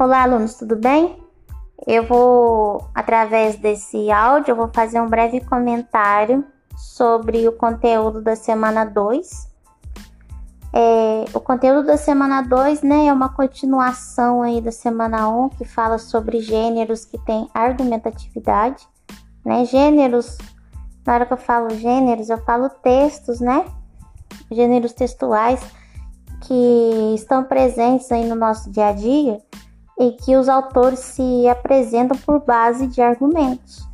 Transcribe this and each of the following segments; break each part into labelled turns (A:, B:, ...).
A: Olá, alunos, tudo bem? Eu vou, através desse áudio, eu vou fazer um breve comentário sobre o conteúdo da semana 2. É, o conteúdo da semana 2 né, é uma continuação aí da semana 1, um, que fala sobre gêneros que têm argumentatividade. Né? Gêneros, na hora que eu falo gêneros, eu falo textos, né? Gêneros textuais que estão presentes aí no nosso dia a dia e que os autores se apresentam por base de argumentos.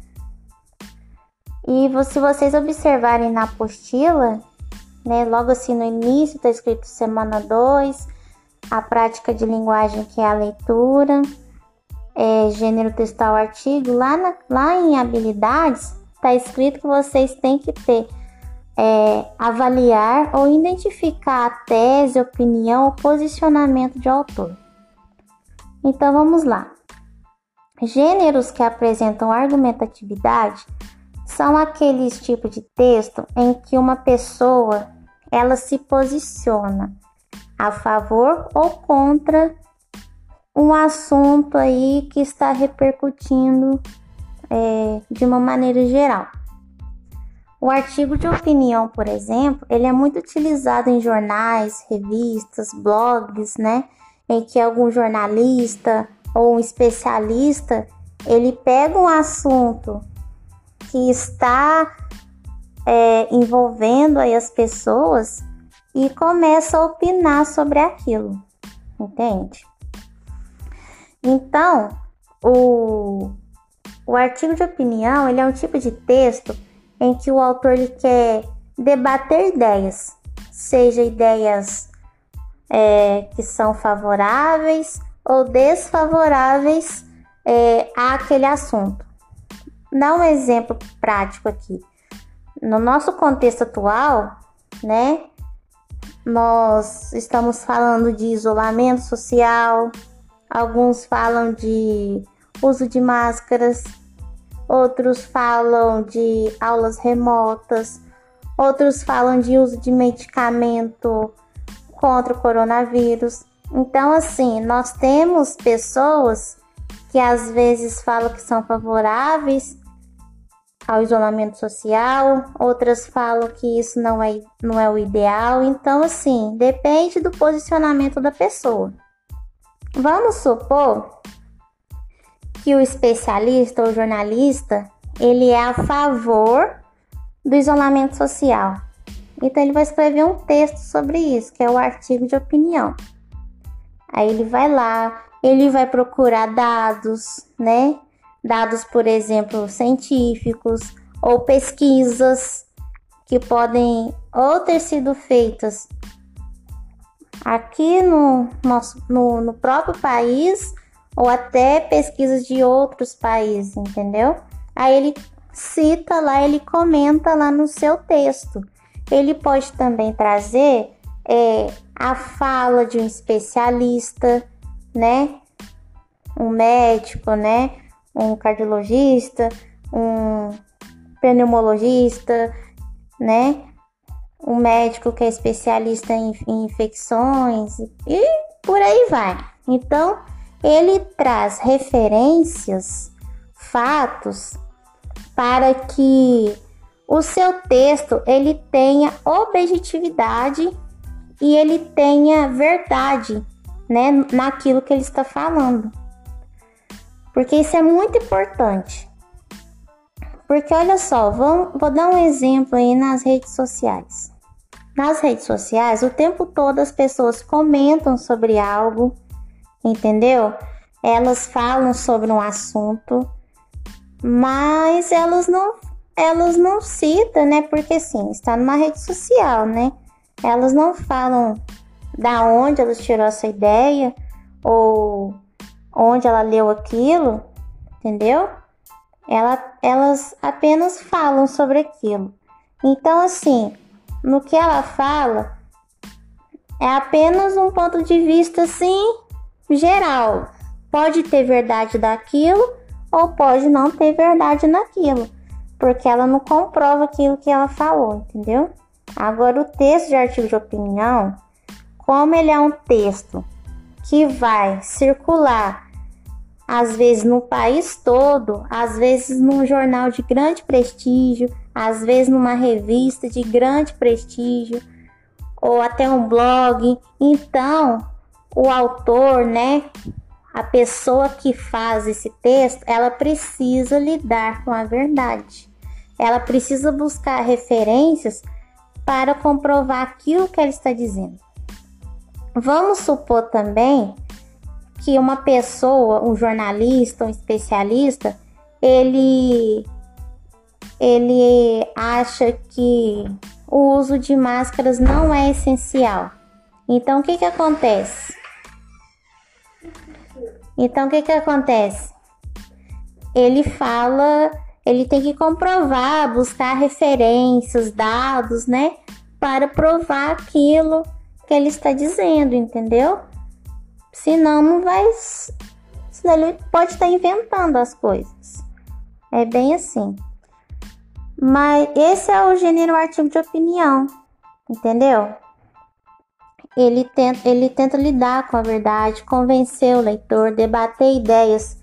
A: E se vocês observarem na apostila, né, logo assim no início está escrito semana 2, a prática de linguagem que é a leitura, é, gênero textual artigo, lá, na, lá em habilidades está escrito que vocês têm que ter é, avaliar ou identificar a tese, opinião ou posicionamento de autor. Então vamos lá. Gêneros que apresentam argumentatividade são aqueles tipos de texto em que uma pessoa ela se posiciona a favor ou contra um assunto aí que está repercutindo é, de uma maneira geral. O artigo de opinião, por exemplo, ele é muito utilizado em jornais, revistas, blogs, né? Em que algum jornalista ou um especialista ele pega um assunto que está é, envolvendo aí as pessoas e começa a opinar sobre aquilo, entende? Então, o, o artigo de opinião ele é um tipo de texto em que o autor ele quer debater ideias, seja ideias é, que são favoráveis ou desfavoráveis é, àquele assunto. Dá um exemplo prático aqui. No nosso contexto atual, né, nós estamos falando de isolamento social, alguns falam de uso de máscaras, outros falam de aulas remotas, outros falam de uso de medicamento contra o coronavírus. Então, assim, nós temos pessoas que às vezes falam que são favoráveis ao isolamento social, outras falam que isso não é, não é o ideal. Então, assim, depende do posicionamento da pessoa. Vamos supor que o especialista ou jornalista ele é a favor do isolamento social. Então ele vai escrever um texto sobre isso, que é o artigo de opinião. Aí ele vai lá, ele vai procurar dados, né? Dados, por exemplo, científicos ou pesquisas que podem ou ter sido feitas aqui no nosso no, no próprio país ou até pesquisas de outros países, entendeu? Aí ele cita lá, ele comenta lá no seu texto. Ele pode também trazer é, a fala de um especialista, né? Um médico, né? Um cardiologista, um pneumologista, né? Um médico que é especialista em, em infecções e por aí vai. Então, ele traz referências, fatos, para que o seu texto ele tenha objetividade e ele tenha verdade, né, naquilo que ele está falando. Porque isso é muito importante. Porque olha só, vou, vou dar um exemplo aí nas redes sociais. Nas redes sociais, o tempo todo as pessoas comentam sobre algo, entendeu? Elas falam sobre um assunto, mas elas não elas não citam, né? Porque sim, está numa rede social, né? Elas não falam da onde elas tirou essa ideia ou onde ela leu aquilo, entendeu? Ela, elas apenas falam sobre aquilo. Então, assim, no que ela fala, é apenas um ponto de vista assim geral. Pode ter verdade daquilo ou pode não ter verdade naquilo porque ela não comprova aquilo que ela falou, entendeu? Agora, o texto de artigo de opinião, como ele é um texto que vai circular às vezes no país todo, às vezes num jornal de grande prestígio, às vezes numa revista de grande prestígio, ou até um blog. Então, o autor, né, a pessoa que faz esse texto, ela precisa lidar com a verdade. Ela precisa buscar referências para comprovar aquilo que ela está dizendo. Vamos supor também que uma pessoa, um jornalista, um especialista, ele ele acha que o uso de máscaras não é essencial. Então o que que acontece? Então o que que acontece? Ele fala, ele tem que comprovar, buscar referências, dados, né, para provar aquilo que ele está dizendo, entendeu? Senão não vai. Senão ele pode estar inventando as coisas. É bem assim. Mas esse é o gênero artigo de opinião, entendeu? Ele tenta, ele tenta lidar com a verdade, convencer o leitor, debater ideias,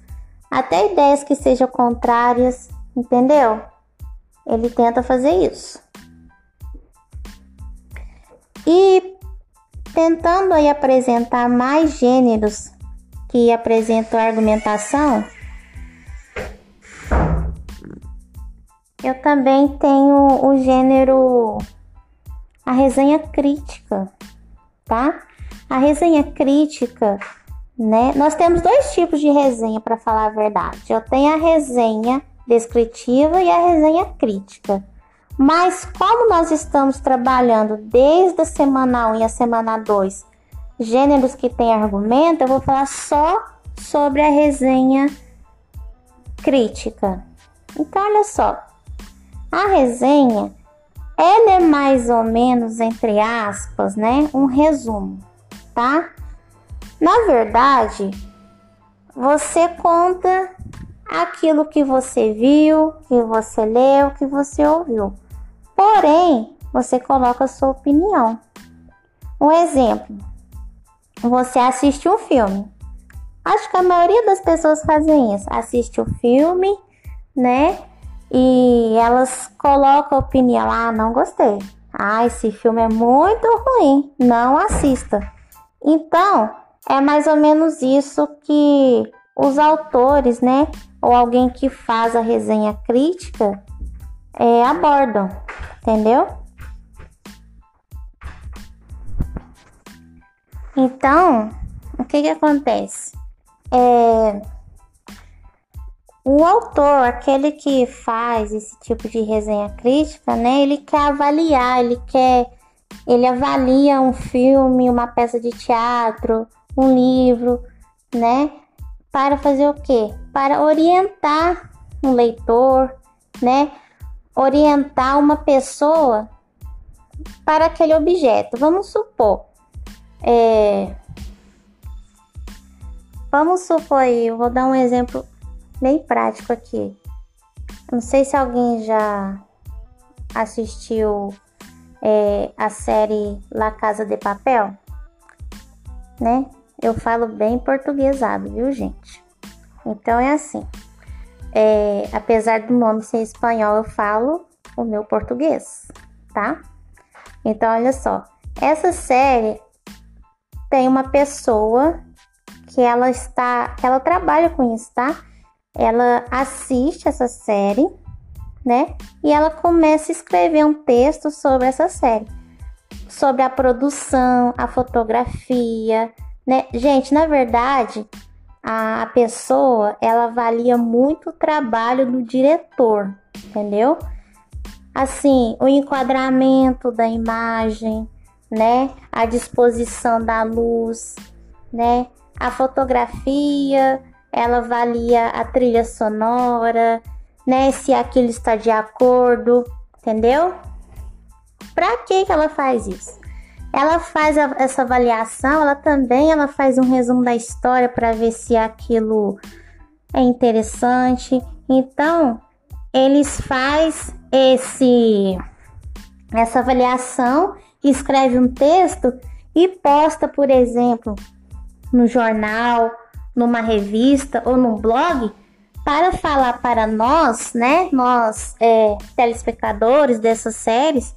A: até ideias que sejam contrárias, entendeu? Ele tenta fazer isso. E tentando aí apresentar mais gêneros que apresentam argumentação, eu também tenho o gênero a resenha crítica, tá? A resenha crítica, né? Nós temos dois tipos de resenha para falar a verdade. Eu tenho a resenha descritiva e a resenha crítica. Mas como nós estamos trabalhando desde a semana 1 e a semana 2, gêneros que têm argumento, eu vou falar só sobre a resenha crítica. Então, olha só. A resenha, ela é mais ou menos, entre aspas, né, um resumo, tá? Na verdade, você conta aquilo que você viu, que você leu, que você ouviu. Porém, você coloca a sua opinião. Um exemplo: você assiste um filme. Acho que a maioria das pessoas fazem isso. Assiste o filme, né? E elas colocam a opinião. Ah, não gostei. Ah, esse filme é muito ruim. Não assista. Então, é mais ou menos isso que os autores, né? Ou alguém que faz a resenha crítica é, abordam, entendeu? Então, o que que acontece? É, o autor, aquele que faz esse tipo de resenha crítica, né? Ele quer avaliar, ele quer, ele avalia um filme, uma peça de teatro, um livro, né? Para fazer o quê? Para orientar um leitor, né? orientar uma pessoa para aquele objeto. Vamos supor, é, vamos supor, eu vou dar um exemplo bem prático aqui. Não sei se alguém já assistiu é, a série La Casa de Papel, né? Eu falo bem portuguesado, viu, gente? Então é assim. É, apesar do nome ser espanhol, eu falo o meu português, tá? Então, olha só. Essa série tem uma pessoa que ela está, que ela trabalha com isso, tá? Ela assiste essa série, né? E ela começa a escrever um texto sobre essa série, sobre a produção, a fotografia, né? Gente, na verdade, a pessoa ela avalia muito o trabalho do diretor, entendeu? Assim, o enquadramento da imagem, né? A disposição da luz, né? A fotografia, ela avalia a trilha sonora, né? Se aquilo está de acordo, entendeu? Para que que ela faz isso? ela faz a, essa avaliação, ela também ela faz um resumo da história para ver se aquilo é interessante. Então, eles faz esse essa avaliação, escreve um texto e posta, por exemplo, no jornal, numa revista ou num blog para falar para nós, né, nós é, telespectadores dessas séries,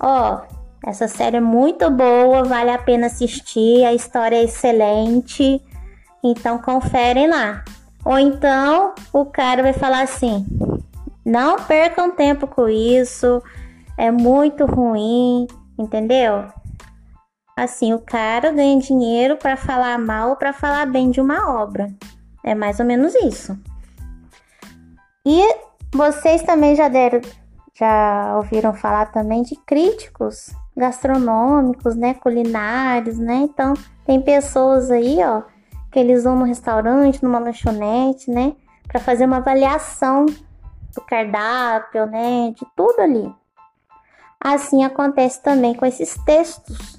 A: ó, essa série é muito boa, vale a pena assistir, a história é excelente, então conferem lá. Ou então o cara vai falar assim: não percam tempo com isso, é muito ruim, entendeu? Assim, o cara ganha dinheiro para falar mal ou para falar bem de uma obra. É mais ou menos isso. E vocês também já deram, já ouviram falar também de críticos gastronômicos, né, culinários, né? Então, tem pessoas aí, ó, que eles vão no restaurante, numa lanchonete, né, para fazer uma avaliação do cardápio, né, de tudo ali. Assim acontece também com esses textos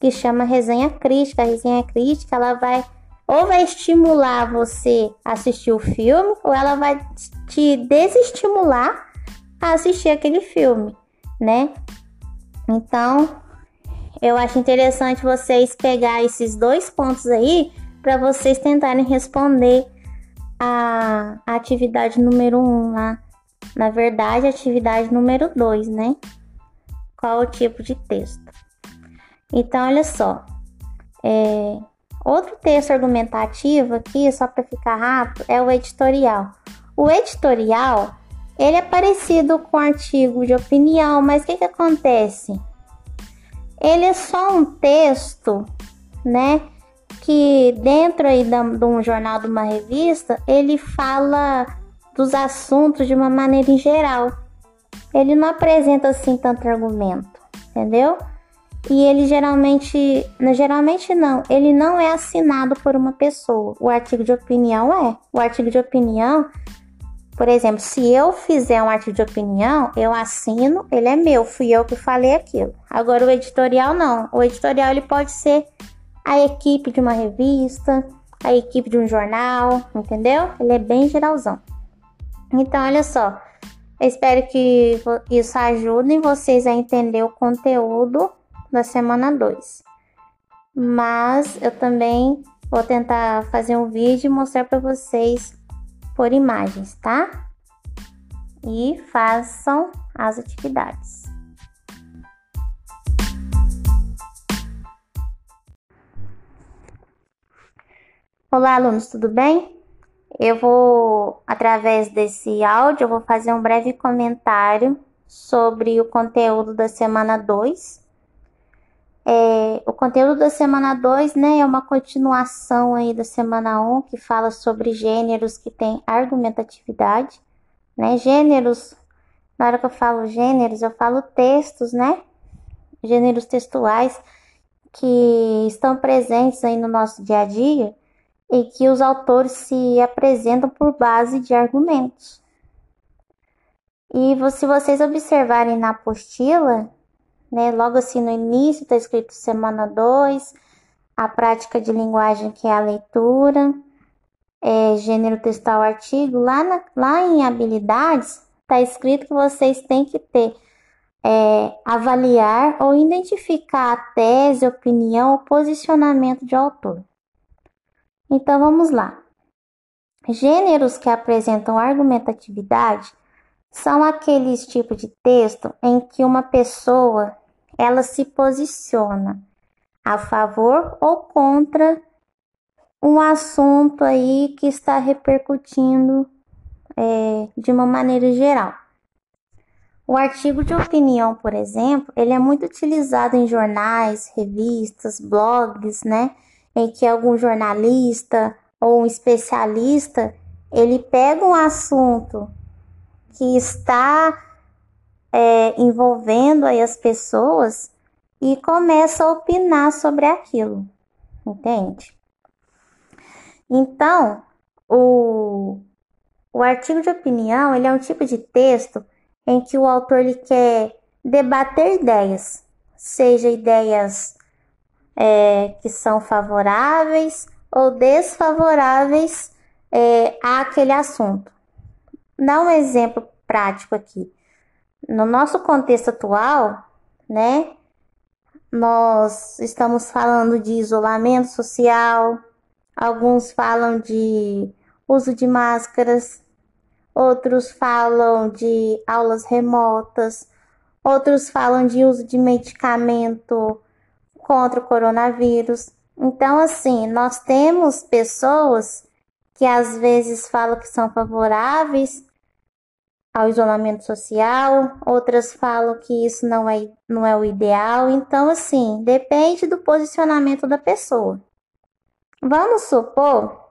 A: que chama resenha crítica. A resenha crítica, ela vai ou vai estimular você a assistir o filme, ou ela vai te desestimular a assistir aquele filme, né? Então, eu acho interessante vocês pegar esses dois pontos aí para vocês tentarem responder a, atividade número um lá. Na verdade, atividade número dois, né? Qual o tipo de texto? Então, olha só. É, Outro texto argumentativo aqui, só para ficar rápido, é o editorial. O editorial, ele é parecido com o artigo de opinião, mas o que, que acontece? Ele é só um texto, né? Que dentro aí de um jornal, de uma revista, ele fala dos assuntos de uma maneira em geral. Ele não apresenta assim tanto argumento, entendeu? E ele geralmente, geralmente não, ele não é assinado por uma pessoa. O artigo de opinião é. O artigo de opinião, por exemplo, se eu fizer um artigo de opinião, eu assino, ele é meu, fui eu que falei aquilo. Agora o editorial não. O editorial ele pode ser a equipe de uma revista, a equipe de um jornal, entendeu? Ele é bem geralzão. Então, olha só. Eu espero que isso ajude vocês a entender o conteúdo da semana 2. Mas eu também vou tentar fazer um vídeo e mostrar para vocês por imagens, tá? E façam as atividades. Olá, alunos, tudo bem? Eu vou, através desse áudio, eu vou fazer um breve comentário sobre o conteúdo da semana 2 é, o conteúdo da semana 2 né, é uma continuação aí da semana 1, um, que fala sobre gêneros que têm argumentatividade. Né? Gêneros, na hora que eu falo gêneros, eu falo textos, né? Gêneros textuais que estão presentes aí no nosso dia a dia e que os autores se apresentam por base de argumentos. E se vocês observarem na apostila, né? Logo assim no início está escrito semana 2, a prática de linguagem que é a leitura, é, gênero textual artigo. Lá, na, lá em habilidades está escrito que vocês têm que ter é, avaliar ou identificar a tese, opinião ou posicionamento de autor. Então vamos lá. Gêneros que apresentam argumentatividade são aqueles tipos de texto em que uma pessoa ela se posiciona a favor ou contra um assunto aí que está repercutindo é, de uma maneira geral. O artigo de opinião, por exemplo, ele é muito utilizado em jornais, revistas, blogs, né? Em que algum jornalista ou um especialista ele pega um assunto que está é, envolvendo aí as pessoas e começa a opinar sobre aquilo, entende? Então, o, o artigo de opinião ele é um tipo de texto em que o autor ele quer debater ideias, seja ideias é, que são favoráveis ou desfavoráveis é, àquele assunto. Dá um exemplo prático aqui. No nosso contexto atual, né, nós estamos falando de isolamento social, Alguns falam de uso de máscaras, outros falam de aulas remotas, outros falam de uso de medicamento contra o coronavírus. Então, assim, nós temos pessoas que às vezes falam que são favoráveis ao isolamento social, outras falam que isso não é, não é o ideal. Então, assim, depende do posicionamento da pessoa. Vamos supor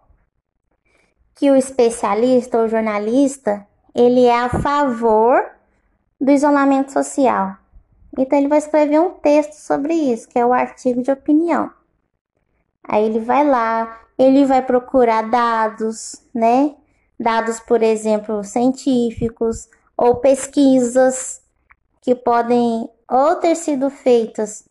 A: que o especialista ou jornalista ele é a favor do isolamento social. Então ele vai escrever um texto sobre isso, que é o artigo de opinião. Aí ele vai lá, ele vai procurar dados, né? Dados, por exemplo, científicos ou pesquisas que podem ou ter sido feitas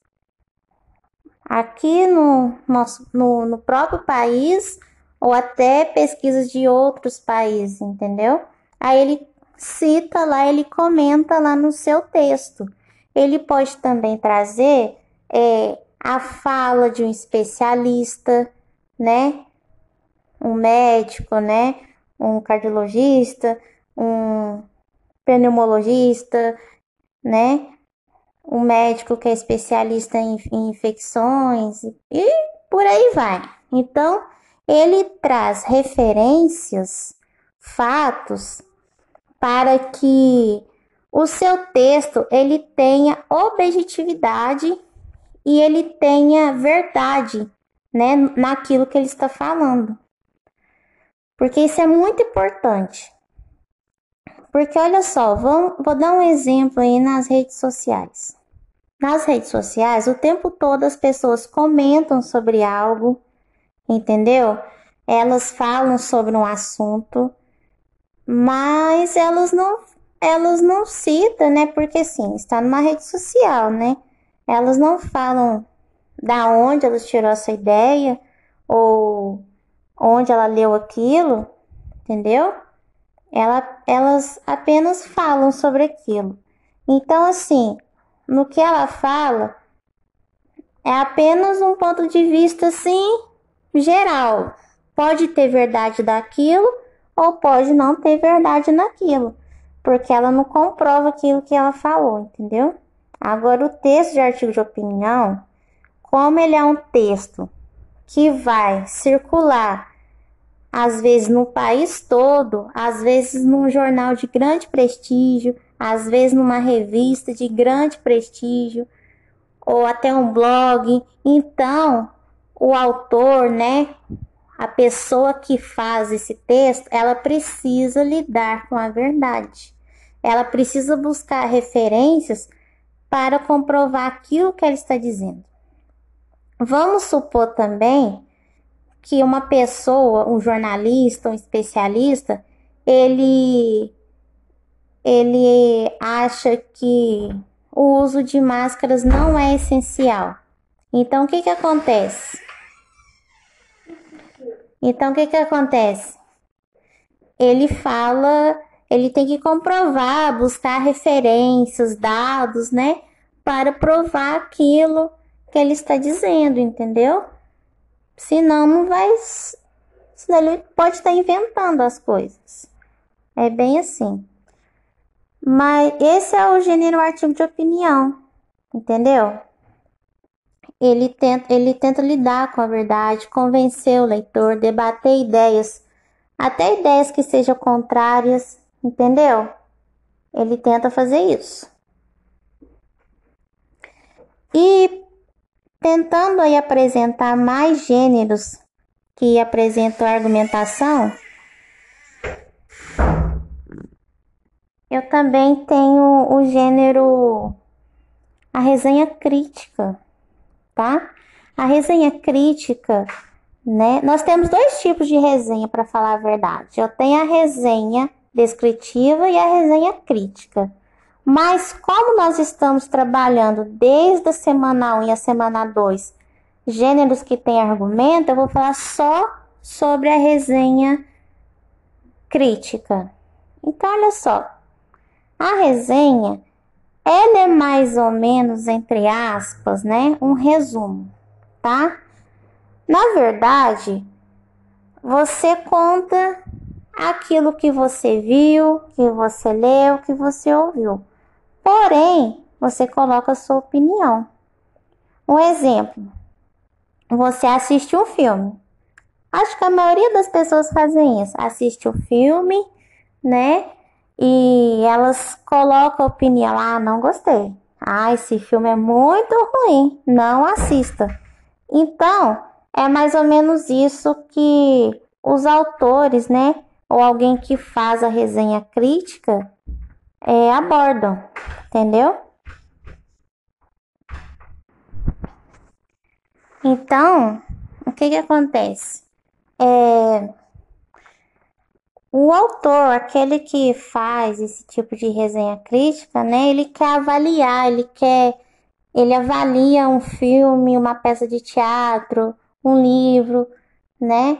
A: aqui no, nosso, no, no próprio país ou até pesquisas de outros países, entendeu? Aí ele cita lá, ele comenta lá no seu texto. Ele pode também trazer é, a fala de um especialista, né? Um médico, né? Um cardiologista, um pneumologista, né? Um médico que é especialista em, infecções e por aí vai. Então, ele traz referências, fatos, para que o seu texto ele tenha objetividade e ele tenha verdade, né, naquilo que ele está falando. Porque isso é muito importante. Porque olha só, vou, dar um exemplo aí nas redes sociais. Nas redes sociais, o tempo todo as pessoas comentam sobre algo, entendeu? Elas falam sobre um assunto, mas elas não elas não citam, né? Porque sim, está numa rede social, né? Elas não falam da onde elas tirou essa ideia ou onde ela leu aquilo, entendeu? Ela, elas apenas falam sobre aquilo. Então, assim, no que ela fala, é apenas um ponto de vista, assim, geral. Pode ter verdade daquilo ou pode não ter verdade naquilo, porque ela não comprova aquilo que ela falou, entendeu? Agora, o texto de artigo de opinião, como ele é um texto que vai circular, às vezes no país todo, às vezes num jornal de grande prestígio, às vezes numa revista de grande prestígio, ou até um blog, então o autor, né, a pessoa que faz esse texto, ela precisa lidar com a verdade. Ela precisa buscar referências para comprovar aquilo que ela está dizendo. Vamos supor também que uma pessoa, um jornalista, um especialista, ele ele acha que o uso de máscaras não é essencial. Então, o que, que acontece? Então, o que, que acontece? Ele fala, ele tem que comprovar, buscar referências, dados, né? Para provar aquilo ele está dizendo, entendeu? Senão, não vai. Senão ele pode estar inventando as coisas. É bem assim. Mas esse é o gênero artigo de opinião, entendeu? Ele tenta, ele tenta lidar com a verdade, convencer o leitor, debater ideias, até ideias que sejam contrárias, entendeu? Ele tenta fazer isso. E tentando aí apresentar mais gêneros que apresentam argumentação, eu também tenho o gênero a resenha crítica tá? A resenha crítica, né? Nós temos dois tipos de resenha para falar a verdade. Eu tenho a resenha descritiva e a resenha crítica. Mas como nós estamos trabalhando desde a semana 1 e a semana 2, gêneros que têm argumento, eu vou falar só sobre a resenha crítica. Então, olha só. A resenha ela é mais ou menos, entre aspas, né, um resumo, tá? Na verdade, você conta aquilo que você viu, que você leu, que você ouviu. Porém, você coloca a sua opinião. Um exemplo: você assiste um filme. Acho que a maioria das pessoas fazem isso. Assiste o filme, né? E elas colocam a opinião. Ah, não gostei. Ah, esse filme é muito ruim. Não assista. Então, é mais ou menos isso que os autores, né? Ou alguém que faz a resenha crítica é, abordam. Entendeu? Então, o que que acontece? É, o autor, aquele que faz esse tipo de resenha crítica, né? Ele quer avaliar, ele quer, ele avalia um filme, uma peça de teatro, um livro, né?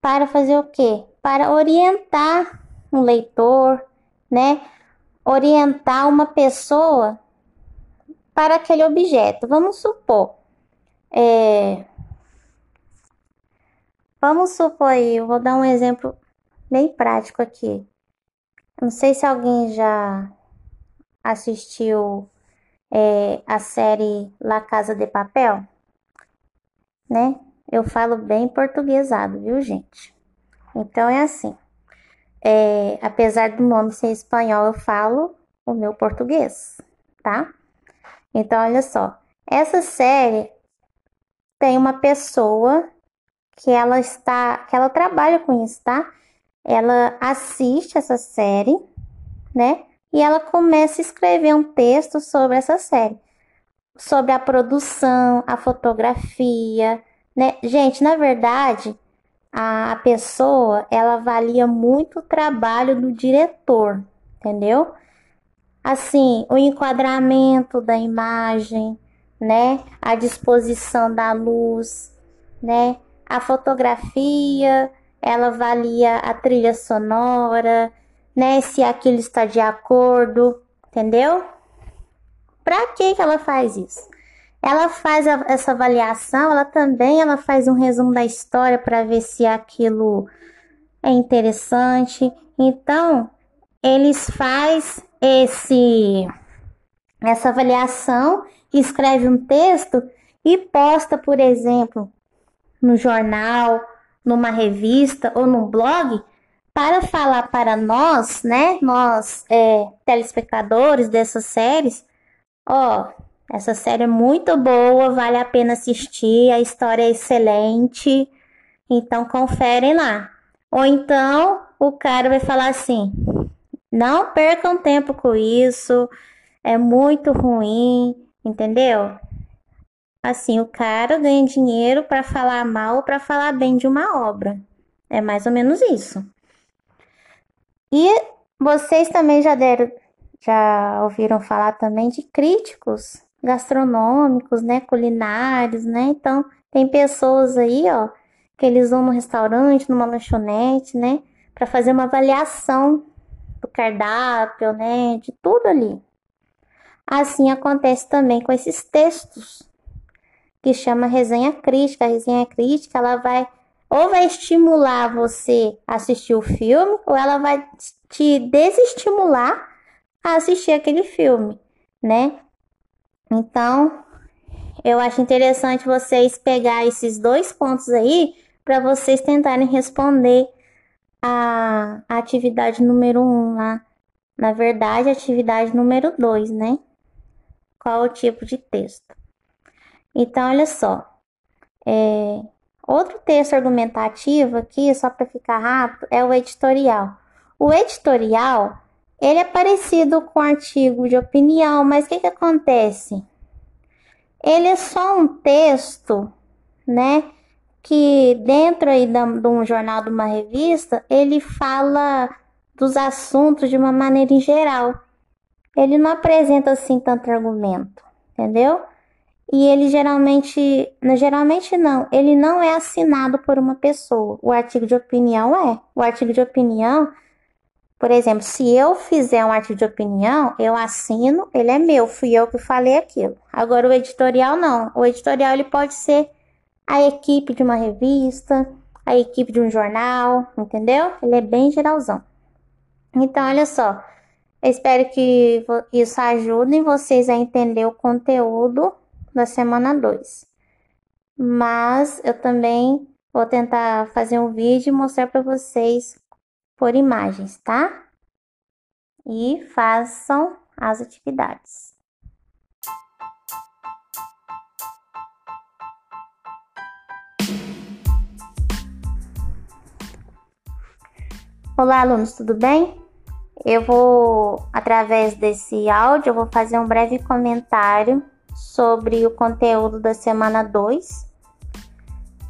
A: Para fazer o quê? Para orientar um leitor, né? Orientar uma pessoa para aquele objeto. Vamos supor, é... vamos supor aí, eu vou dar um exemplo bem prático aqui. Não sei se alguém já assistiu é, a série La Casa de Papel, né? Eu falo bem portuguesado, viu, gente? Então é assim. É, apesar do nome ser espanhol, eu falo o meu português, tá? Então, olha só. Essa série tem uma pessoa que ela está, que ela trabalha com isso, tá? Ela assiste essa série, né? E ela começa a escrever um texto sobre essa série, sobre a produção, a fotografia, né? Gente, na verdade, a pessoa ela avalia muito o trabalho do diretor, entendeu? Assim, o enquadramento da imagem, né? A disposição da luz, né? A fotografia, ela avalia a trilha sonora, né? Se aquilo está de acordo, entendeu? Para que que ela faz isso? Ela faz a, essa avaliação, ela também ela faz um resumo da história para ver se aquilo é interessante. Então, eles faz esse essa avaliação, escreve um texto e posta, por exemplo, no jornal, numa revista ou num blog para falar para nós, né, nós é, telespectadores dessas séries, ó, essa série é muito boa, vale a pena assistir, a história é excelente, então conferem lá. Ou então o cara vai falar assim: não percam tempo com isso, é muito ruim, entendeu? Assim, o cara ganha dinheiro para falar mal ou para falar bem de uma obra. É mais ou menos isso. E vocês também já deram, já ouviram falar também de críticos gastronômicos, né, culinários, né? Então, tem pessoas aí, ó, que eles vão no restaurante, numa lanchonete, né, para fazer uma avaliação do cardápio, né, de tudo ali. Assim acontece também com esses textos que chama resenha crítica. A resenha crítica, ela vai ou vai estimular você a assistir o filme, ou ela vai te desestimular a assistir aquele filme, né? Então, eu acho interessante vocês pegar esses dois pontos aí para vocês tentarem responder a, atividade número um lá. Na verdade, atividade número dois, né? Qual o tipo de texto? Então, olha só. É, outro texto argumentativo aqui, só para ficar rápido, é o editorial. O editorial ele é parecido com artigo de opinião, mas o que, que acontece? Ele é só um texto, né? Que dentro aí de um jornal, de uma revista, ele fala dos assuntos de uma maneira em geral. Ele não apresenta assim tanto argumento, entendeu? E ele geralmente, geralmente não, ele não é assinado por uma pessoa. O artigo de opinião é. O artigo de opinião por exemplo, se eu fizer um artigo de opinião, eu assino, ele é meu, fui eu que falei aquilo. Agora o editorial não. O editorial ele pode ser a equipe de uma revista, a equipe de um jornal, entendeu? Ele é bem geralzão. Então, olha só, eu espero que isso ajude vocês a entender o conteúdo da semana 2. Mas eu também vou tentar fazer um vídeo e mostrar para vocês por imagens, tá? E façam as atividades. Olá, alunos, tudo bem? Eu vou, através desse áudio, eu vou fazer um breve comentário sobre o conteúdo da semana 2.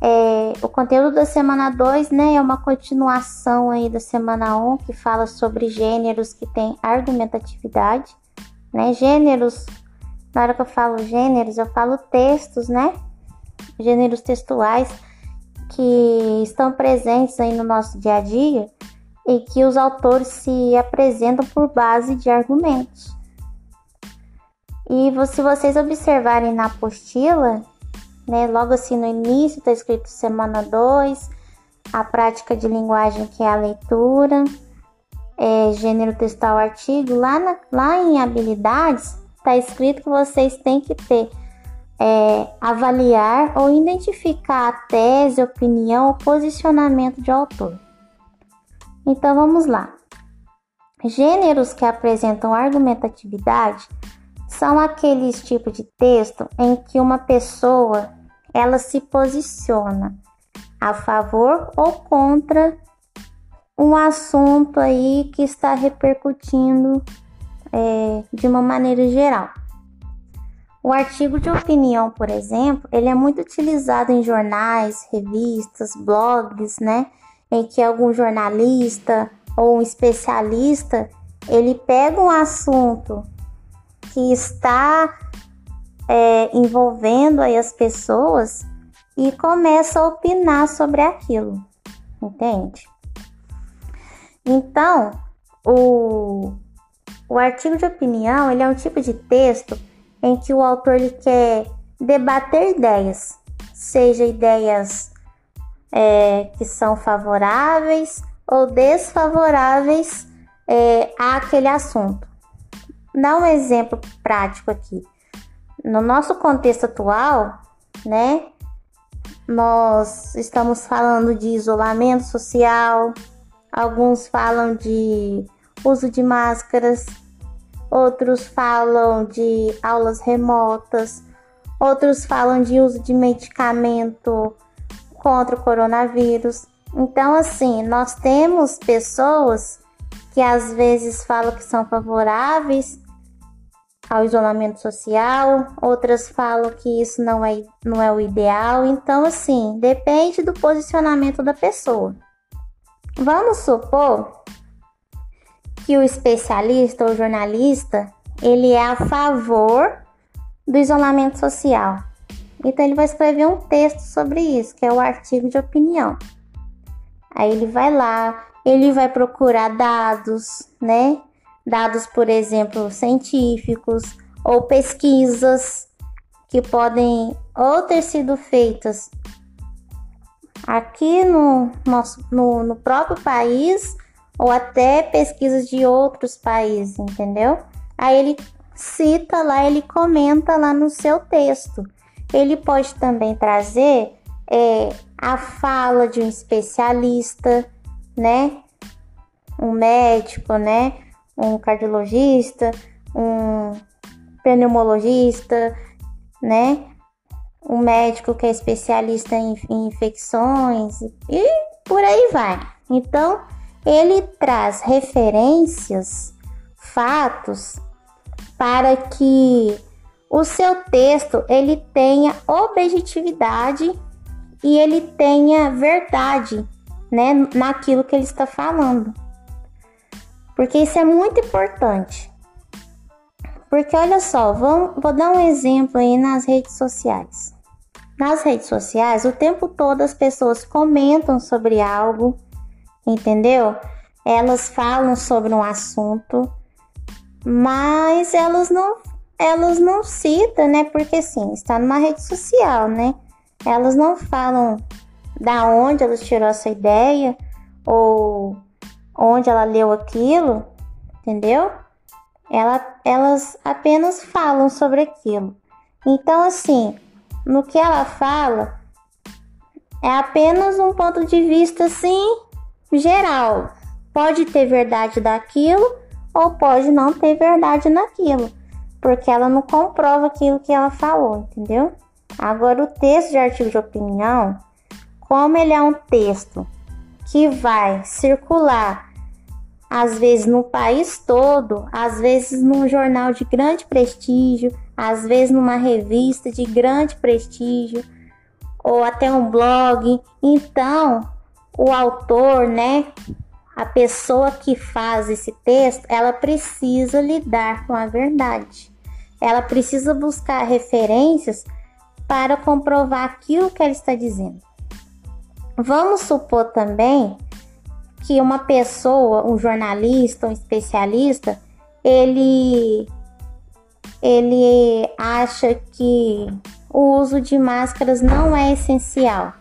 A: É, o conteúdo da semana 2 né, é uma continuação aí da semana 1, um, que fala sobre gêneros que têm argumentatividade. Né? Gêneros, na hora que eu falo gêneros, eu falo textos, né? Gêneros textuais que estão presentes aí no nosso dia a dia e que os autores se apresentam por base de argumentos. E se vocês observarem na apostila, né, logo assim no início está escrito semana 2, a prática de linguagem que é a leitura, é, gênero textual artigo, lá, na, lá em habilidades está escrito que vocês têm que ter é, avaliar ou identificar a tese, opinião ou posicionamento de autor. Então vamos lá. Gêneros que apresentam argumentatividade são aqueles tipos de texto em que uma pessoa ela se posiciona a favor ou contra um assunto aí que está repercutindo é, de uma maneira geral. O artigo de opinião, por exemplo, ele é muito utilizado em jornais, revistas, blogs, né? em que algum jornalista ou um especialista ele pega um assunto que está é, envolvendo aí as pessoas e começa a opinar sobre aquilo, entende? Então, o, o artigo de opinião ele é um tipo de texto em que o autor ele quer debater ideias, seja ideias é, que são favoráveis ou desfavoráveis é, àquele assunto. Dá um exemplo prático aqui. No nosso contexto atual, né, nós estamos falando de isolamento social, alguns falam de uso de máscaras, outros falam de aulas remotas, outros falam de uso de medicamento contra o coronavírus. Então, assim, nós temos pessoas que às vezes falam que são favoráveis ao isolamento social, outras falam que isso não é, não é o ideal. Então, assim, depende do posicionamento da pessoa. Vamos supor que o especialista ou jornalista ele é a favor do isolamento social. Então ele vai escrever um texto sobre isso, que é o artigo de opinião. Aí ele vai lá, ele vai procurar dados, né? Dados, por exemplo, científicos ou pesquisas que podem ou ter sido feitas aqui no nosso no, no próprio país ou até pesquisas de outros países, entendeu? Aí ele cita lá, ele comenta lá no seu texto. Ele pode também trazer é, a fala de um especialista, né? Um médico, né? Um cardiologista, um pneumologista, né? Um médico que é especialista em, infecções e por aí vai. Então, ele traz referências, fatos para que o seu texto ele tenha objetividade e ele tenha verdade, né, naquilo que ele está falando. Porque isso é muito importante. Porque olha só, vamos, vou dar um exemplo aí nas redes sociais. Nas redes sociais, o tempo todo as pessoas comentam sobre algo, entendeu? Elas falam sobre um assunto, mas elas não elas não citam, né? Porque sim, está numa rede social, né? Elas não falam da onde ela tirou essa ideia ou onde ela leu aquilo, entendeu? Ela, elas apenas falam sobre aquilo. Então, assim, no que ela fala, é apenas um ponto de vista, assim, geral. Pode ter verdade daquilo ou pode não ter verdade naquilo, porque ela não comprova aquilo que ela falou, entendeu? Agora, o texto de artigo de opinião, como ele é um texto que vai circular às vezes no país todo, às vezes num jornal de grande prestígio, às vezes numa revista de grande prestígio, ou até um blog. Então, o autor, né, a pessoa que faz esse texto, ela precisa lidar com a verdade. Ela precisa buscar referências para comprovar aquilo que ela está dizendo. Vamos supor também que uma pessoa, um jornalista, um especialista, ele ele acha que o uso de máscaras não é essencial.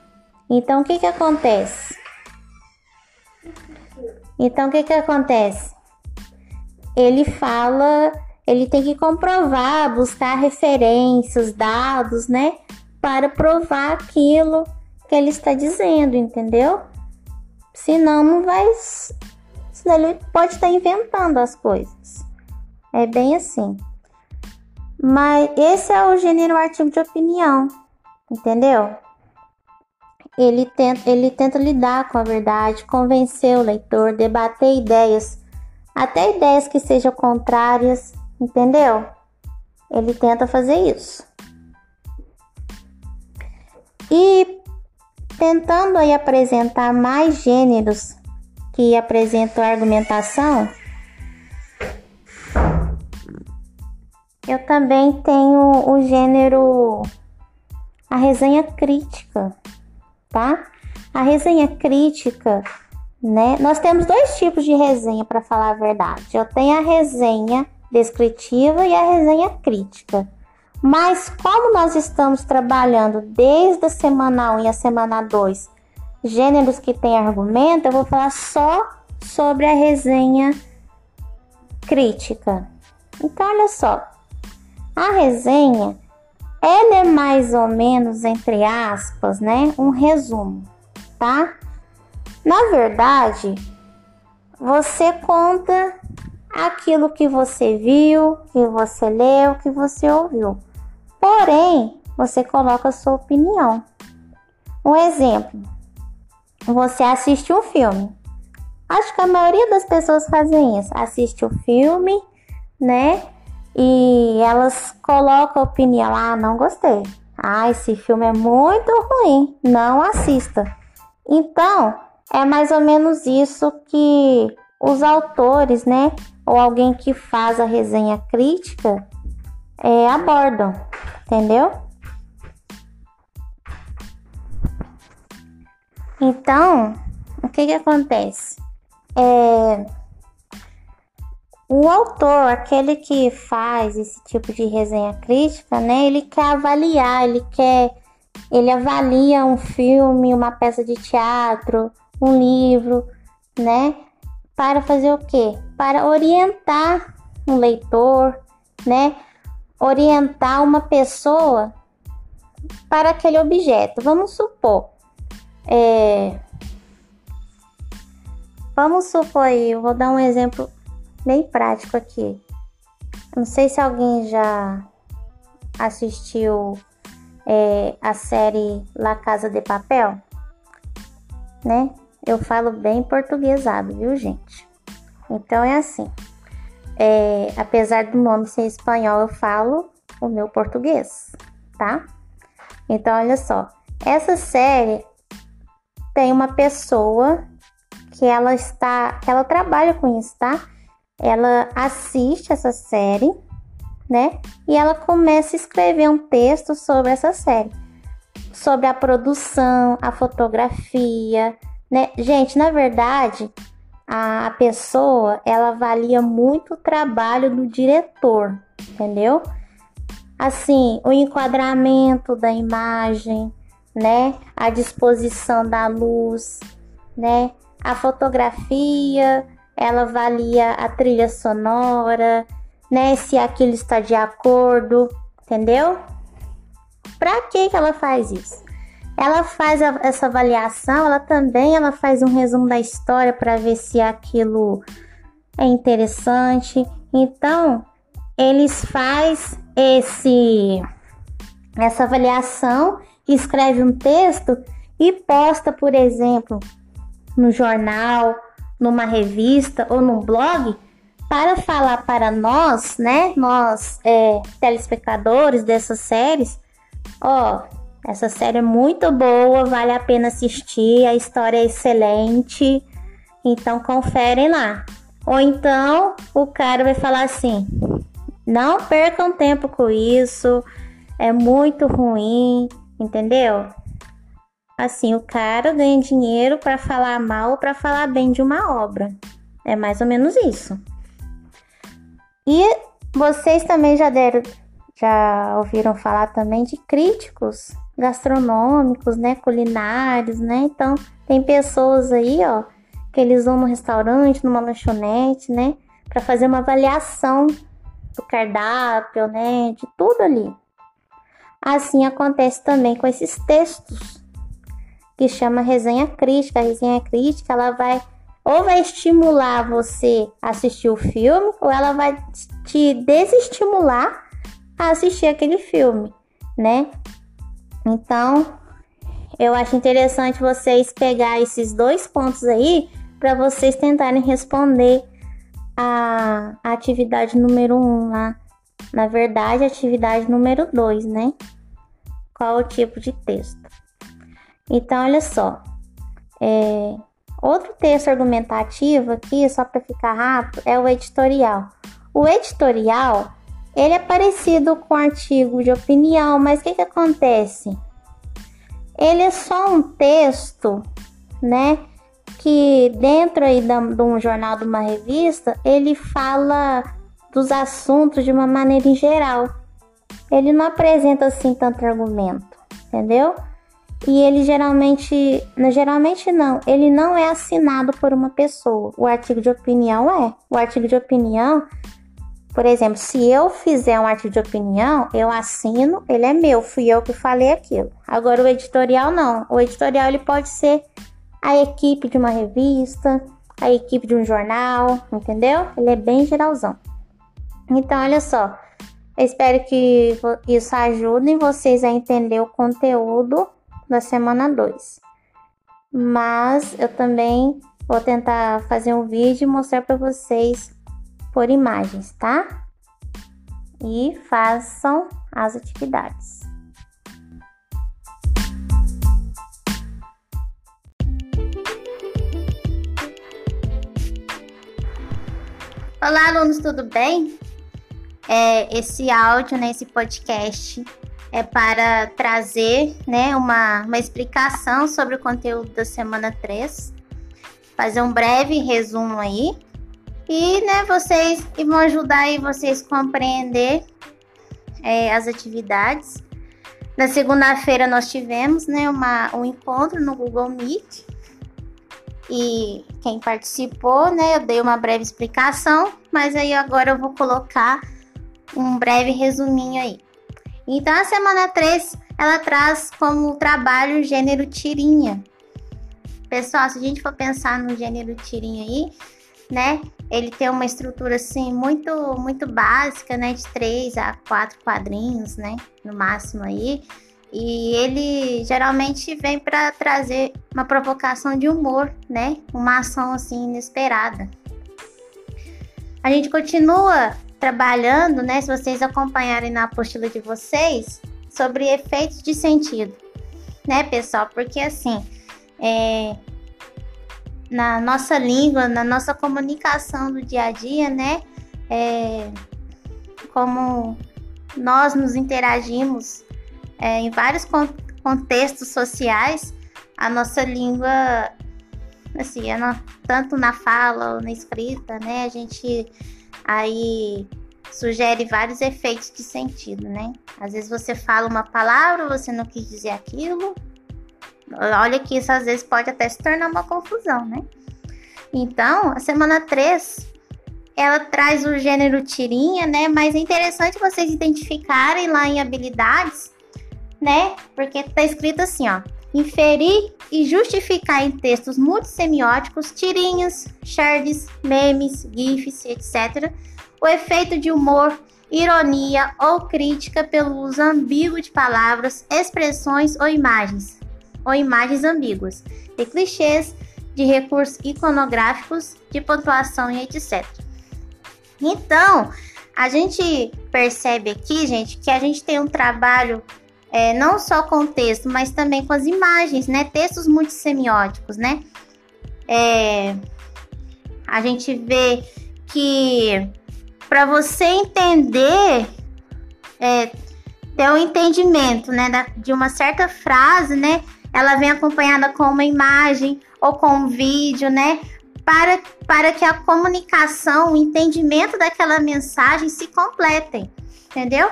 A: Então o que que acontece? Então o que que acontece? Ele fala, ele tem que comprovar, buscar referências, dados, né, para provar aquilo que ele está dizendo, entendeu? Senão não vai. Senão ele pode estar inventando as coisas. É bem assim. Mas esse é o gênero artigo de opinião, entendeu? Ele tenta, ele tenta lidar com a verdade, convencer o leitor, debater ideias, até ideias que sejam contrárias, entendeu? Ele tenta fazer isso. E tentando aí apresentar mais gêneros que apresentam argumentação, eu também tenho o gênero a resenha crítica, tá? A resenha crítica, né? Nós temos dois tipos de resenha para falar a verdade. Eu tenho a resenha descritiva e a resenha crítica. Mas como nós estamos trabalhando desde a semana 1 e a semana 2, gêneros que têm argumento, eu vou falar só sobre a resenha crítica. Então, olha só. A resenha, ela é mais ou menos, entre aspas, né, um resumo, tá? Na verdade, você conta aquilo que você viu, que você leu, que você ouviu. Porém, você coloca a sua opinião. Um exemplo: você assiste um filme. Acho que a maioria das pessoas fazem isso. Assiste o filme, né? E elas colocam a opinião. Ah, não gostei. Ah, esse filme é muito ruim. Não assista. Então, é mais ou menos isso que os autores, né? Ou alguém que faz a resenha crítica é, abordam entendeu? Então, o que que acontece? É, o autor, aquele que faz esse tipo de resenha crítica, né? Ele quer avaliar, ele quer, ele avalia um filme, uma peça de teatro, um livro, né? Para fazer o quê? Para orientar um leitor, né? Orientar uma pessoa para aquele objeto. Vamos supor, é, vamos supor aí, eu vou dar um exemplo bem prático aqui. Não sei se alguém já assistiu é, a série La Casa de Papel, né? Eu falo bem portuguesado, viu, gente? Então é assim. É, apesar do nome ser espanhol, eu falo o meu português, tá? Então, olha só. Essa série tem uma pessoa que ela está, ela trabalha com isso, tá? Ela assiste essa série, né? E ela começa a escrever um texto sobre essa série, sobre a produção, a fotografia, né? Gente, na verdade, a pessoa ela avalia muito o trabalho do diretor, entendeu? Assim, o enquadramento da imagem, né? A disposição da luz, né? A fotografia, ela avalia a trilha sonora, né? Se aquilo está de acordo, entendeu? Para que que ela faz isso? Ela faz a, essa avaliação, ela também ela faz um resumo da história para ver se aquilo é interessante. Então, eles faz esse essa avaliação, escreve um texto e posta, por exemplo, no jornal, numa revista ou num blog para falar para nós, né, nós é, telespectadores dessas séries, ó, essa série é muito boa, vale a pena assistir, a história é excelente, então conferem lá. Ou então o cara vai falar assim: não percam tempo com isso, é muito ruim, entendeu? Assim, o cara ganha dinheiro para falar mal ou para falar bem de uma obra. É mais ou menos isso. E vocês também já deram, já ouviram falar também de críticos gastronômicos, né, culinários, né? Então, tem pessoas aí, ó, que eles vão no restaurante, numa lanchonete, né, para fazer uma avaliação do cardápio, né, de tudo ali. Assim acontece também com esses textos que chama resenha crítica. A resenha crítica, ela vai ou vai estimular você a assistir o filme, ou ela vai te desestimular a assistir aquele filme, né? Então, eu acho interessante vocês pegar esses dois pontos aí para vocês tentarem responder a, a atividade número um lá. Na verdade, atividade número dois, né? Qual o tipo de texto? Então, olha só. É, outro texto argumentativo aqui, só para ficar rápido, é o editorial. O editorial, ele é parecido com artigo de opinião, mas o que, que acontece? Ele é só um texto, né? Que dentro aí de um jornal, de uma revista, ele fala dos assuntos de uma maneira em geral. Ele não apresenta assim tanto argumento, entendeu? E ele geralmente, geralmente não, ele não é assinado por uma pessoa. O artigo de opinião é. O artigo de opinião, por exemplo, se eu fizer um artigo de opinião, eu assino, ele é meu, fui eu que falei aquilo. Agora o editorial não. O editorial ele pode ser a equipe de uma revista, a equipe de um jornal, entendeu? Ele é bem geralzão. Então, olha só. Eu espero que isso ajude vocês a entender o conteúdo da semana 2. Mas eu também vou tentar fazer um vídeo e mostrar para vocês por imagens, tá? E façam as atividades. Olá, alunos, tudo bem? É, esse áudio, né, esse podcast é para trazer né, uma, uma explicação sobre o conteúdo da semana 3, fazer um breve resumo aí e né, vocês e vão ajudar aí vocês compreender é, as atividades. Na segunda-feira nós tivemos né, uma, um encontro no Google Meet e quem participou, né, eu dei uma breve explicação, mas aí agora eu vou colocar um breve resuminho aí. Então a semana 3 ela traz como trabalho o gênero tirinha. Pessoal, se a gente for pensar no gênero tirinha aí, né? Ele tem uma estrutura assim muito muito básica, né, de 3 a 4 quadrinhos, né, no máximo aí. E ele geralmente vem para trazer uma provocação de humor, né? Uma ação assim inesperada. A gente continua trabalhando, né? Se vocês acompanharem na apostila de vocês, sobre efeitos de sentido, né, pessoal? Porque assim, é, na nossa língua, na nossa comunicação do dia a dia, né? É, como nós nos interagimos é, em vários contextos sociais, a nossa língua, assim, tanto na fala ou na escrita, né? A gente aí sugere vários efeitos de sentido, né? Às vezes você fala uma palavra, você não quis dizer aquilo, Olha que isso às vezes pode até se tornar uma confusão, né? Então, a semana 3, ela traz o gênero tirinha, né? Mas é interessante vocês identificarem lá em habilidades, né? Porque tá escrito assim, ó. Inferir e justificar em textos multissemióticos, tirinhas, shards, memes, gifs, etc. O efeito de humor, ironia ou crítica pelo uso ambíguo de palavras, expressões ou imagens, ou imagens ambíguas, de clichês, de recursos iconográficos, de pontuação e etc. Então, a gente percebe aqui, gente, que a gente tem um trabalho é, não só com o texto, mas também com as imagens, né? Textos multissemióticos, né? É, a gente vê que para você entender, é, ter um entendimento, né, de uma certa frase, né? Ela vem acompanhada com uma imagem ou com um vídeo, né? Para, para que a comunicação, o entendimento daquela mensagem se completem, entendeu?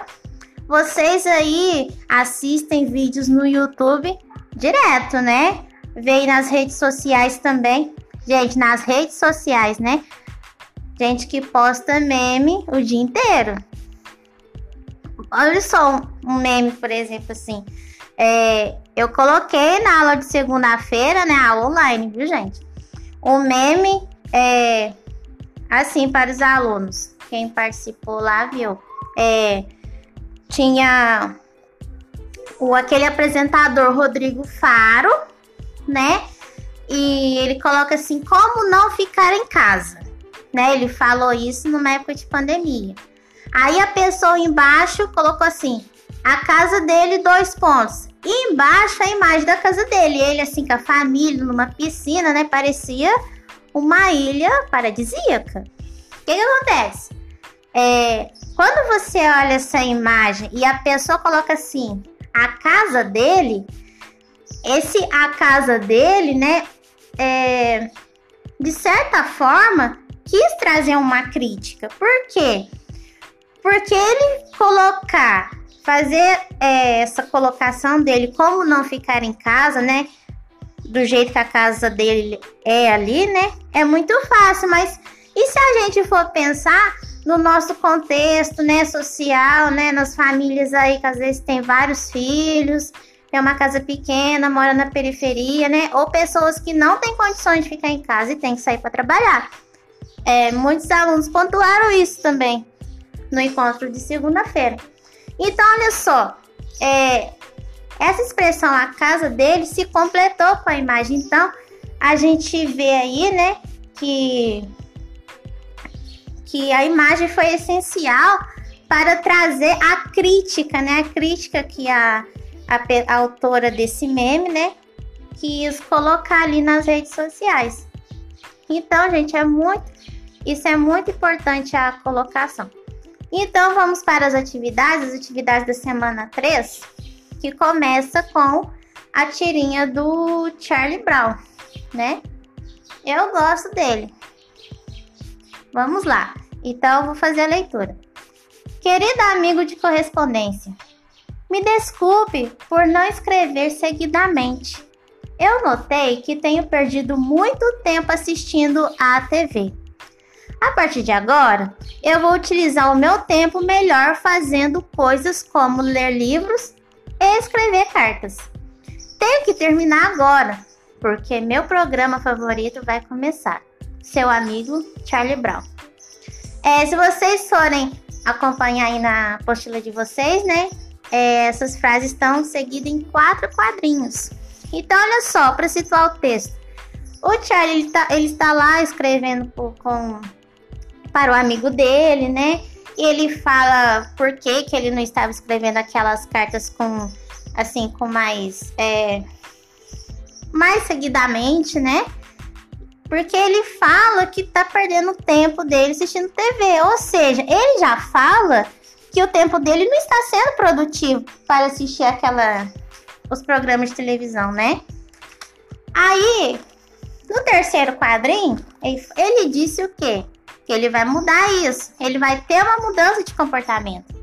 A: Vocês aí assistem vídeos no YouTube direto, né? Veio nas redes sociais também. Gente, nas redes sociais, né? Gente que posta meme o dia inteiro. Olha só um meme, por exemplo, assim. É, eu coloquei na aula de segunda-feira, né? Aula online, viu, gente? O meme é assim para os alunos. Quem participou lá viu. É, tinha o aquele apresentador Rodrigo Faro, né? E ele coloca assim: como não ficar em casa? Né? Ele falou isso numa época de pandemia. Aí a pessoa embaixo colocou assim: a casa dele, dois pontos. E embaixo a imagem da casa dele. Ele, assim, com a família, numa piscina, né? Parecia uma ilha paradisíaca. O que, que acontece? É, quando você olha essa imagem e a pessoa coloca assim, a casa dele, esse a casa dele, né? É, de certa forma, quis trazer uma crítica. Por quê? Porque ele colocar fazer é, essa colocação dele, como não ficar em casa, né? Do jeito que a casa dele é ali, né? É muito fácil, mas e se a gente for pensar no nosso contexto, né, social, né, nas famílias aí que às vezes tem vários filhos, tem uma casa pequena, mora na periferia, né, ou pessoas que não têm condições de ficar em casa e tem que sair para trabalhar. É, muitos alunos pontuaram isso também no encontro de segunda-feira. Então, olha só, é, essa expressão a casa dele se completou com a imagem. Então, a gente vê aí, né, que que a imagem foi essencial para trazer a crítica, né? A crítica que a, a, a autora desse meme, né, quis colocar ali nas redes sociais. Então, gente, é muito isso é muito importante a colocação. Então vamos para as atividades, as atividades da semana 3, que começa com a tirinha do Charlie Brown, né? Eu gosto dele. Vamos lá. Então vou fazer a leitura. Querido amigo de correspondência, me desculpe por não escrever seguidamente. Eu notei que tenho perdido muito tempo assistindo à TV. A partir de agora, eu vou utilizar o meu tempo melhor fazendo coisas como ler livros e escrever cartas. Tenho que terminar agora, porque meu programa favorito vai começar. Seu amigo Charlie Brown. É, se vocês forem acompanhar aí na apostila de vocês, né? É, essas frases estão seguidas em quatro quadrinhos. Então, olha só, para situar o texto. O Charlie ele, tá, ele está lá escrevendo com para o amigo dele, né? E ele fala por que, que ele não estava escrevendo aquelas cartas com assim, com mais é, mais seguidamente, né? Porque ele fala que tá perdendo o tempo dele assistindo TV, ou seja, ele já fala que o tempo dele não está sendo produtivo para assistir aquela os programas de televisão, né? Aí, no terceiro quadrinho, ele, ele disse o quê? Ele vai mudar isso, ele vai ter uma mudança de comportamento.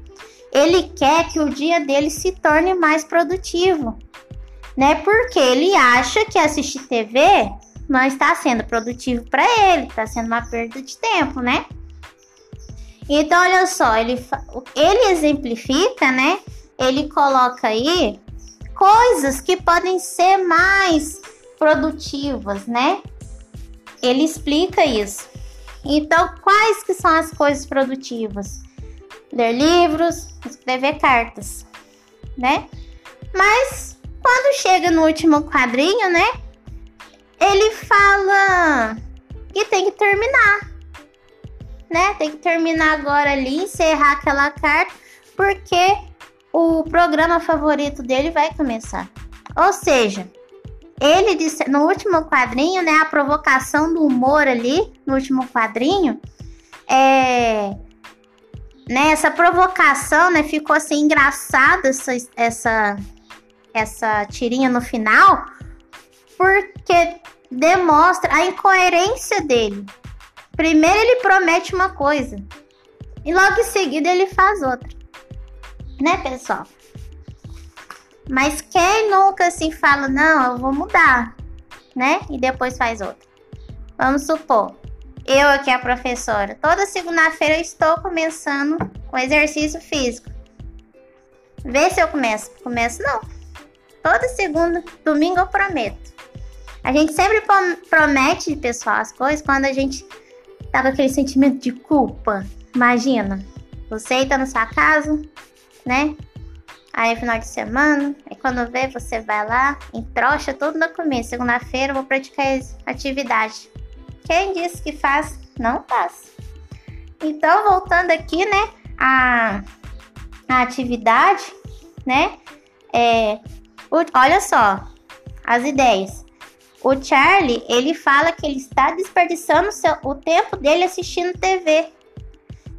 A: Ele quer que o dia dele se torne mais produtivo. né? Porque ele acha que assistir TV não está sendo produtivo para ele, está sendo uma perda de tempo, né? Então, olha só, ele, ele exemplifica, né? Ele coloca aí coisas que podem ser mais produtivas, né? Ele explica isso. Então, quais que são as coisas produtivas? Ler livros, escrever cartas, né? Mas quando chega no último quadrinho, né? Ele fala que tem que terminar, né? Tem que terminar agora ali, encerrar aquela carta, porque o programa favorito dele vai começar. Ou seja, ele disse no último quadrinho, né, a provocação do humor ali, no último quadrinho, é né, essa provocação, né, ficou assim engraçada essa essa essa tirinha no final, porque demonstra a incoerência dele. Primeiro ele promete uma coisa e logo em seguida ele faz outra. Né, pessoal? Mas quem nunca assim fala, não, eu vou mudar, né? E depois faz outra. Vamos supor, eu aqui a professora, toda segunda-feira eu estou começando o exercício físico. Vê se eu começo. Começo não. Toda segunda, domingo eu prometo. A gente sempre promete, pessoal, as coisas quando a gente tá com aquele sentimento de culpa. Imagina, você tá na sua casa, né? Aí é final de semana, quando vê, você vai lá, entrocha tudo no começo. Segunda-feira vou praticar atividade. Quem disse que faz, não faz. Então, voltando aqui, né, a, a atividade, né, é, o, olha só, as ideias. O Charlie, ele fala que ele está desperdiçando seu, o tempo dele assistindo TV.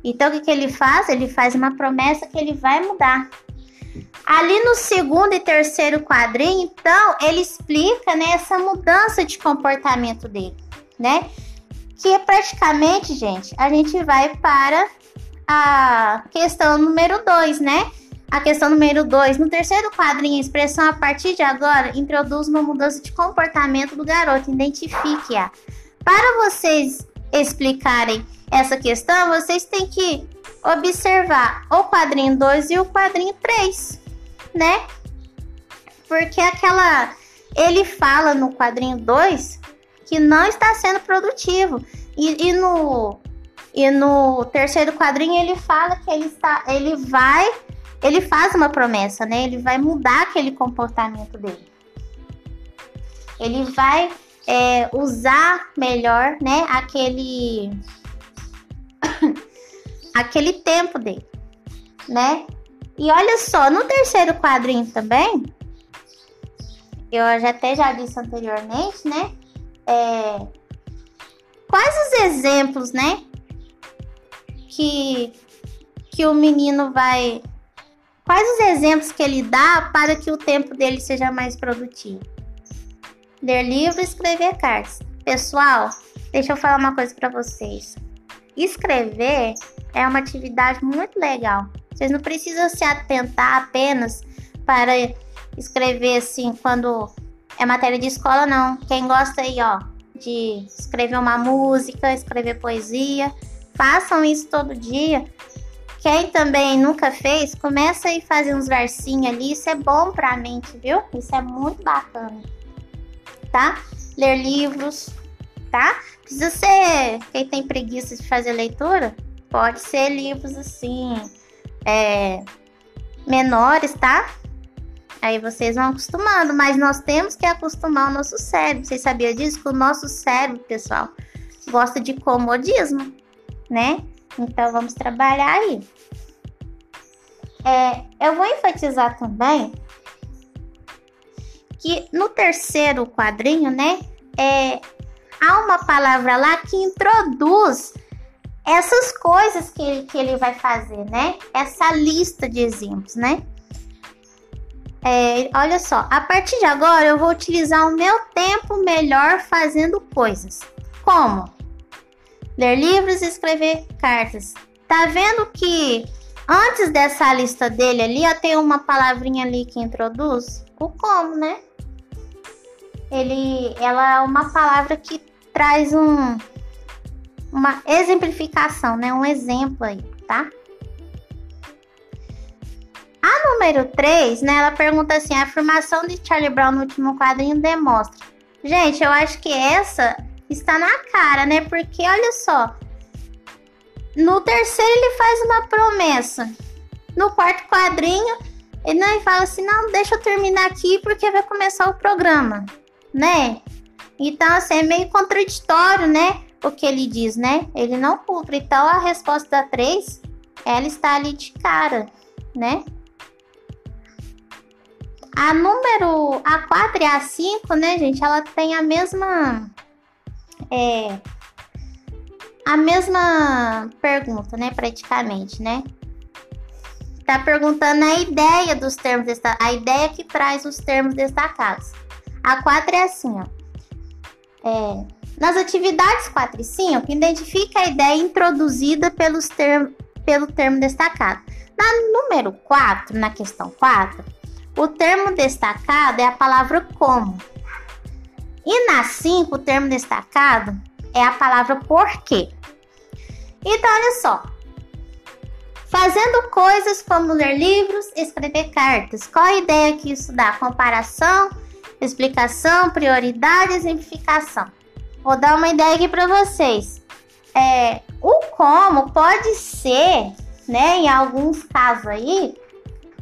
A: Então, o que, que ele faz? Ele faz uma promessa que ele vai mudar. Ali no segundo e terceiro quadrinho, então, ele explica né, essa mudança de comportamento dele, né? Que é praticamente, gente, a gente vai para a questão número 2, né? A questão número 2. No terceiro quadrinho, a expressão a partir de agora introduz uma mudança de comportamento do garoto. Identifique-a. Para vocês explicarem essa questão, vocês têm que observar o quadrinho 2 e o quadrinho 3 né? Porque aquela. Ele fala no quadrinho 2 que não está sendo produtivo. E, e, no, e no terceiro quadrinho ele fala que ele está. Ele vai. Ele faz uma promessa, né? Ele vai mudar aquele comportamento dele. Ele vai é, usar melhor, né? Aquele. aquele tempo dele, né? E olha só, no terceiro quadrinho também, eu já até já disse anteriormente, né? É, quais os exemplos, né? Que, que o menino vai. Quais os exemplos que ele dá para que o tempo dele seja mais produtivo? Ler livro e escrever cartas. Pessoal, deixa eu falar uma coisa para vocês. Escrever é uma atividade muito legal. Vocês não precisam se atentar apenas para escrever assim quando é matéria de escola, não. Quem gosta aí, ó, de escrever uma música, escrever poesia, façam isso todo dia. Quem também nunca fez, começa aí fazer uns versinhos ali, isso é bom para a mente, viu? Isso é muito bacana. Tá? Ler livros, tá? Precisa ser quem tem preguiça de fazer leitura, pode ser livros assim, é, menores, tá? Aí vocês vão acostumando, mas nós temos que acostumar o nosso cérebro. Vocês sabiam disso? Que o nosso cérebro, pessoal, gosta de comodismo, né? Então vamos trabalhar aí. É, eu vou enfatizar também que no terceiro quadrinho, né, é, há uma palavra lá que introduz essas coisas que ele, que ele vai fazer, né? Essa lista de exemplos, né? É, olha só, a partir de agora eu vou utilizar o meu tempo melhor fazendo coisas. Como? Ler livros e escrever cartas. Tá vendo que antes dessa lista dele ali, ó, tem uma palavrinha ali que introduz o como, né? ele, ela é uma palavra que traz um, uma exemplificação, né? Um exemplo aí, tá? A número 3, né? Ela pergunta assim: a afirmação de Charlie Brown no último quadrinho demonstra. Gente, eu acho que essa está na cara, né? Porque olha só. No terceiro ele faz uma promessa. No quarto quadrinho, ele não fala assim: "Não, deixa eu terminar aqui porque vai começar o programa", né? Então, assim, é meio contraditório, né? O que ele diz, né? Ele não cumpre. Então, a resposta da 3, ela está ali de cara, né? A número A4 e A5, né, gente? Ela tem a mesma. É. A mesma pergunta, né? Praticamente, né? Tá perguntando a ideia dos termos destacados. A ideia que traz os termos destacados. A 4 é assim, ó. É, nas atividades 4 e 5, identifica a ideia introduzida pelos term, pelo termo destacado. Na número 4, na questão 4, o termo destacado é a palavra como. E na 5, o termo destacado é a palavra porquê. Então, olha só. Fazendo coisas como ler livros, escrever cartas. Qual a ideia que isso dá? Comparação, explicação, prioridade, exemplificação. Vou dar uma ideia aqui para vocês. É, o como pode ser, né, em alguns casos aí,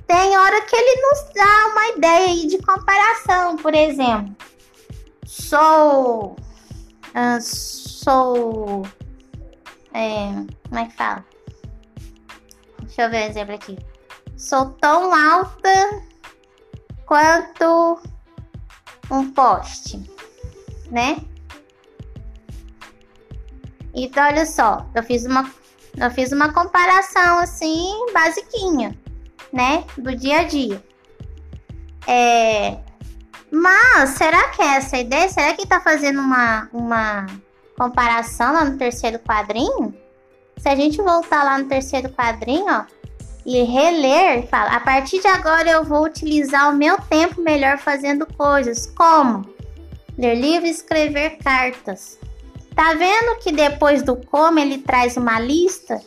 A: tem hora que ele nos dá uma ideia aí de comparação, por exemplo. Sou. Uh, sou. É, como é que fala? Deixa eu ver um exemplo aqui. Sou tão alta quanto um poste, né? Então, olha só, eu fiz uma, eu fiz uma comparação assim, basiquinha né, do dia a dia. É, mas será que é essa ideia? Será que tá fazendo uma, uma comparação lá no terceiro quadrinho? Se a gente voltar lá no terceiro quadrinho, ó, e reler, fala: a partir de agora eu vou utilizar o meu tempo melhor fazendo coisas, como ler livros e escrever cartas. Tá vendo que depois do como ele traz uma lista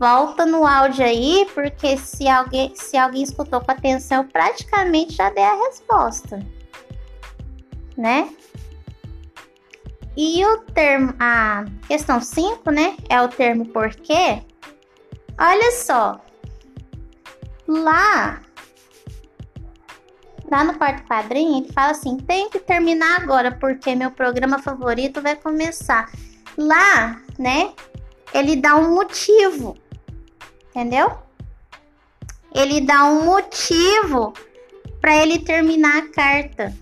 A: volta no áudio aí, porque se alguém, se alguém escutou com atenção, praticamente já dei a resposta. Né? E o termo, a questão 5, né? É o termo porquê. Olha só. Lá, lá no quarto quadrinho, ele fala assim: tem que terminar agora, porque meu programa favorito vai começar. Lá, né? Ele dá um motivo entendeu? Ele dá um motivo para ele terminar a carta.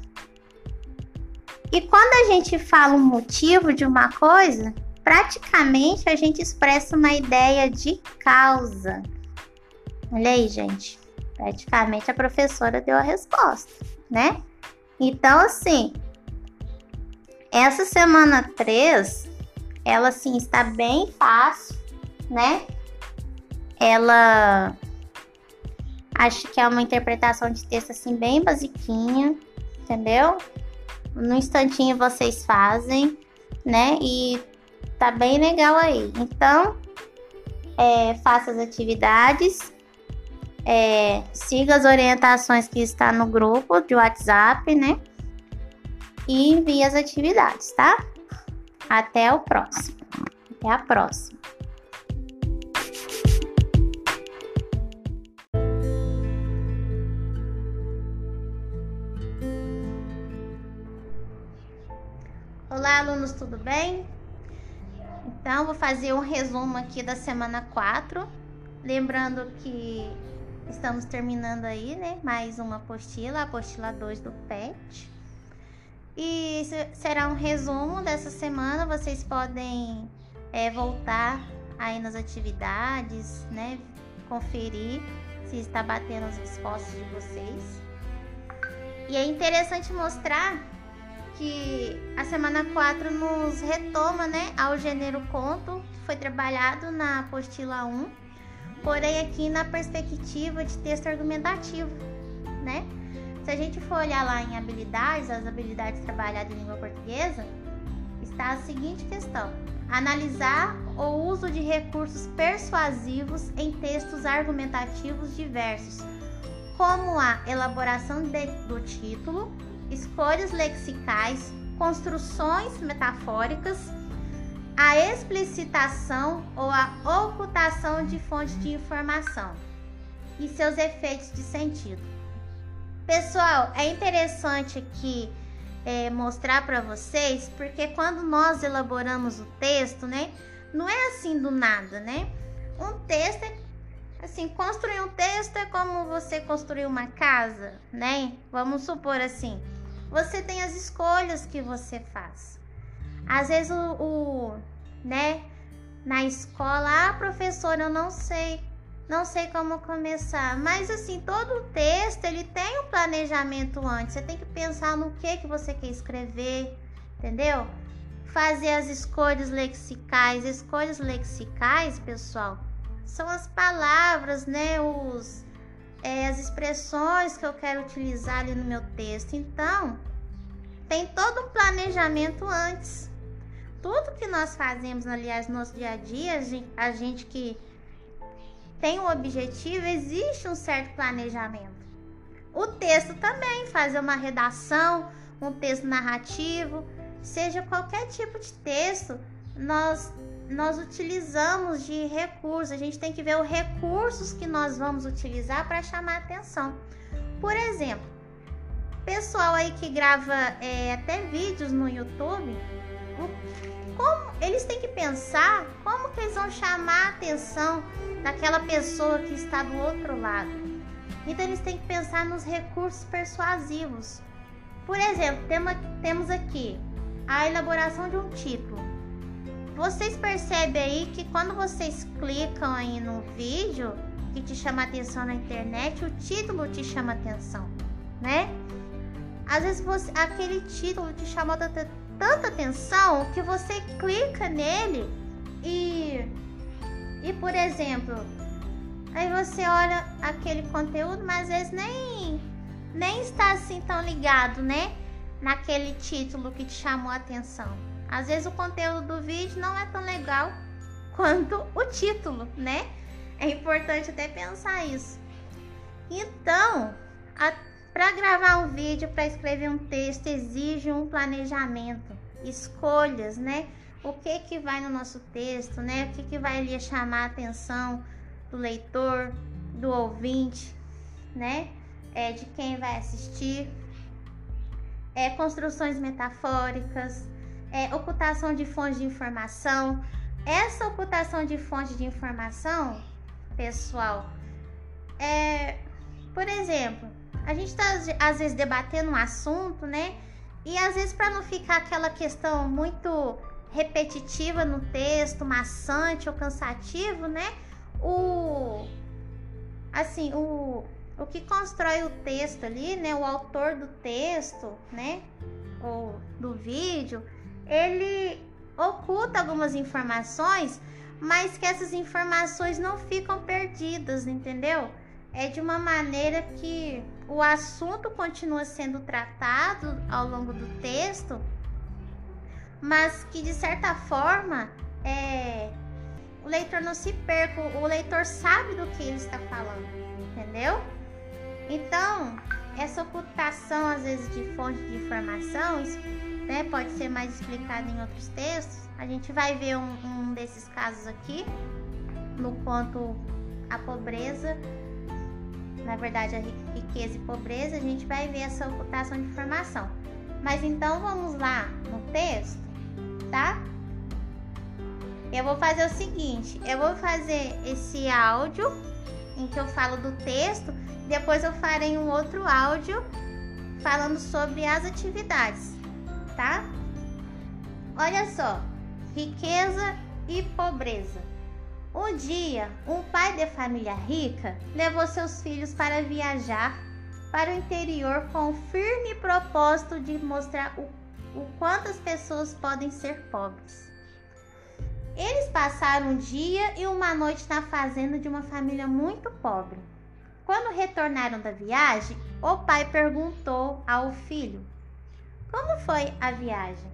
A: E quando a gente fala um motivo de uma coisa, praticamente a gente expressa uma ideia de causa. Olha aí, gente. Praticamente a professora deu a resposta, né? Então, assim, essa semana 3, ela assim está bem fácil, né? ela acho que é uma interpretação de texto assim bem basiquinha, entendeu? No instantinho vocês fazem, né? E tá bem legal aí. Então, é, faça as atividades, é, siga as orientações que está no grupo de WhatsApp, né? E envie as atividades, tá? Até o próximo. Até a próxima. Olá, alunos, tudo bem? Então, vou fazer um resumo aqui da semana 4. Lembrando que estamos terminando aí, né? Mais uma apostila, a apostila 2 do PET. E será um resumo dessa semana. Vocês podem é, voltar aí nas atividades, né? Conferir se está batendo as respostas de vocês. E é interessante mostrar que a semana 4 nos retoma né, ao gênero conto, que foi trabalhado na apostila 1, porém aqui na perspectiva de texto argumentativo, né? se a gente for olhar lá em habilidades, as habilidades trabalhadas em língua portuguesa, está a seguinte questão: analisar o uso de recursos persuasivos em textos argumentativos diversos, como a elaboração de, do título, escolhas lexicais, construções metafóricas, a explicitação ou a ocultação de fontes de informação e seus efeitos de sentido. Pessoal, é interessante aqui é, mostrar para vocês, porque quando nós elaboramos o texto, né, não é assim do nada, né? Um texto é assim, construir um texto é como você construir uma casa, né? Vamos supor assim, você tem as escolhas que você faz. Às vezes o, o né, na escola, ah, professora, eu não sei não sei como começar. Mas assim, todo texto ele tem um planejamento antes. Você tem que pensar no que que você quer escrever, entendeu? Fazer as escolhas lexicais. Escolhas lexicais, pessoal, são as palavras, né? Os é, as expressões que eu quero utilizar ali no meu texto. Então, tem todo um planejamento antes. Tudo que nós fazemos, aliás, no nosso dia a dia, a gente, que tem um objetivo, existe um certo planejamento. O texto também, fazer uma redação, um texto narrativo, seja qualquer tipo de texto, nós nós utilizamos de recursos. A gente tem que ver os recursos que nós vamos utilizar para chamar atenção. Por exemplo, pessoal aí que grava é, até vídeos no YouTube, como eles têm que pensar como que eles vão chamar a atenção daquela pessoa que está do outro lado. Então eles têm que pensar nos recursos persuasivos. Por exemplo, temos aqui a elaboração de um título. Vocês percebem aí que quando vocês clicam aí no vídeo que te chama atenção na internet, o título te chama atenção, né? Às vezes você, aquele título te chamou tanta, atenção que você clica nele e e por exemplo, aí você olha aquele conteúdo, mas às vezes nem, nem está assim tão ligado, né? Naquele título que te chamou a atenção. Às vezes o conteúdo do vídeo não é tão legal quanto o título, né? É importante até pensar isso. Então, para gravar um vídeo, para escrever um texto, exige um planejamento, escolhas, né? o que que vai no nosso texto, né? O que que vai ali chamar a atenção do leitor, do ouvinte, né? É, de quem vai assistir. É, construções metafóricas, é, ocultação de fontes de informação. Essa ocultação de fontes de informação, pessoal, é, por exemplo, a gente está às vezes debatendo um assunto, né? E às vezes para não ficar aquela questão muito repetitiva no texto, maçante ou cansativo, né? O assim, o o que constrói o texto ali, né, o autor do texto, né, ou do vídeo, ele oculta algumas informações, mas que essas informações não ficam perdidas, entendeu? É de uma maneira que o assunto continua sendo tratado ao longo do texto mas que de certa forma é, o leitor não se perca, o leitor sabe do que ele está falando, entendeu? Então, essa ocultação às vezes de fonte de informação, né, pode ser mais explicado em outros textos. A gente vai ver um, um desses casos aqui no ponto a pobreza, na verdade a riqueza e pobreza, a gente vai ver essa ocultação de informação. Mas então vamos lá no texto tá? Eu vou fazer o seguinte, eu vou fazer esse áudio em que eu falo do texto, depois eu farei um outro áudio falando sobre as atividades, tá? Olha só, riqueza e pobreza. Um dia, um pai de família rica levou seus filhos para viajar para o interior com o firme propósito de mostrar o o quanto as pessoas podem ser pobres. Eles passaram um dia e uma noite na fazenda de uma família muito pobre. quando retornaram da viagem, o pai perguntou ao filho: Como foi a viagem?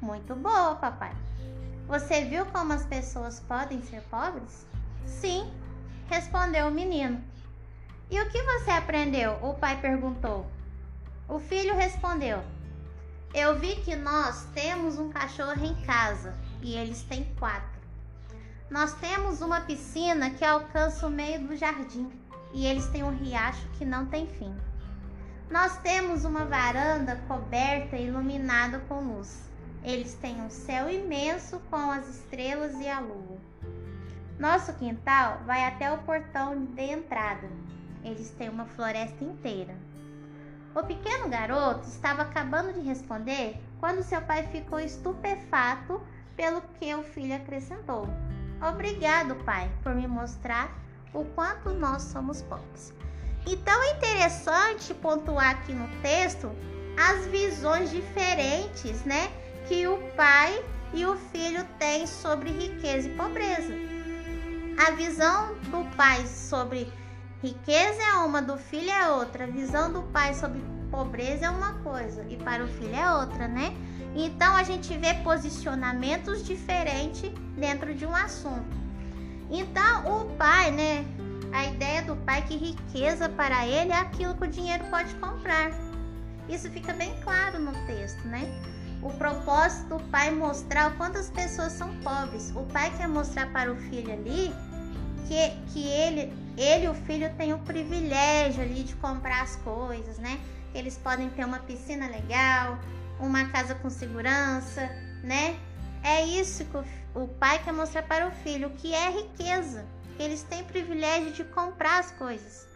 A: Muito boa, papai. Você viu como as pessoas podem ser pobres? Sim, respondeu o menino. E o que você aprendeu? O pai perguntou. O filho respondeu: Eu vi que nós temos um cachorro em casa e eles têm quatro. Nós temos uma piscina que alcança o meio do jardim e eles têm um riacho que não tem fim. Nós temos uma varanda coberta e iluminada com luz. Eles têm um céu imenso com as estrelas e a lua. Nosso quintal vai até o portão de entrada. Eles têm uma floresta inteira. O pequeno garoto estava acabando de responder quando seu pai ficou estupefato pelo que o filho acrescentou. Obrigado, pai, por me mostrar o quanto nós somos pobres. Então é interessante pontuar aqui no texto as visões diferentes, né, que o pai e o filho têm sobre riqueza e pobreza. A visão do pai sobre riqueza é uma, do filho é outra. A visão do pai sobre pobreza é uma coisa e para o filho é outra, né? Então a gente vê posicionamentos diferentes dentro de um assunto. Então o pai, né, a ideia do pai é que riqueza para ele é aquilo que o dinheiro pode comprar. Isso fica bem claro no texto, né? O propósito do pai mostrar o quanto as pessoas são pobres. O pai quer mostrar para o filho ali que, que ele, ele e o filho têm o privilégio ali de comprar as coisas, né? Eles podem ter uma piscina legal, uma casa com segurança, né? É isso que o, o pai quer mostrar para o filho, que é riqueza eles têm privilégio de comprar as coisas.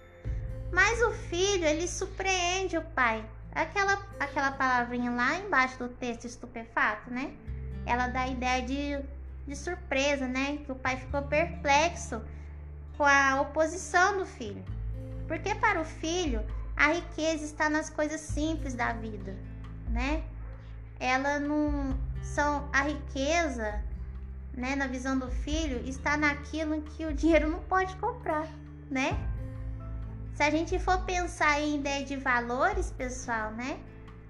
A: Mas o filho, ele surpreende o pai. Aquela, aquela palavrinha lá embaixo do texto estupefato, né? Ela dá a ideia de, de surpresa, né? Que o pai ficou perplexo com a oposição do filho. Porque para o filho, a riqueza está nas coisas simples da vida, né? Ela não são a riqueza né, na visão do filho, está naquilo que o dinheiro não pode comprar, né? Se a gente for pensar em ideia de valores, pessoal, né?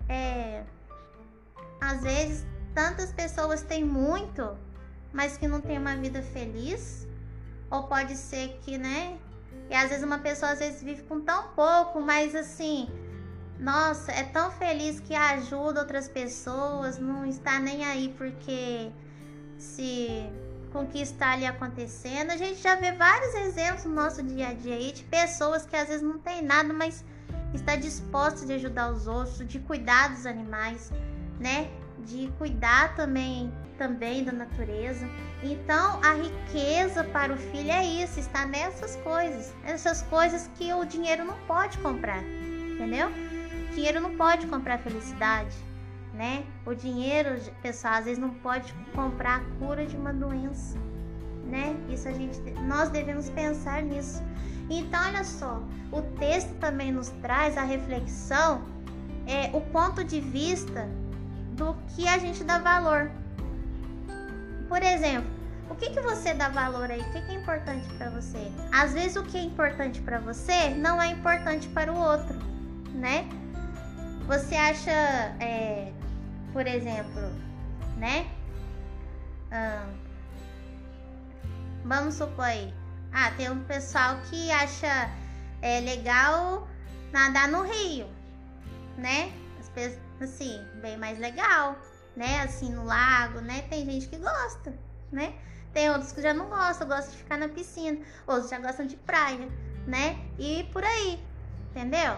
A: É, às vezes tantas pessoas têm muito, mas que não tem uma vida feliz, ou pode ser que, né? E às vezes uma pessoa às vezes vive com tão pouco, mas assim, nossa, é tão feliz que ajuda outras pessoas, não está nem aí porque se com o que está ali acontecendo. A gente já vê vários exemplos no nosso dia a dia aí de pessoas que às vezes não tem nada, mas está disposta de ajudar os outros, de cuidar dos animais, né? De cuidar também também da natureza. Então, a riqueza para o filho é isso, está nessas coisas, essas coisas que o dinheiro não pode comprar, entendeu? O dinheiro não pode comprar felicidade, né? O dinheiro, pessoal, às vezes não pode comprar a cura de uma doença, né? Isso a gente, nós devemos pensar nisso. Então, olha só, o texto também nos traz a reflexão, é, o ponto de vista do que a gente dá valor. Por exemplo, o que, que você dá valor aí? O que, que é importante para você? Às vezes o que é importante para você não é importante para o outro, né? Você acha é, por exemplo, né? Vamos supor aí. Ah, tem um pessoal que acha é, legal nadar no rio, né? Assim, bem mais legal, né? Assim, no lago, né? Tem gente que gosta, né? Tem outros que já não gostam, gostam de ficar na piscina. Outros já gostam de praia, né? E por aí, entendeu?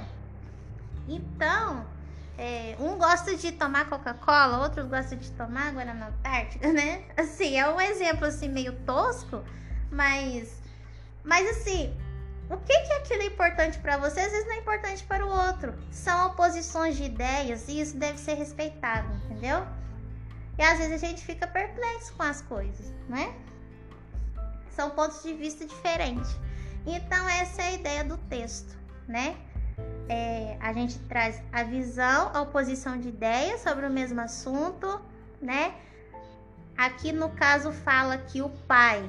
A: Então, é, um gosta de tomar Coca-Cola, outro gosta de tomar Guaraná Antártica, né? Assim, é um exemplo assim meio tosco, mas mas assim, o que que aquilo é importante para você, às vezes não é importante para o outro. São oposições de ideias e isso deve ser respeitado, entendeu? E às vezes a gente fica perplexo com as coisas, né? São pontos de vista diferentes. Então essa é a ideia do texto, né? É, a gente traz a visão, a oposição de ideias sobre o mesmo assunto, né? Aqui no caso fala que o pai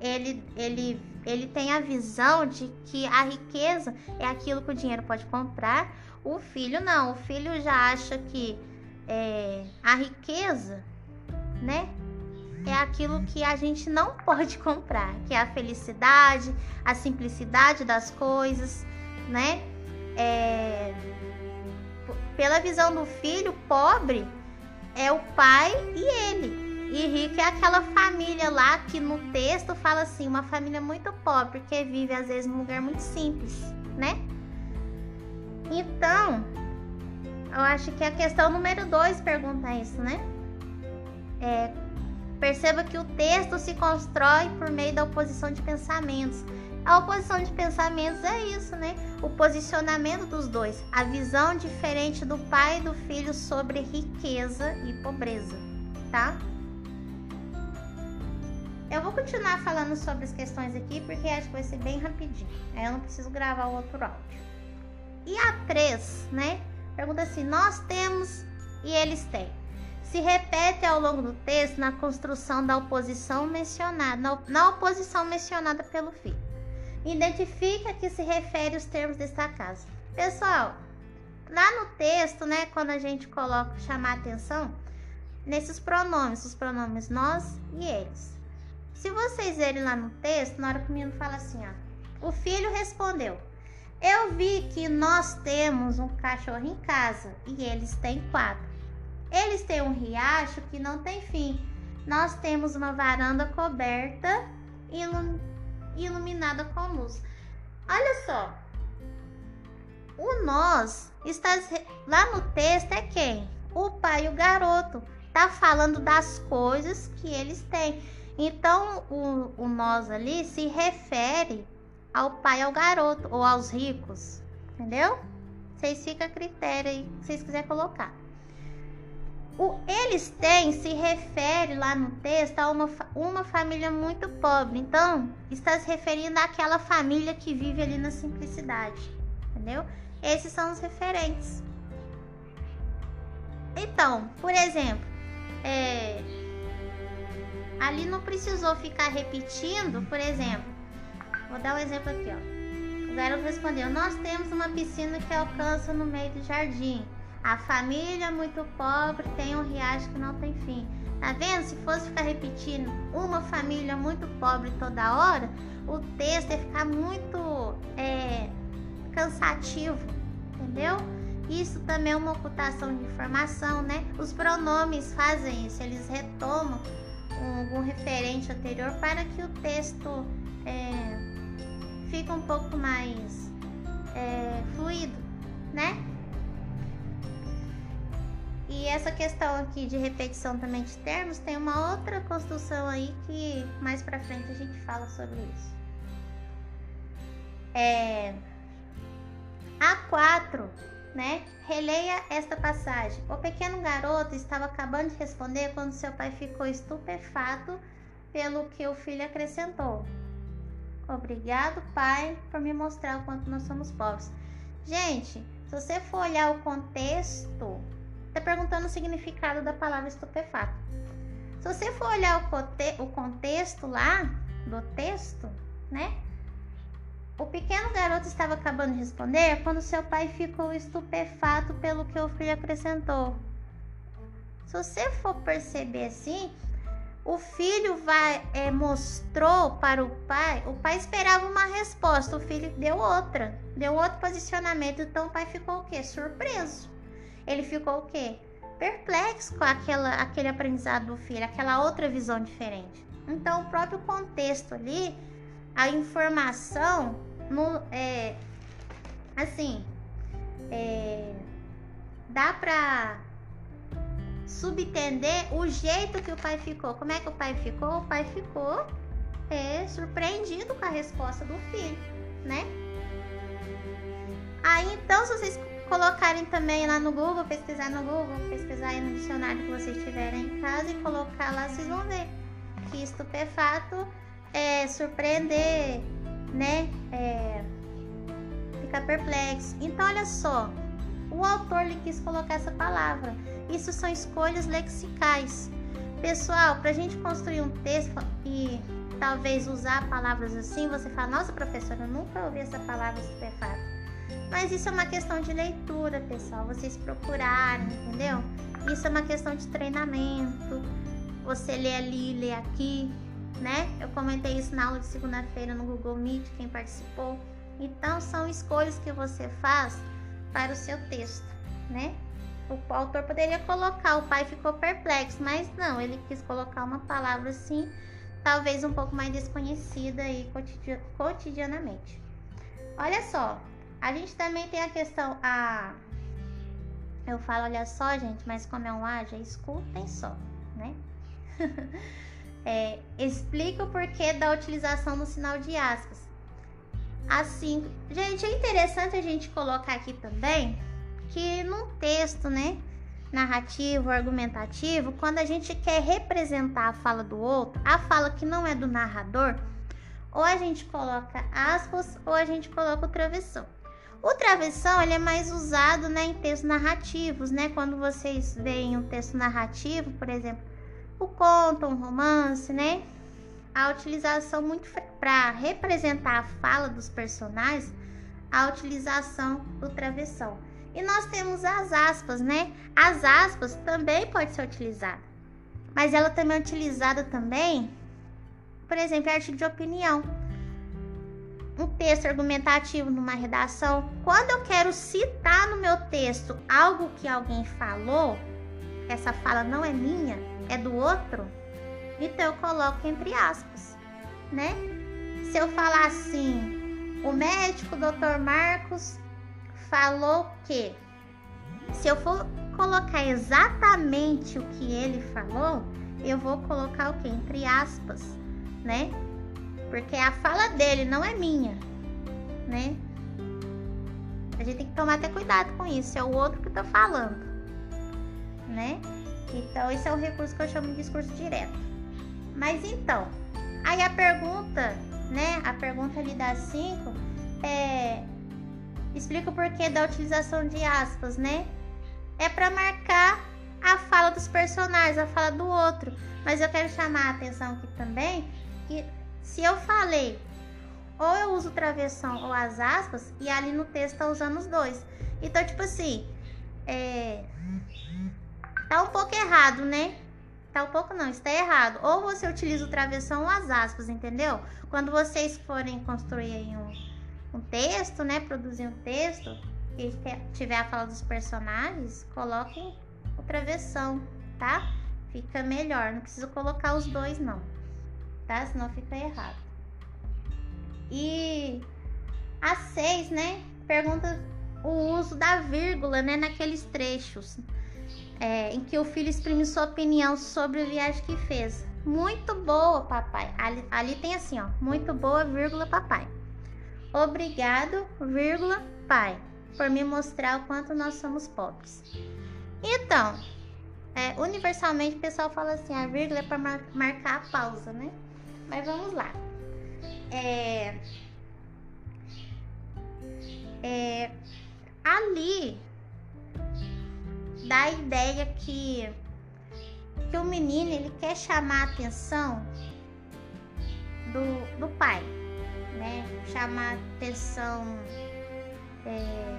A: ele, ele ele tem a visão de que a riqueza é aquilo que o dinheiro pode comprar. O filho não, o filho já acha que é, a riqueza, né, é aquilo que a gente não pode comprar, que é a felicidade, a simplicidade das coisas, né? É, pela visão do filho, pobre é o pai e ele. E rico é aquela família lá que no texto fala assim, uma família muito pobre, que vive às vezes num lugar muito simples, né? Então, eu acho que a questão número 2 pergunta isso, né? É, perceba que o texto se constrói por meio da oposição de pensamentos. A oposição de pensamentos é isso, né? O posicionamento dos dois, a visão diferente do pai e do filho sobre riqueza e pobreza, tá? Eu vou continuar falando sobre as questões aqui porque acho que vai ser bem rapidinho. Aí eu não preciso gravar o outro áudio. E a 3, né? Pergunta assim: nós temos e eles têm. Se repete ao longo do texto na construção da oposição mencionada, na, oposição mencionada pelo filho. Identifica que se refere os termos destacados. Pessoal, lá no texto, né, quando a gente coloca chamar atenção nesses pronomes, os pronomes nós e eles. Se vocês verem lá no texto, na hora que o menino fala assim, ó, o filho respondeu: Eu vi que nós temos um cachorro em casa e eles têm quatro. Eles têm um riacho que não tem fim. Nós temos uma varanda coberta e ilum iluminada com luz. Olha só. O nós está lá no texto é quem? O pai e o garoto. Tá falando das coisas que eles têm. Então, o, o nós ali se refere ao pai ao garoto ou aos ricos, entendeu? Vocês ficam a critério aí, se vocês quiserem colocar. O eles têm se refere lá no texto a uma, uma família muito pobre. Então, está se referindo àquela família que vive ali na simplicidade, entendeu? Esses são os referentes. Então, por exemplo, é, Ali não precisou ficar repetindo, por exemplo. Vou dar um exemplo aqui, ó. O garoto respondeu: Nós temos uma piscina que alcança no meio do jardim. A família muito pobre tem um riacho que não tem fim. Tá vendo? Se fosse ficar repetindo uma família muito pobre toda hora, o texto ia ficar muito é, cansativo, entendeu? Isso também é uma ocultação de informação, né? Os pronomes fazem isso, eles retomam algum referente anterior para que o texto é, fique um pouco mais é, fluido, né? E essa questão aqui de repetição também de termos tem uma outra construção aí que mais para frente a gente fala sobre isso. É, A4 né? Releia esta passagem. O pequeno garoto estava acabando de responder quando seu pai ficou estupefato pelo que o filho acrescentou. Obrigado, pai, por me mostrar o quanto nós somos pobres. Gente, se você for olhar o contexto, está perguntando o significado da palavra estupefato. Se você for olhar o, o contexto lá do texto, né? O pequeno garoto estava acabando de responder quando seu pai ficou estupefato pelo que o filho acrescentou. Se você for perceber assim, o filho vai é, mostrou para o pai, o pai esperava uma resposta, o filho deu outra, deu outro posicionamento, então o pai ficou o quê? Surpreso. Ele ficou o quê? Perplexo com aquela, aquele aprendizado do filho, aquela outra visão diferente. Então, o próprio contexto ali, a informação no, é, assim, é, dá pra subentender o jeito que o pai ficou. Como é que o pai ficou? O pai ficou é, surpreendido com a resposta do filho, né? Aí então, se vocês colocarem também lá no Google, pesquisar no Google, pesquisar aí no dicionário que vocês tiverem em casa e colocar lá, vocês vão ver que estupefato é surpreender, né? É, ficar perplexo. Então, olha só, o autor lhe quis colocar essa palavra. Isso são escolhas lexicais. Pessoal, para a gente construir um texto e talvez usar palavras assim, você fala, nossa professora, eu nunca ouvi essa palavra estupefato. Mas isso é uma questão de leitura, pessoal. Vocês procurarem, entendeu? Isso é uma questão de treinamento. Você lê ali, lê aqui, né? Eu comentei isso na aula de segunda-feira no Google Meet, quem participou. Então, são escolhas que você faz para o seu texto, né? O autor poderia colocar, o pai ficou perplexo, mas não, ele quis colocar uma palavra assim, talvez um pouco mais desconhecida aí cotidianamente. Olha só, a gente também tem a questão, a eu falo, olha só, gente, mas como é um haja, escutem só, né? é, explica o porquê da utilização do sinal de aspas. Assim, gente, é interessante a gente colocar aqui também que num texto, né, narrativo, argumentativo, quando a gente quer representar a fala do outro, a fala que não é do narrador, ou a gente coloca aspas ou a gente coloca o travessão. O travessão ele é mais usado né, em textos narrativos, né? Quando vocês veem um texto narrativo, por exemplo, o conto, um romance, né? A utilização muito para representar a fala dos personagens, a utilização do travessão. E nós temos as aspas, né? As aspas também pode ser utilizada. Mas ela também é utilizada também, por exemplo, em artigo de opinião. Um texto argumentativo numa redação. Quando eu quero citar no meu texto algo que alguém falou, essa fala não é minha, é do outro, então eu coloco entre aspas, né? Se eu falar assim, o médico Dr. Marcos falou que se eu for colocar exatamente o que ele falou, eu vou colocar o que? Entre aspas, né? Porque a fala dele não é minha, né? A gente tem que tomar até cuidado com isso, é o outro que tá falando, né? Então, esse é o recurso que eu chamo de discurso direto. Mas então, aí a pergunta, né? A pergunta ali das cinco é Explica o porquê da utilização de aspas, né? É para marcar a fala dos personagens, a fala do outro. Mas eu quero chamar a atenção aqui também que se eu falei ou eu uso travessão ou as aspas, e ali no texto tá usando os dois. Então, tipo assim, é... tá um pouco errado, né? Tá um pouco não, está errado. Ou você utiliza o travessão ou as aspas, entendeu? Quando vocês forem construir um, um texto, né? Produzir um texto e tiver a fala dos personagens, coloquem o travessão, tá? Fica melhor. Não precisa colocar os dois, não, tá? Senão fica errado. E a seis, né? Pergunta o uso da vírgula, né? Naqueles trechos é, em que o filho exprime sua opinião sobre a viagem que fez. Muito boa, papai. Ali, ali tem assim, ó. Muito boa, vírgula, papai. Obrigado, vírgula, pai, por me mostrar o quanto nós somos pobres. Então, é, universalmente o pessoal fala assim, a vírgula é para mar marcar a pausa, né? Mas vamos lá. É, é, ali dá a ideia que, que o menino ele quer chamar a atenção do, do pai né? Chamar atenção. É,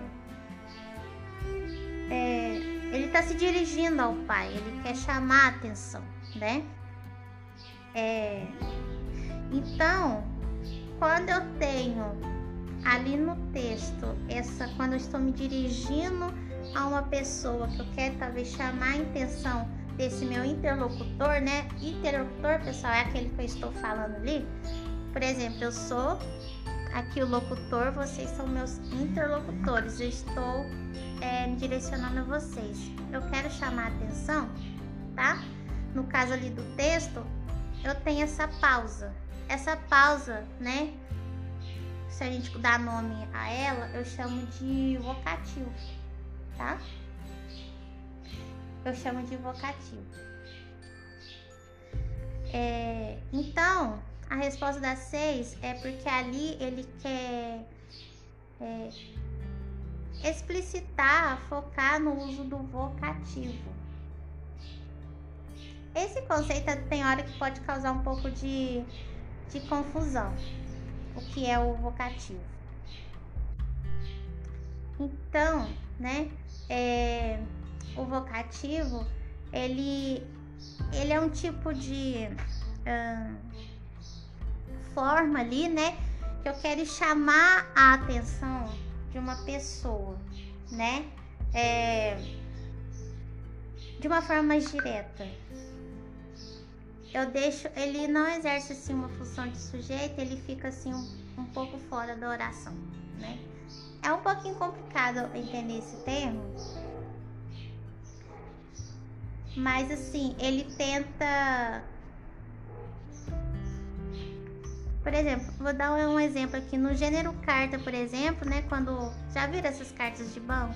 A: é, ele está se dirigindo ao pai, ele quer chamar atenção, né? É, então, quando eu tenho ali no texto essa, quando eu estou me dirigindo a uma pessoa que eu quero talvez chamar a atenção desse meu interlocutor, né? Interlocutor, pessoal, é aquele que eu estou falando ali. Por exemplo, eu sou aqui o locutor, vocês são meus interlocutores. Eu estou é, me direcionando a vocês. Eu quero chamar a atenção, tá? No caso ali do texto, eu tenho essa pausa. Essa pausa, né? Se a gente dá nome a ela, eu chamo de vocativo, tá? Eu chamo de vocativo. É, então, a resposta da 6 é porque ali ele quer é, explicitar, focar no uso do vocativo. Esse conceito tem hora que pode causar um pouco de de confusão. O que é o vocativo? Então, né? É, o vocativo ele ele é um tipo de uh, forma ali, né? Que eu quero chamar a atenção de uma pessoa, né? É, de uma forma mais direta. Eu deixo, ele não exerce assim uma função de sujeito, ele fica assim um, um pouco fora da oração, né? É um pouquinho complicado entender esse termo, mas assim, ele tenta. Por exemplo, vou dar um exemplo aqui. No gênero carta, por exemplo, né? Quando. Já viram essas cartas de banco?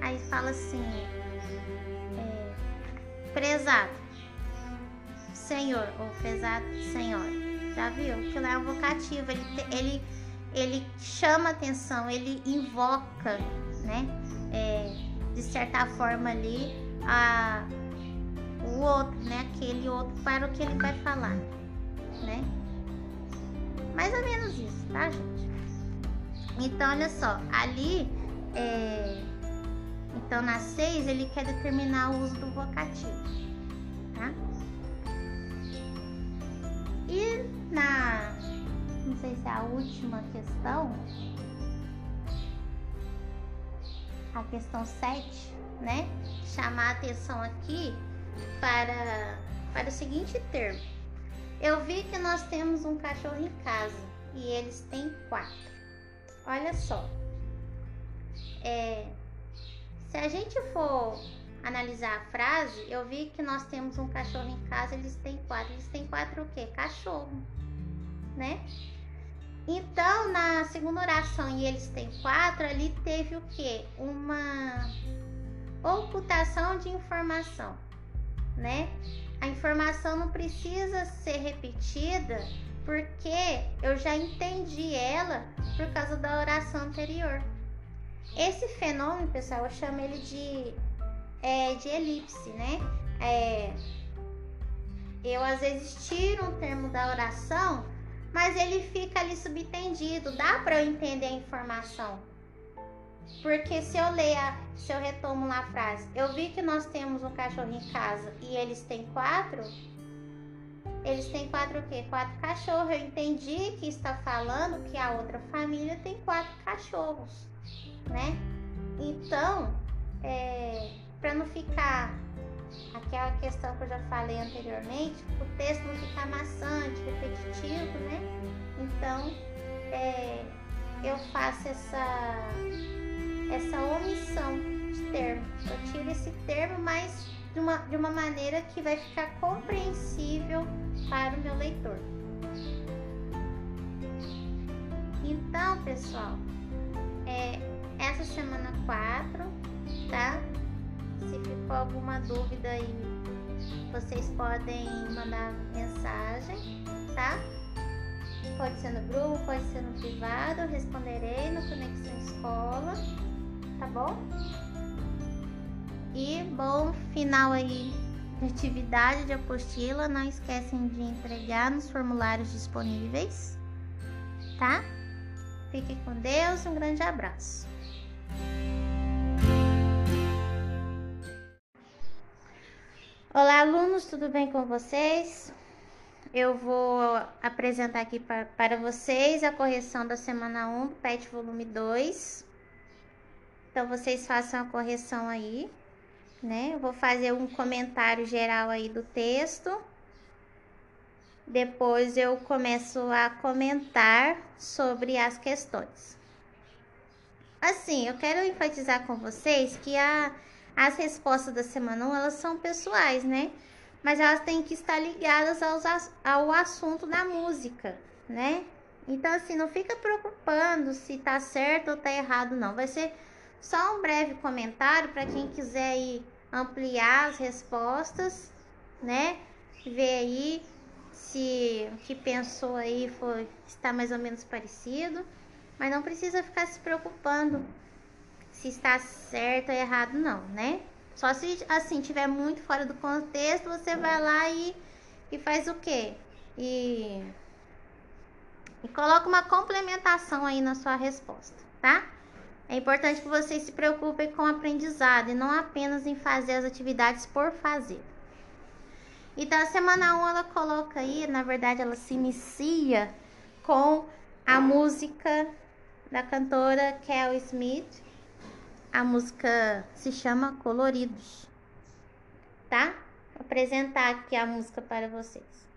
A: Aí fala assim. É, prezado. Senhor. Ou prezado senhora. Já viu? Aquilo é um vocativo. Ele, ele, ele chama atenção, ele invoca, né? É, de certa forma ali, a o outro, né? Aquele outro para o que ele vai falar, né? Mais ou menos isso, tá, gente? Então, olha só, ali, é... então na 6 ele quer determinar o uso do vocativo, tá? E na, não sei se é a última questão, a questão 7, né? Chamar a atenção aqui para, para o seguinte termo. Eu vi que nós temos um cachorro em casa e eles têm quatro. Olha só. É, se a gente for analisar a frase, eu vi que nós temos um cachorro em casa, eles têm quatro. Eles têm quatro o quê? Cachorro, né? Então, na segunda oração, e eles têm quatro, ali teve o quê? Uma ocultação de informação né? A informação não precisa ser repetida porque eu já entendi ela por causa da oração anterior. Esse fenômeno, pessoal, eu chamo ele de, é, de elipse, né? É, eu às vezes tiro um termo da oração, mas ele fica ali subentendido, dá para eu entender a informação. Porque se eu ler, se eu retomo lá a frase, eu vi que nós temos um cachorro em casa e eles têm quatro. Eles têm quatro o quê? Quatro cachorros. Eu entendi que está falando que a outra família tem quatro cachorros, né? Então, é, para não ficar aquela questão que eu já falei anteriormente, o texto não ficar maçante, repetitivo, né? Então, é, eu faço essa essa omissão de termo. Eu tiro esse termo, mas de uma, de uma maneira que vai ficar compreensível para o meu leitor. Então, pessoal, é, essa semana 4, tá? Se ficou alguma dúvida aí, vocês podem mandar mensagem, tá? Pode ser no grupo, pode ser no privado, eu responderei no Conexão Escola tá bom? E bom final aí de atividade de apostila. Não esquecem de entregar nos formulários disponíveis, tá? Fique com Deus, um grande abraço. Olá, alunos, tudo bem com vocês? Eu vou apresentar aqui para vocês a correção da semana 1 PET volume 2. Então vocês façam a correção aí, né? Eu vou fazer um comentário geral aí do texto. Depois eu começo a comentar sobre as questões. Assim, eu quero enfatizar com vocês que a, as respostas da semana 1, elas são pessoais, né? Mas elas têm que estar ligadas aos, ao assunto da música, né? Então, assim, não fica preocupando se tá certo ou tá errado, não. Vai ser só um breve comentário para quem quiser aí ampliar as respostas, né? Ver aí se o que pensou aí foi está mais ou menos parecido, mas não precisa ficar se preocupando se está certo ou errado não, né? Só se assim tiver muito fora do contexto, você vai lá e, e faz o quê? E E coloca uma complementação aí na sua resposta, tá? É importante que vocês se preocupem com o aprendizado e não apenas em fazer as atividades por fazer. Então, a semana 1 ela coloca aí, na verdade, ela se inicia com a música da cantora Kel Smith. A música se chama Coloridos, tá? Vou apresentar aqui a música para vocês.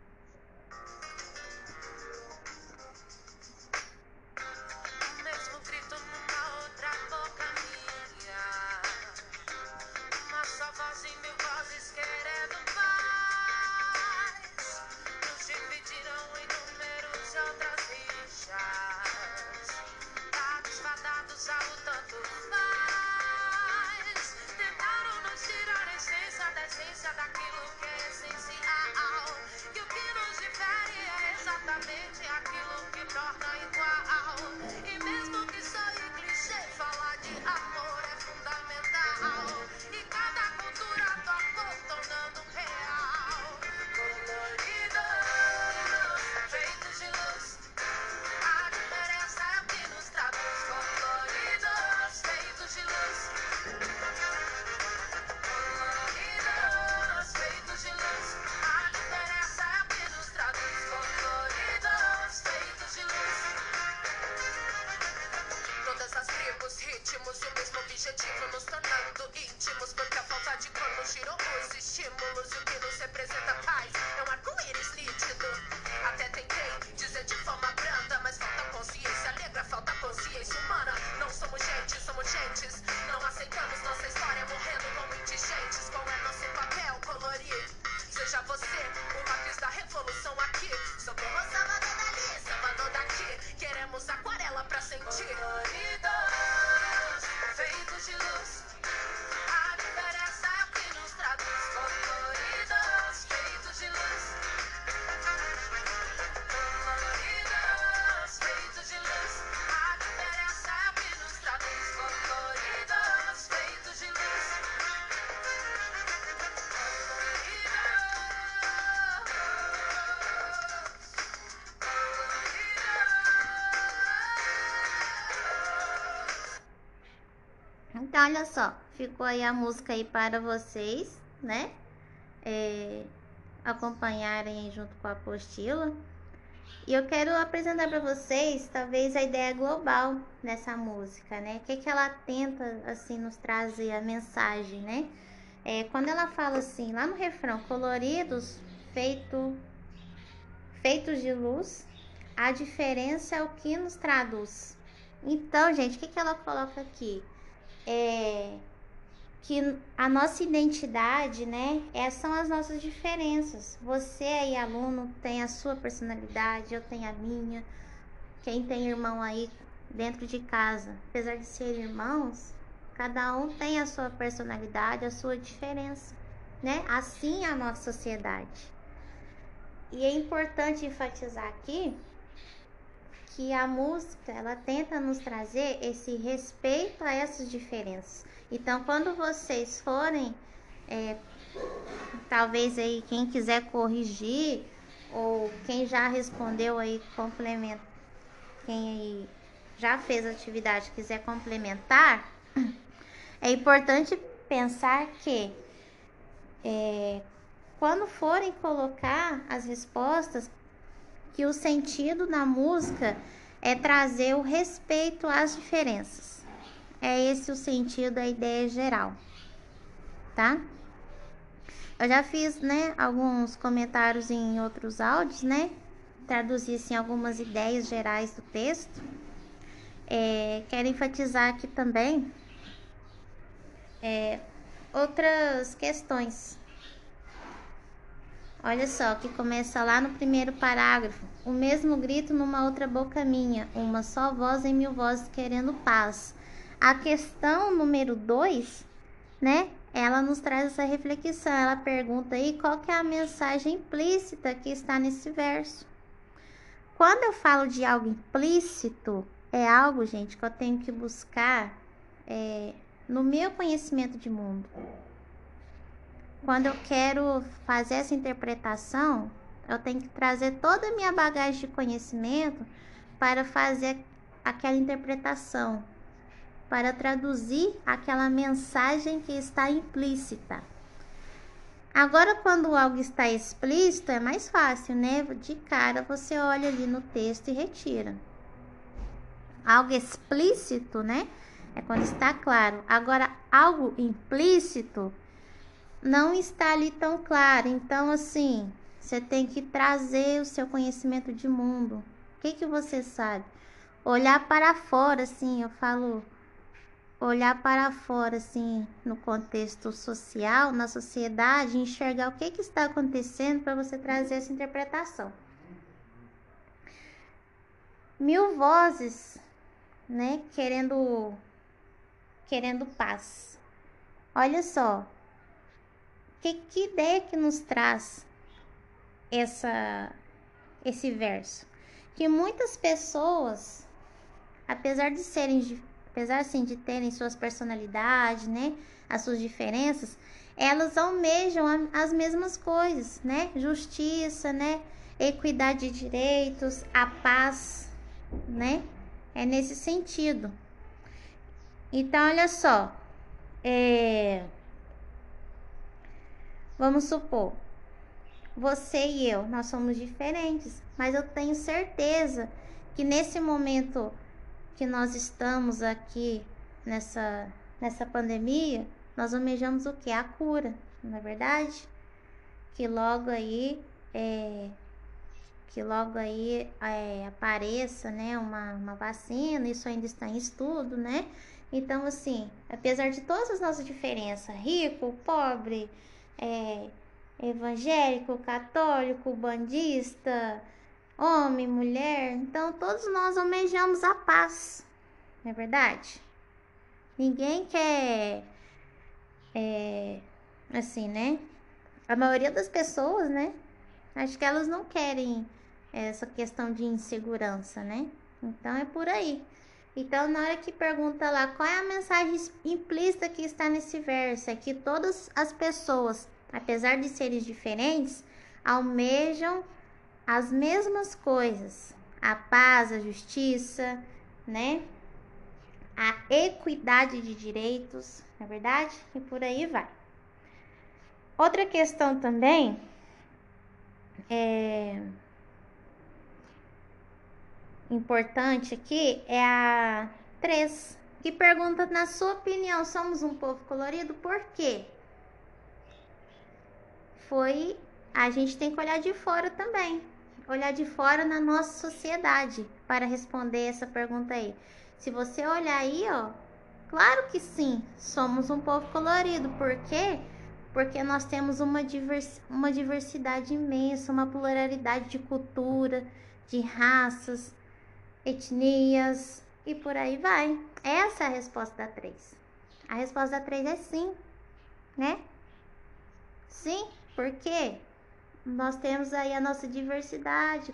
A: Então, olha só, ficou aí a música aí para vocês, né? É, acompanharem junto com a apostila. E eu quero apresentar para vocês, talvez, a ideia global dessa música, né? O que, que ela tenta, assim, nos trazer a mensagem, né? É, quando ela fala assim, lá no refrão, coloridos, feito, feitos de luz, a diferença é o que nos traduz. Então, gente, o que, que ela coloca aqui? É, que a nossa identidade, né, é, são as nossas diferenças. Você aí, aluno, tem a sua personalidade, eu tenho a minha. Quem tem irmão aí dentro de casa, apesar de ser irmãos, cada um tem a sua personalidade, a sua diferença, né? Assim é a nossa sociedade. E é importante enfatizar aqui que a música ela tenta nos trazer esse respeito a essas diferenças. Então, quando vocês forem, é, talvez aí quem quiser corrigir ou quem já respondeu aí complementa, quem aí já fez atividade quiser complementar, é importante pensar que é, quando forem colocar as respostas que o sentido na música é trazer o respeito às diferenças. É esse o sentido, a ideia geral, tá? Eu já fiz, né, alguns comentários em outros áudios, né? Traduzi, assim, algumas ideias gerais do texto. É, quero enfatizar aqui também é, outras questões Olha só, que começa lá no primeiro parágrafo. O mesmo grito numa outra boca minha, uma só voz em mil vozes querendo paz. A questão número dois, né? Ela nos traz essa reflexão. Ela pergunta aí qual que é a mensagem implícita que está nesse verso. Quando eu falo de algo implícito, é algo, gente, que eu tenho que buscar é, no meu conhecimento de mundo quando eu quero fazer essa interpretação, eu tenho que trazer toda a minha bagagem de conhecimento para fazer aquela interpretação, para traduzir aquela mensagem que está implícita. Agora, quando algo está explícito, é mais fácil, né? De cara você olha ali no texto e retira. Algo explícito, né? É quando está claro. Agora, algo implícito não está ali tão claro. Então, assim, você tem que trazer o seu conhecimento de mundo. O que, que você sabe? Olhar para fora, assim, eu falo olhar para fora, assim, no contexto social, na sociedade, enxergar o que, que está acontecendo para você trazer essa interpretação. Mil vozes, né, querendo, querendo paz. Olha só, que, que ideia que nos traz essa, esse verso? Que muitas pessoas, apesar de serem apesar assim de terem suas personalidades, né, as suas diferenças, elas almejam as mesmas coisas, né? Justiça, né? Equidade de direitos, a paz, né? É nesse sentido. Então, olha só, é... vamos supor, você e eu, nós somos diferentes, mas eu tenho certeza que nesse momento que nós estamos aqui nessa, nessa pandemia, nós almejamos o que? A cura, não é verdade? Que logo aí é, que logo aí é, apareça né, uma, uma vacina, isso ainda está em estudo, né? Então, assim, apesar de todas as nossas diferenças, rico, pobre, é, evangélico, católico, bandista, homem, mulher. Então, todos nós almejamos a paz, não é verdade? Ninguém quer, é, assim, né? A maioria das pessoas, né? Acho que elas não querem essa questão de insegurança, né? Então, é por aí. Então, na hora que pergunta lá qual é a mensagem implícita que está nesse verso, é que todas as pessoas, apesar de serem diferentes, almejam as mesmas coisas, a paz, a justiça, né? A equidade de direitos, não é verdade? E por aí vai. Outra questão também é importante aqui é a 3, que pergunta, na sua opinião, somos um povo colorido? Por quê? Foi, a gente tem que olhar de fora também olhar de fora na nossa sociedade para responder essa pergunta aí. Se você olhar aí, ó, claro que sim, somos um povo colorido. Por quê? Porque nós temos uma, divers, uma diversidade imensa, uma pluralidade de cultura, de raças, etnias e por aí vai. Essa é a resposta da 3. A resposta da 3 é sim, né? Sim, por quê? nós temos aí a nossa diversidade,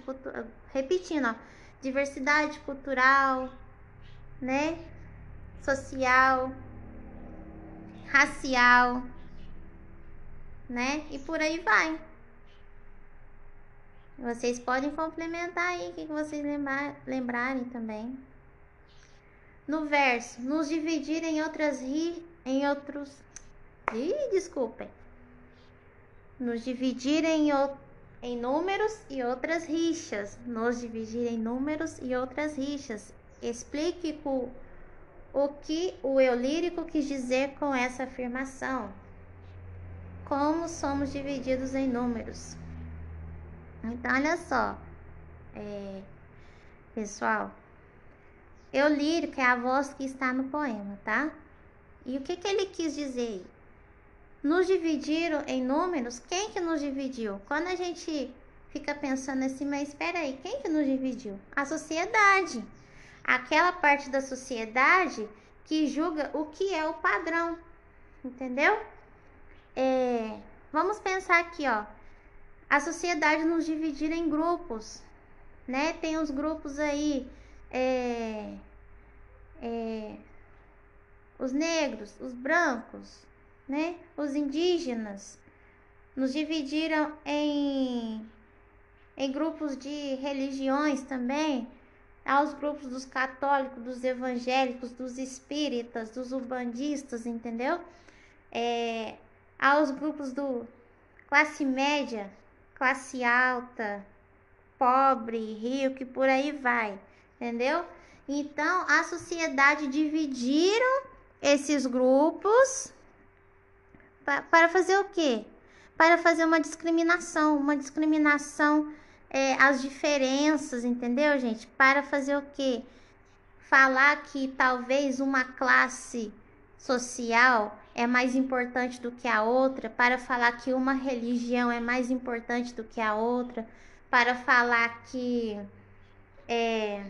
A: repetindo, ó, diversidade cultural, né? Social, racial, né? E por aí vai. Vocês podem complementar aí o que vocês lembrar, lembrarem também. No verso, nos dividir em outras ri, em outros. Ih, desculpem nos dividir em, em números e outras rixas, nos dividir em números e outras rixas. Explique o, o que o eu lírico quis dizer com essa afirmação. Como somos divididos em números. Então, olha só, é, pessoal, eu lírico é a voz que está no poema, tá? E o que, que ele quis dizer? Nos dividiram em números, quem que nos dividiu? Quando a gente fica pensando assim, mas espera aí, quem que nos dividiu? A sociedade. Aquela parte da sociedade que julga o que é o padrão, entendeu? É, vamos pensar aqui, ó. A sociedade nos dividir em grupos, né? Tem os grupos aí, é, é, os negros, os brancos, né? Os indígenas nos dividiram em, em grupos de religiões também. aos grupos dos católicos, dos evangélicos, dos espíritas, dos umbandistas, entendeu? É, aos grupos do classe média, classe alta, pobre, rico e por aí vai, entendeu? Então a sociedade dividiram esses grupos para fazer o quê? Para fazer uma discriminação, uma discriminação é, as diferenças, entendeu, gente? Para fazer o quê? Falar que talvez uma classe social é mais importante do que a outra, para falar que uma religião é mais importante do que a outra, para falar que é,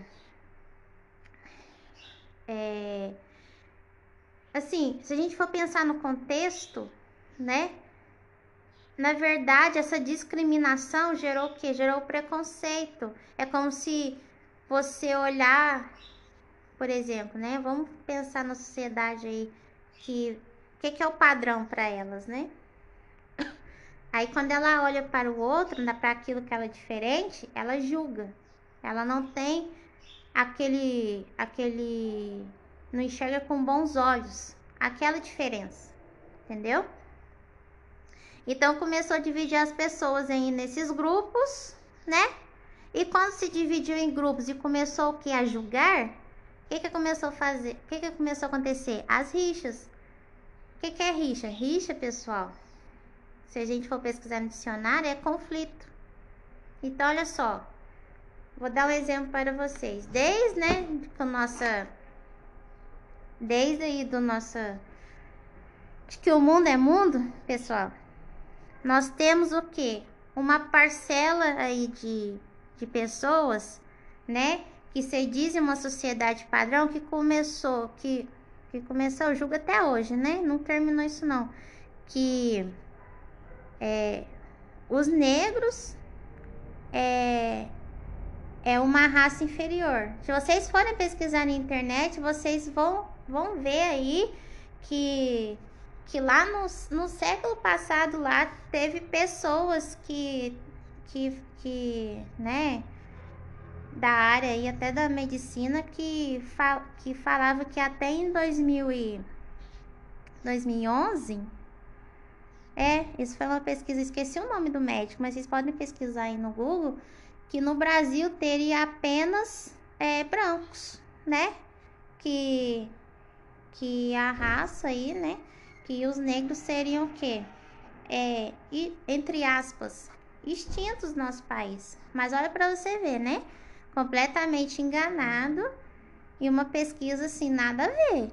A: é assim, se a gente for pensar no contexto, né? Na verdade, essa discriminação gerou o quê? Gerou preconceito. É como se você olhar, por exemplo, né? Vamos pensar na sociedade aí que o que, que, é o padrão para elas, né? Aí quando ela olha para o outro, para aquilo que ela é diferente, ela julga. Ela não tem aquele aquele não enxerga com bons olhos aquela diferença. Entendeu? Então começou a dividir as pessoas aí nesses grupos, né? E quando se dividiu em grupos e começou o que a julgar, o que que começou a fazer? O que que começou a acontecer? As rixas. O que que é rixa? Rixa, pessoal. Se a gente for pesquisar no dicionário, é conflito. Então, olha só. Vou dar um exemplo para vocês. Desde, né, com nossa desde aí do nossa de que o mundo é mundo, pessoal nós temos o que? Uma parcela aí de, de pessoas, né? Que se diz uma sociedade padrão que começou, que, que começou, julgo até hoje, né? Não terminou isso não. Que é, os negros é, é uma raça inferior. Se vocês forem pesquisar na internet, vocês vão, vão ver aí que que lá no, no século passado lá teve pessoas que que, que né da área e até da medicina que, fal, que falava que até em 2000 e 2011 é, isso foi uma pesquisa, esqueci o nome do médico, mas vocês podem pesquisar aí no Google que no Brasil teria apenas é, brancos, né? Que que a raça aí, né? Que os negros seriam o quê? É, e, entre aspas, extintos no nosso país. Mas olha para você ver, né? Completamente enganado e uma pesquisa assim, nada a ver.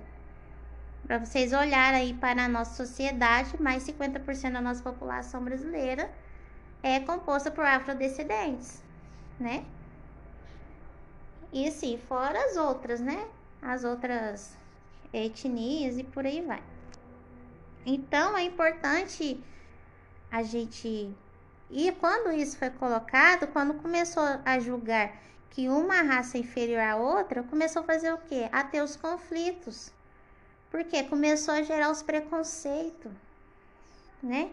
A: Para vocês olharem aí para a nossa sociedade, mais 50% da nossa população brasileira é composta por afrodescendentes, né? E assim, fora as outras, né? As outras etnias e por aí vai. Então é importante a gente. E quando isso foi colocado, quando começou a julgar que uma raça é inferior à outra, começou a fazer o quê? A ter os conflitos. Porque começou a gerar os preconceitos, né?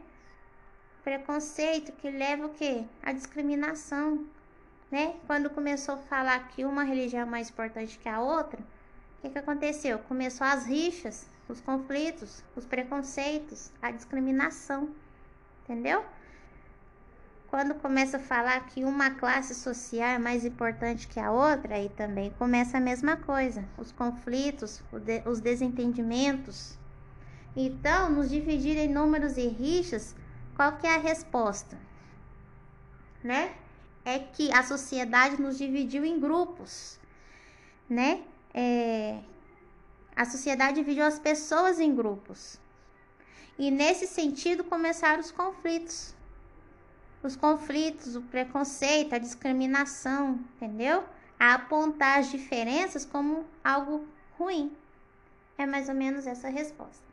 A: Preconceito que leva o quê? A discriminação, né? Quando começou a falar que uma religião é mais importante que a outra, o que, que aconteceu? Começou as rixas, os conflitos, os preconceitos, a discriminação, entendeu? Quando começa a falar que uma classe social é mais importante que a outra, aí também começa a mesma coisa, os conflitos, os desentendimentos. Então, nos dividir em números e rixas, qual que é a resposta? Né? É que a sociedade nos dividiu em grupos, né? É, a sociedade dividiu as pessoas em grupos. E nesse sentido começaram os conflitos. Os conflitos, o preconceito, a discriminação, entendeu? A apontar as diferenças como algo ruim. É mais ou menos essa a resposta.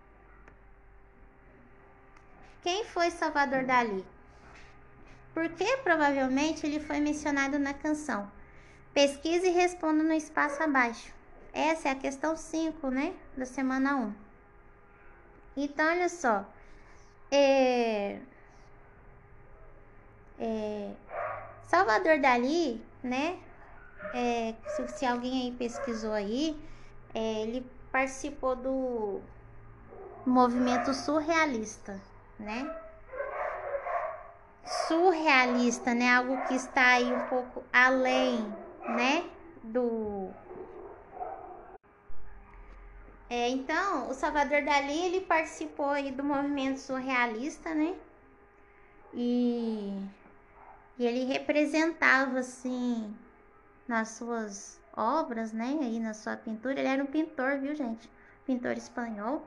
A: Quem foi Salvador Dali? Por que provavelmente ele foi mencionado na canção? Pesquise e responda no espaço abaixo. Essa é a questão 5, né? Da semana 1. Um. Então, olha só. É, é, Salvador Dali, né? é, se, se, alguém aí pesquisou aí, é, ele participou do movimento surrealista, né? Surrealista, né? Algo que está aí um pouco além, né? Do é, então, o Salvador Dali, ele participou aí do movimento surrealista, né? E, e ele representava, assim, nas suas obras, né? Aí na sua pintura, ele era um pintor, viu, gente? Pintor espanhol.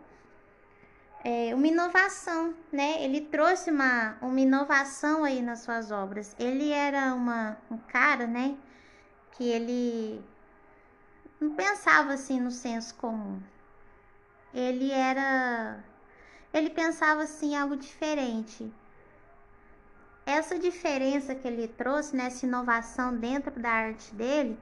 A: É, uma inovação, né? Ele trouxe uma, uma inovação aí nas suas obras. Ele era uma, um cara, né? Que ele não pensava assim no senso comum ele era. Ele pensava assim algo diferente. Essa diferença que ele trouxe, né, inovação dentro da arte dele,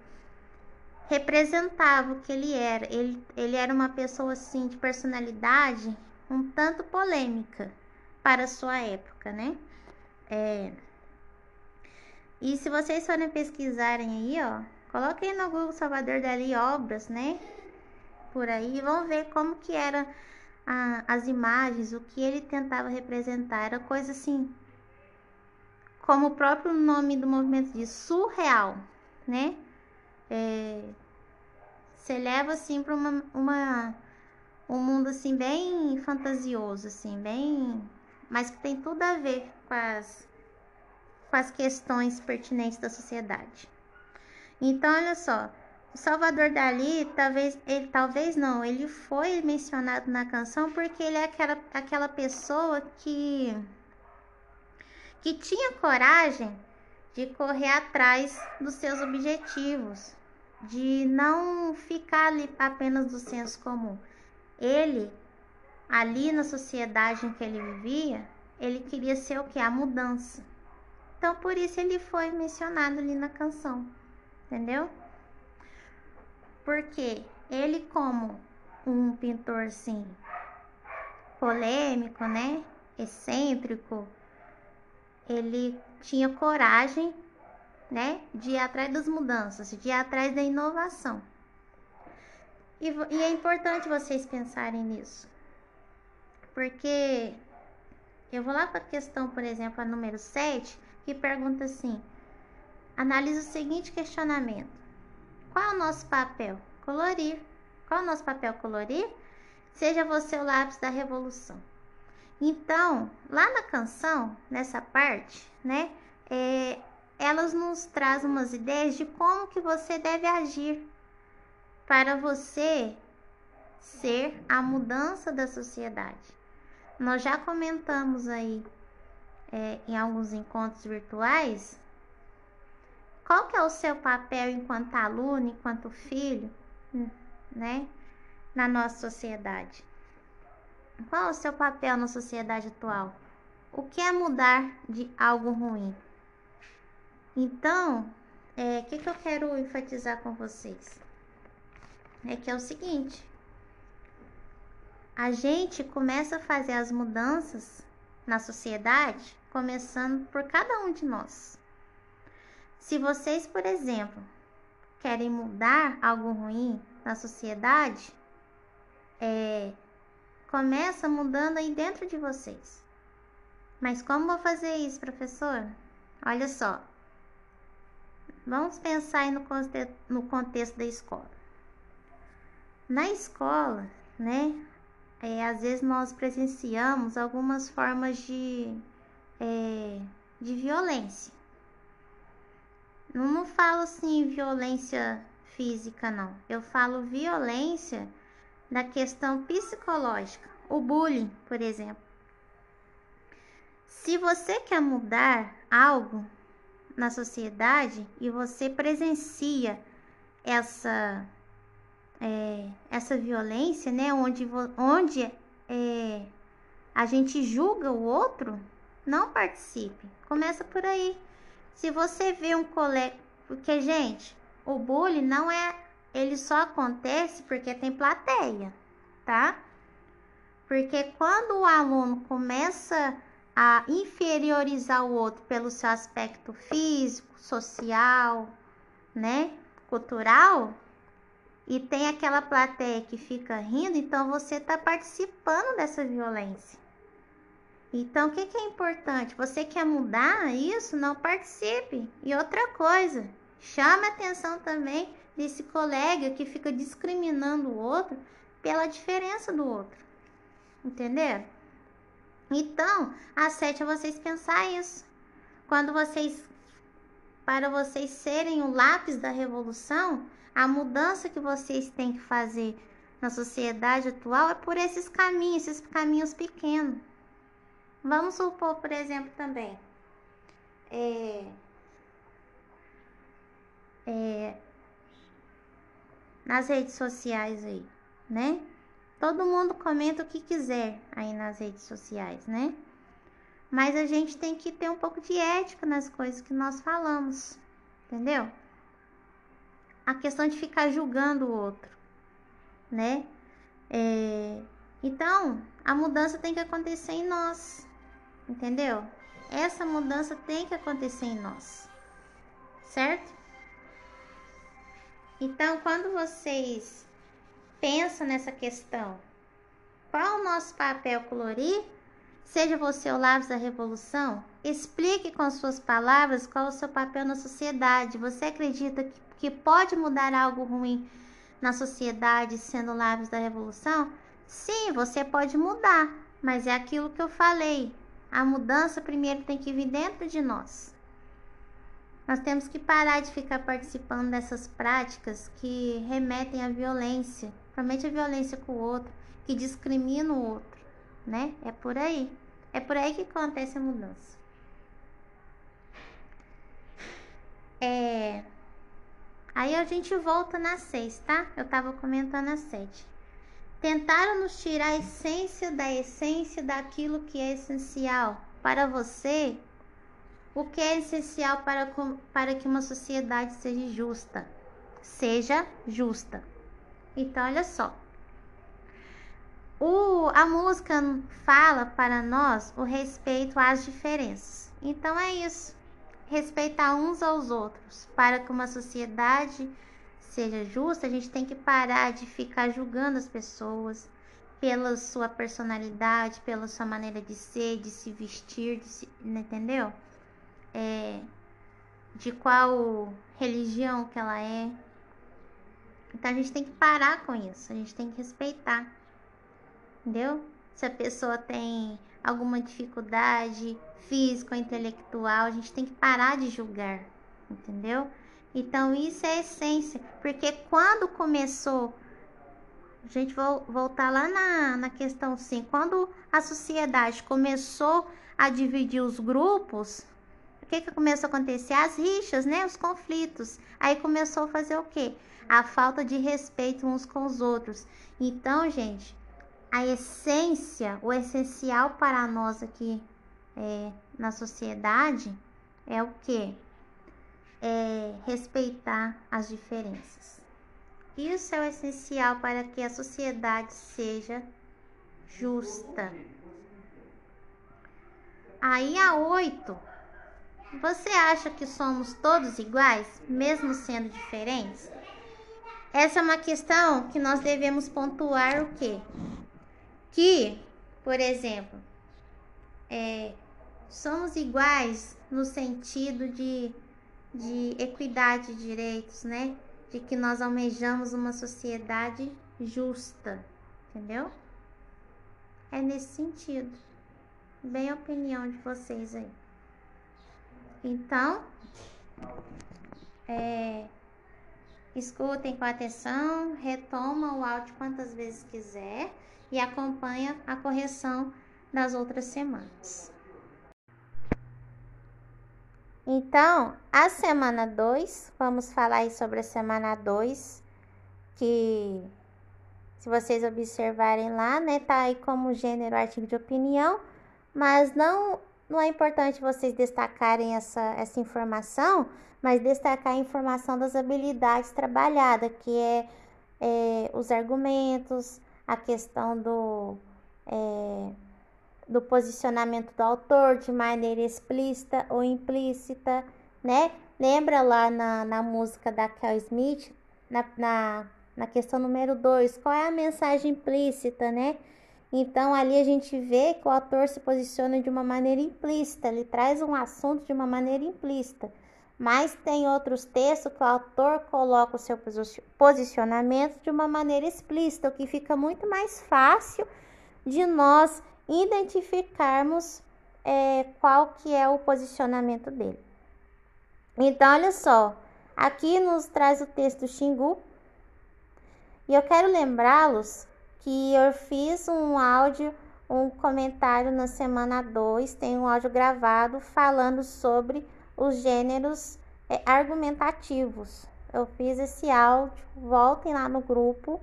A: representava o que ele era. Ele, ele era uma pessoa assim de personalidade um tanto polêmica para sua época, né? É... E se vocês forem pesquisarem aí, ó, coloquem no Google Salvador Dali obras, né? Por aí vão ver como que era a, as imagens, o que ele tentava representar. Era coisa assim, como o próprio nome do movimento diz, surreal, né? É, você leva assim para uma, uma, um mundo assim bem fantasioso, assim, bem, mas que tem tudo a ver com as, com as questões pertinentes da sociedade. Então, olha só, o Salvador Dali, talvez ele talvez não, ele foi mencionado na canção porque ele é aquela, aquela pessoa que que tinha coragem de correr atrás dos seus objetivos, de não ficar ali apenas do senso comum. Ele ali na sociedade em que ele vivia, ele queria ser o que a mudança. Então por isso ele foi mencionado ali na canção. Entendeu? Porque ele, como um pintor assim, polêmico, né? Excêntrico, ele tinha coragem, né? De ir atrás das mudanças, de ir atrás da inovação. E, e é importante vocês pensarem nisso. Porque eu vou lá para a questão, por exemplo, a número 7, que pergunta assim: analise o seguinte questionamento. Qual é o nosso papel? Colorir. Qual é o nosso papel? Colorir? Seja você o lápis da revolução. Então, lá na canção, nessa parte, né, é, elas nos trazem umas ideias de como que você deve agir para você ser a mudança da sociedade. Nós já comentamos aí é, em alguns encontros virtuais qual que é o seu papel enquanto aluno, enquanto filho, né, na nossa sociedade? Qual é o seu papel na sociedade atual? O que é mudar de algo ruim? Então, o é, que, que eu quero enfatizar com vocês? É que é o seguinte: a gente começa a fazer as mudanças na sociedade começando por cada um de nós. Se vocês, por exemplo, querem mudar algo ruim na sociedade, é, começa mudando aí dentro de vocês. Mas como vou fazer isso, professor? Olha só. Vamos pensar aí no, contexto, no contexto da escola. Na escola, né? É, às vezes nós presenciamos algumas formas de, é, de violência. Não, não falo assim violência física, não. Eu falo violência da questão psicológica. O bullying, por exemplo. Se você quer mudar algo na sociedade e você presencia essa é, essa violência, né, onde, onde é, a gente julga o outro, não participe. Começa por aí. Se você vê um colega. Porque, gente, o bullying não é. Ele só acontece porque tem plateia, tá? Porque quando o aluno começa a inferiorizar o outro pelo seu aspecto físico, social, né? cultural e tem aquela plateia que fica rindo, então você está participando dessa violência. Então, o que, que é importante? Você quer mudar isso? Não participe. E outra coisa, chame atenção também desse colega que fica discriminando o outro pela diferença do outro. Entendeu? Então, a vocês pensar isso. Quando vocês, para vocês serem o lápis da revolução, a mudança que vocês têm que fazer na sociedade atual é por esses caminhos, esses caminhos pequenos. Vamos supor, por exemplo, também. É, é, nas redes sociais aí, né? Todo mundo comenta o que quiser aí nas redes sociais, né? Mas a gente tem que ter um pouco de ética nas coisas que nós falamos, entendeu? A questão de ficar julgando o outro, né? É, então, a mudança tem que acontecer em nós. Entendeu? Essa mudança tem que acontecer em nós. Certo? Então, quando vocês pensam nessa questão, qual o nosso papel colorir? Seja você o lápis da revolução, explique com suas palavras qual o seu papel na sociedade. Você acredita que, que pode mudar algo ruim na sociedade sendo lápis da revolução? Sim, você pode mudar, mas é aquilo que eu falei. A mudança primeiro tem que vir dentro de nós. Nós temos que parar de ficar participando dessas práticas que remetem à violência, principalmente a violência com o outro, que discrimina o outro, né? É por aí. É por aí que acontece a mudança. É... Aí a gente volta na 6, tá? Eu tava comentando a 7. Tentaram nos tirar a essência da essência daquilo que é essencial para você. O que é essencial para, para que uma sociedade seja justa? Seja justa. Então, olha só. O, a música fala para nós o respeito às diferenças. Então, é isso. Respeitar uns aos outros para que uma sociedade seja justa, a gente tem que parar de ficar julgando as pessoas pela sua personalidade, pela sua maneira de ser, de se vestir, de se, entendeu? É, de qual religião que ela é. Então a gente tem que parar com isso, a gente tem que respeitar, entendeu? Se a pessoa tem alguma dificuldade física ou intelectual, a gente tem que parar de julgar, entendeu? Então, isso é essência, porque quando começou, a gente vai voltar lá na, na questão 5, quando a sociedade começou a dividir os grupos, o que, que começou a acontecer? As rixas, né? Os conflitos. Aí começou a fazer o quê? A falta de respeito uns com os outros. Então, gente, a essência, o essencial para nós aqui é, na sociedade é o quê? É, respeitar as diferenças. Isso é o essencial para que a sociedade seja justa. Aí a oito. Você acha que somos todos iguais, mesmo sendo diferentes? Essa é uma questão que nós devemos pontuar o quê? Que, por exemplo, é, somos iguais no sentido de de equidade de direitos, né? De que nós almejamos uma sociedade justa, entendeu? É nesse sentido. Bem a opinião de vocês aí. Então, é, escutem com atenção, retoma o áudio quantas vezes quiser e acompanha a correção das outras semanas. Então, a semana 2, vamos falar sobre a semana 2, que se vocês observarem lá, né, tá aí como gênero artigo de opinião, mas não não é importante vocês destacarem essa, essa informação, mas destacar a informação das habilidades trabalhadas, que é, é os argumentos, a questão do é, do posicionamento do autor de maneira explícita ou implícita, né? Lembra lá na, na música da Kel Smith, na, na, na questão número 2, qual é a mensagem implícita, né? Então ali a gente vê que o autor se posiciona de uma maneira implícita, ele traz um assunto de uma maneira implícita. Mas tem outros textos que o autor coloca o seu posicionamento de uma maneira explícita, o que fica muito mais fácil de nós identificarmos é, qual que é o posicionamento dele. Então, olha só, aqui nos traz o texto Xingu, e eu quero lembrá-los que eu fiz um áudio, um comentário na semana 2, tem um áudio gravado falando sobre os gêneros é, argumentativos. Eu fiz esse áudio, voltem lá no grupo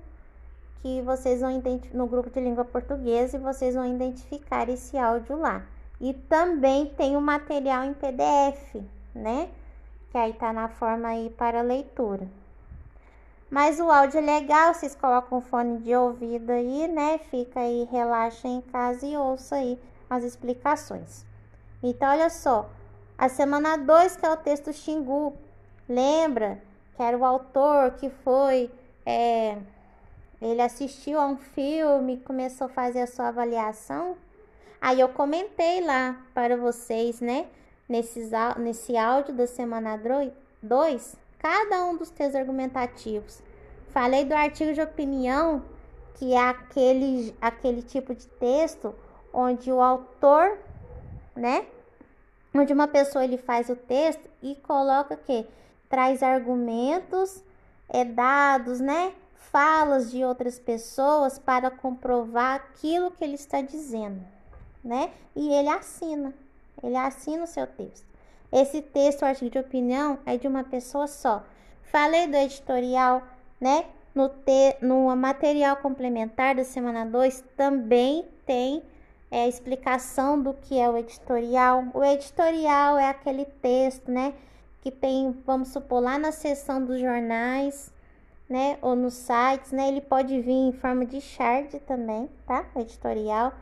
A: que vocês vão no grupo de língua portuguesa e vocês vão identificar esse áudio lá. E também tem o material em PDF, né? Que aí tá na forma aí para leitura. Mas o áudio é legal, vocês colocam o fone de ouvido aí, né? Fica aí, relaxa em casa e ouça aí as explicações. Então, olha só, a semana 2, que é o texto Xingu, lembra que era o autor que foi é, ele assistiu a um filme, começou a fazer a sua avaliação. Aí eu comentei lá para vocês, né? Nesses, nesse áudio da semana 2, cada um dos textos argumentativos. Falei do artigo de opinião, que é aquele, aquele tipo de texto onde o autor, né? Onde uma pessoa ele faz o texto e coloca que traz argumentos, é, dados, né? Falas de outras pessoas para comprovar aquilo que ele está dizendo, né? E ele assina, ele assina o seu texto. Esse texto, o artigo de opinião, é de uma pessoa só. Falei do editorial, né? No, te, no material complementar da semana 2 também tem é, a explicação do que é o editorial. O editorial é aquele texto, né? Que tem, vamos supor, lá na seção dos jornais, né? Ou nos sites, né? Ele pode vir em forma de chart também, tá? Editorial.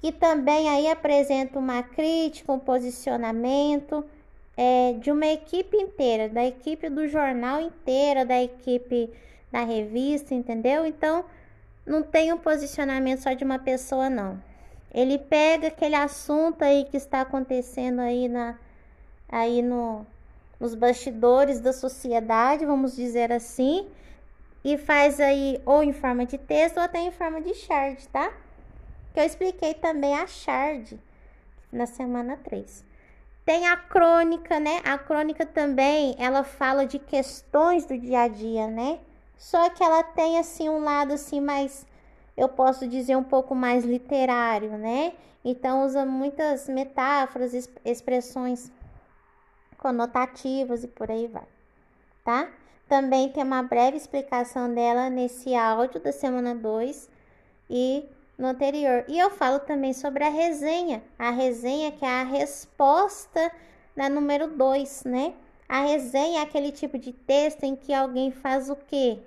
A: Que também aí apresenta uma crítica, um posicionamento é, de uma equipe inteira, da equipe do jornal inteira, da equipe da revista, entendeu? Então, não tem um posicionamento só de uma pessoa, não. Ele pega aquele assunto aí que está acontecendo aí na aí no nos bastidores da sociedade, vamos dizer assim, e faz aí ou em forma de texto ou até em forma de shard, tá? Que eu expliquei também a shard na semana 3. Tem a crônica, né? A crônica também, ela fala de questões do dia a dia, né? Só que ela tem assim um lado assim mais eu posso dizer um pouco mais literário, né? Então usa muitas metáforas, expressões conotativas e por aí vai, tá? Também tem uma breve explicação dela nesse áudio da semana 2 e no anterior. E eu falo também sobre a resenha. A resenha que é a resposta na número 2, né? A resenha é aquele tipo de texto em que alguém faz o quê?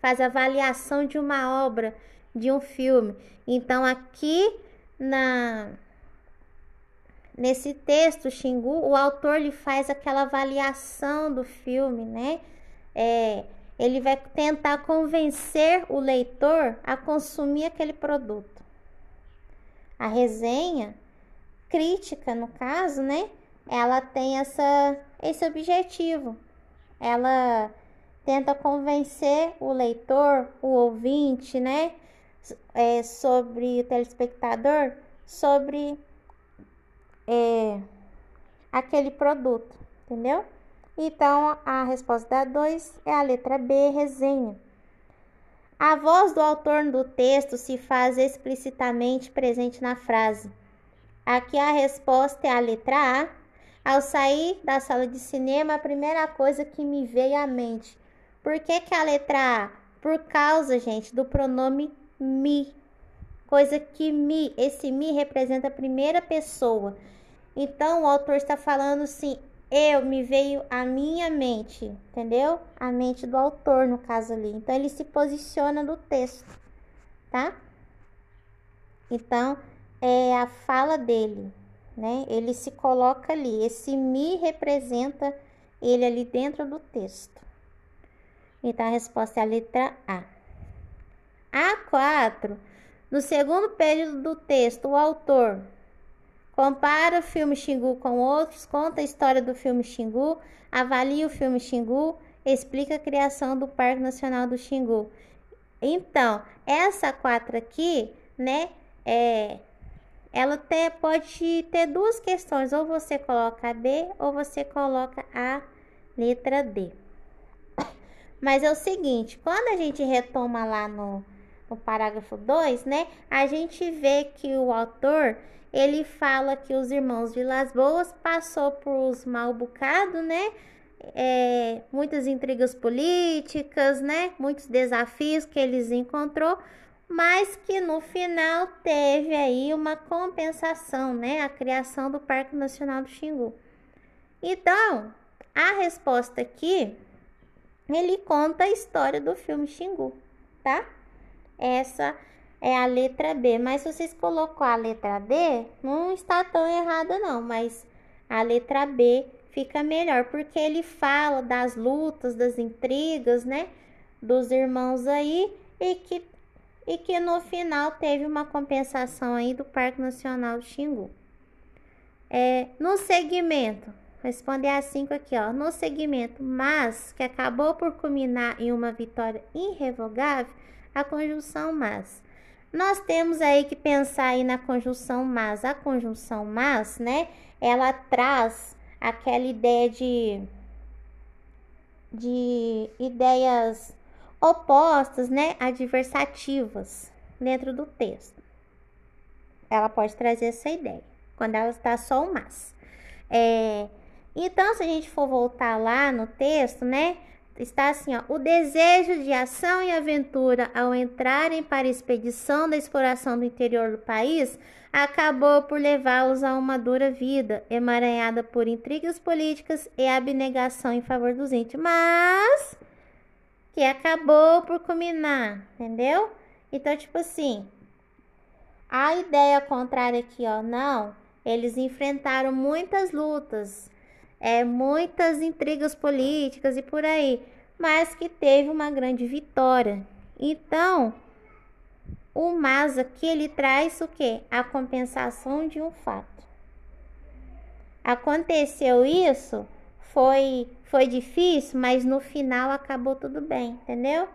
A: Faz avaliação de uma obra, de um filme. Então aqui na nesse texto Xingu, o autor lhe faz aquela avaliação do filme, né? É, ele vai tentar convencer o leitor a consumir aquele produto. A resenha crítica, no caso, né? Ela tem essa, esse objetivo. Ela tenta convencer o leitor, o ouvinte, né? É, sobre o telespectador, sobre é, aquele produto, entendeu? Então, a resposta da 2 é a letra B, resenha. A voz do autor do texto se faz explicitamente presente na frase. Aqui a resposta é a letra A. Ao sair da sala de cinema, a primeira coisa que me veio à mente. Por que, que a letra A? Por causa, gente, do pronome me. Coisa que me, esse me representa a primeira pessoa. Então, o autor está falando assim: eu me veio a minha mente, entendeu? A mente do autor, no caso ali. Então, ele se posiciona no texto, tá? Então, é a fala dele, né? Ele se coloca ali. Esse me representa ele ali dentro do texto. Então a resposta é a letra A. A4, no segundo período do texto, o autor compara o filme Xingu com outros, conta a história do filme Xingu, avalia o filme Xingu, explica a criação do Parque Nacional do Xingu. Então, essa quatro aqui, né, é, ela te, pode ter duas questões, ou você coloca a B ou você coloca a letra D. Mas é o seguinte, quando a gente retoma lá no, no parágrafo 2, né, a gente vê que o autor, ele fala que os irmãos Vilas Boas passou por os mal bocados, né, é, muitas intrigas políticas, né, muitos desafios que eles encontrou, mas que no final teve aí uma compensação, né, a criação do Parque Nacional do Xingu. Então, a resposta aqui, ele conta a história do filme Xingu, tá? Essa é a letra B, mas se vocês colocou a letra D, não está tão errada não, mas a letra B fica melhor, porque ele fala das lutas, das intrigas, né, dos irmãos aí e que e que no final teve uma compensação aí do Parque Nacional do Xingu. É, no segmento, responder a 5 aqui, ó, no segmento, mas que acabou por culminar em uma vitória irrevogável, a conjunção mas. Nós temos aí que pensar aí na conjunção mas. A conjunção mas, né, ela traz aquela ideia de de ideias opostas, né, adversativas dentro do texto. Ela pode trazer essa ideia quando ela está só o mas. É, então, se a gente for voltar lá no texto, né, está assim, ó, o desejo de ação e aventura ao entrarem para a expedição da exploração do interior do país acabou por levá-los a uma dura vida, emaranhada por intrigas políticas e abnegação em favor dos índios. Mas que acabou por culminar, entendeu? Então, tipo assim, a ideia contrária aqui, ó, não, eles enfrentaram muitas lutas, é, muitas intrigas políticas e por aí, mas que teve uma grande vitória. Então, o mas aqui ele traz o que? A compensação de um fato. Aconteceu isso, foi foi difícil, mas no final acabou tudo bem, entendeu?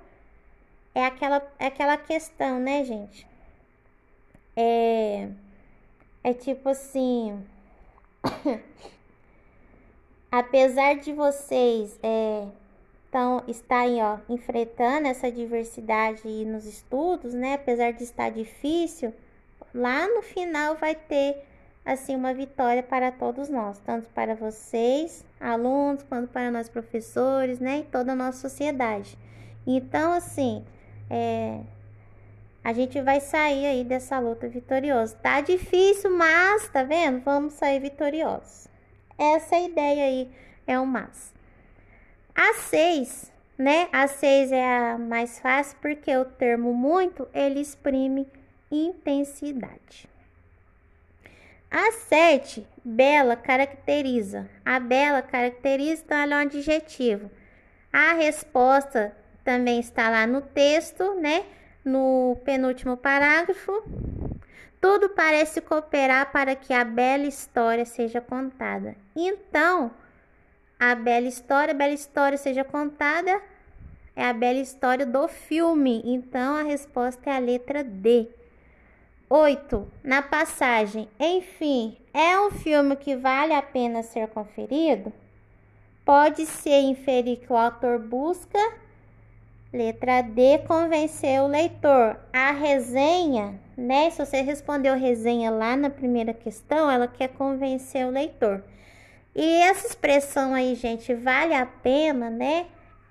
A: É aquela, é aquela questão, né, gente? É, é tipo assim. apesar de vocês é, então, estarem ó, enfrentando essa diversidade nos estudos, né? Apesar de estar difícil, lá no final vai ter assim uma vitória para todos nós, tanto para vocês, alunos, quanto para nós professores, né, e toda a nossa sociedade. Então, assim, é, a gente vai sair aí dessa luta vitorioso. Tá difícil, mas tá vendo? Vamos sair vitoriosos. Essa ideia aí é o mas. A 6, né? A 6 é a mais fácil porque o termo muito ele exprime intensidade. A 7, bela, caracteriza. A bela caracteriza, então ela é um adjetivo. A resposta também está lá no texto, né? No penúltimo parágrafo. Tudo parece cooperar para que a bela história seja contada. Então, a bela história, a bela história seja contada é a bela história do filme. Então, a resposta é a letra D. 8. Na passagem, enfim, é um filme que vale a pena ser conferido? Pode-se inferir que o autor busca, letra D, convencer o leitor. A resenha, né? Se você respondeu resenha lá na primeira questão, ela quer convencer o leitor. E essa expressão aí, gente, vale a pena, né?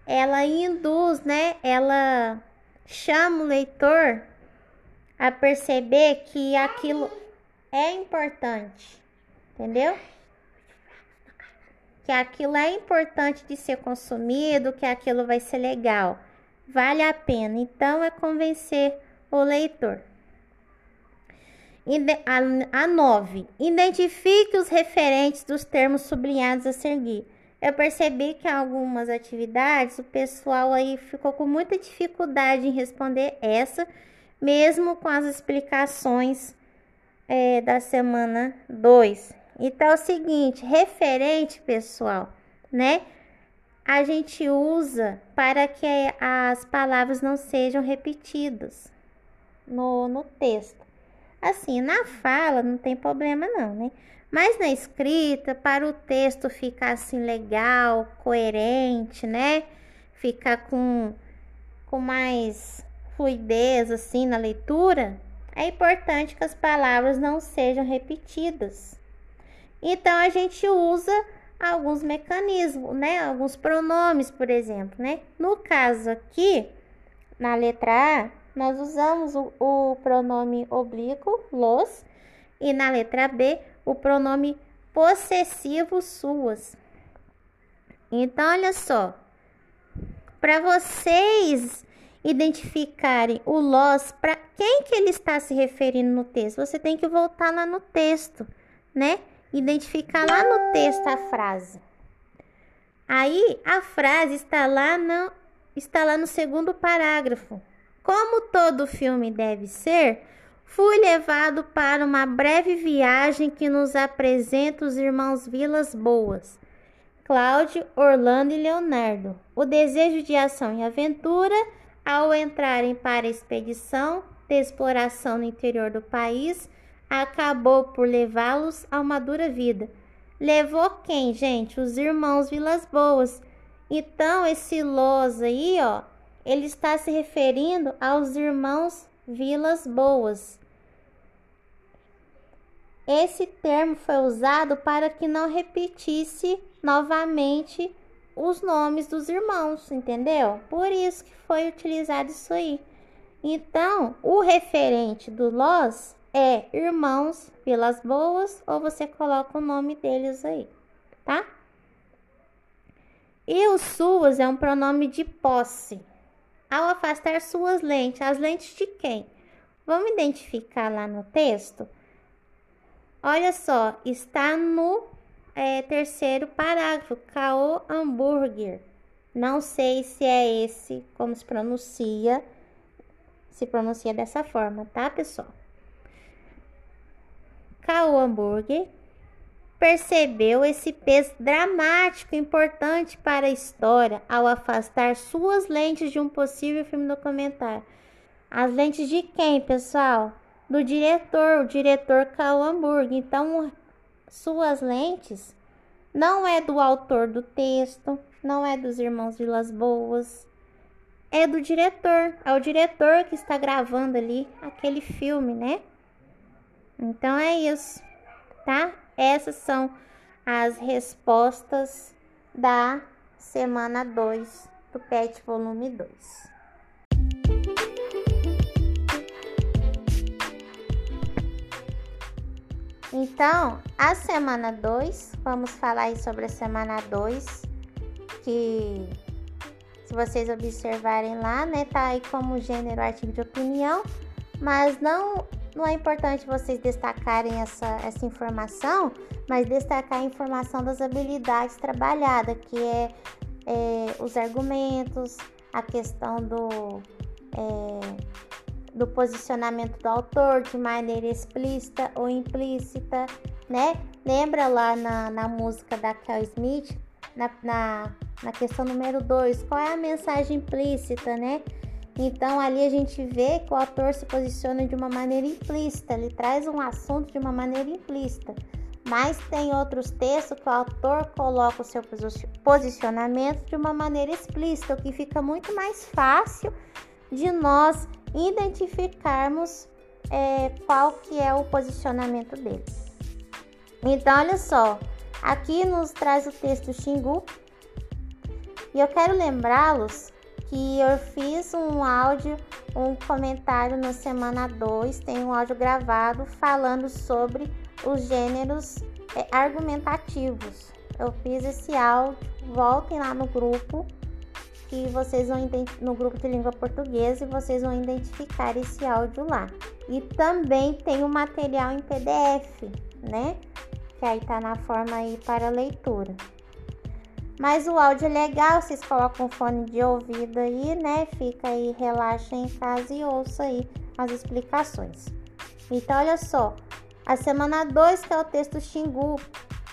A: Ela induz, né? Ela chama o leitor a perceber que aquilo é importante, entendeu? Que aquilo é importante de ser consumido, que aquilo vai ser legal, vale a pena. Então é convencer o leitor. A 9. Identifique os referentes dos termos sublinhados a seguir. eu percebi que algumas atividades o pessoal aí ficou com muita dificuldade em responder essa, mesmo com as explicações é, da semana 2. Então é o seguinte, referente, pessoal, né? A gente usa para que as palavras não sejam repetidas no, no texto. Assim, na fala não tem problema não, né? Mas na escrita, para o texto ficar assim legal, coerente, né? Ficar com, com mais fluidez assim na leitura, é importante que as palavras não sejam repetidas. Então a gente usa alguns mecanismos, né? Alguns pronomes, por exemplo, né? No caso aqui, na letra A, nós usamos o, o pronome oblíquo, los, e na letra B, o pronome possessivo suas. Então, olha só, para vocês identificarem o los, para quem que ele está se referindo no texto, você tem que voltar lá no texto, né? Identificar lá no texto a frase. Aí a frase está lá no, está lá no segundo parágrafo. Como todo filme deve ser, fui levado para uma breve viagem que nos apresenta os irmãos Vilas Boas, Cláudio, Orlando e Leonardo. O desejo de ação e aventura ao entrarem para a expedição de exploração no interior do país acabou por levá-los a uma dura vida. Levou quem, gente? Os irmãos Vilas Boas. Então, esse Los aí, ó, ele está se referindo aos irmãos Vilas Boas. Esse termo foi usado para que não repetisse novamente os nomes dos irmãos, entendeu? Por isso que foi utilizado isso aí. Então, o referente do Los é irmãos Vilas Boas ou você coloca o nome deles aí, tá? E o suas é um pronome de posse. Ao afastar suas lentes, as lentes de quem? Vamos identificar lá no texto? Olha só, está no é, terceiro parágrafo, Caô Hambúrguer. Não sei se é esse, como se pronuncia, se pronuncia dessa forma, tá, pessoal? Caô Hambúrguer percebeu esse peso dramático importante para a história ao afastar suas lentes de um possível filme documentário. As lentes de quem, pessoal? do diretor, o diretor Karl Hamburg. Então, suas lentes não é do autor do texto, não é dos irmãos Vilas Boas, é do diretor. É o diretor que está gravando ali aquele filme, né? Então é isso, tá? Essas são as respostas da semana 2 do PET volume 2. Então, a semana 2, vamos falar aí sobre a semana 2, que se vocês observarem lá, né, tá aí como gênero artigo de opinião, mas não não é importante vocês destacarem essa, essa informação, mas destacar a informação das habilidades trabalhadas, que é, é os argumentos, a questão do é, do posicionamento do autor de maneira explícita ou implícita, né? Lembra lá na, na música da Kel Smith, na, na, na questão número 2, qual é a mensagem implícita, né? Então ali a gente vê que o autor se posiciona de uma maneira implícita, ele traz um assunto de uma maneira implícita. Mas tem outros textos que o autor coloca o seu posicionamento de uma maneira explícita, o que fica muito mais fácil de nós identificarmos é, qual que é o posicionamento dele. Então, olha só, aqui nos traz o texto Xingu e eu quero lembrá-los que eu fiz um áudio, um comentário na semana 2, tem um áudio gravado falando sobre os gêneros é, argumentativos. Eu fiz esse áudio, voltem lá no grupo que vocês vão no grupo de língua portuguesa e vocês vão identificar esse áudio lá. E também tem o material em PDF, né? Que aí tá na forma aí para leitura. Mas o áudio é legal, vocês colocam fone de ouvido aí, né? Fica aí, relaxa em casa e ouça aí as explicações. Então, olha só, a semana 2, que é o texto Xingu,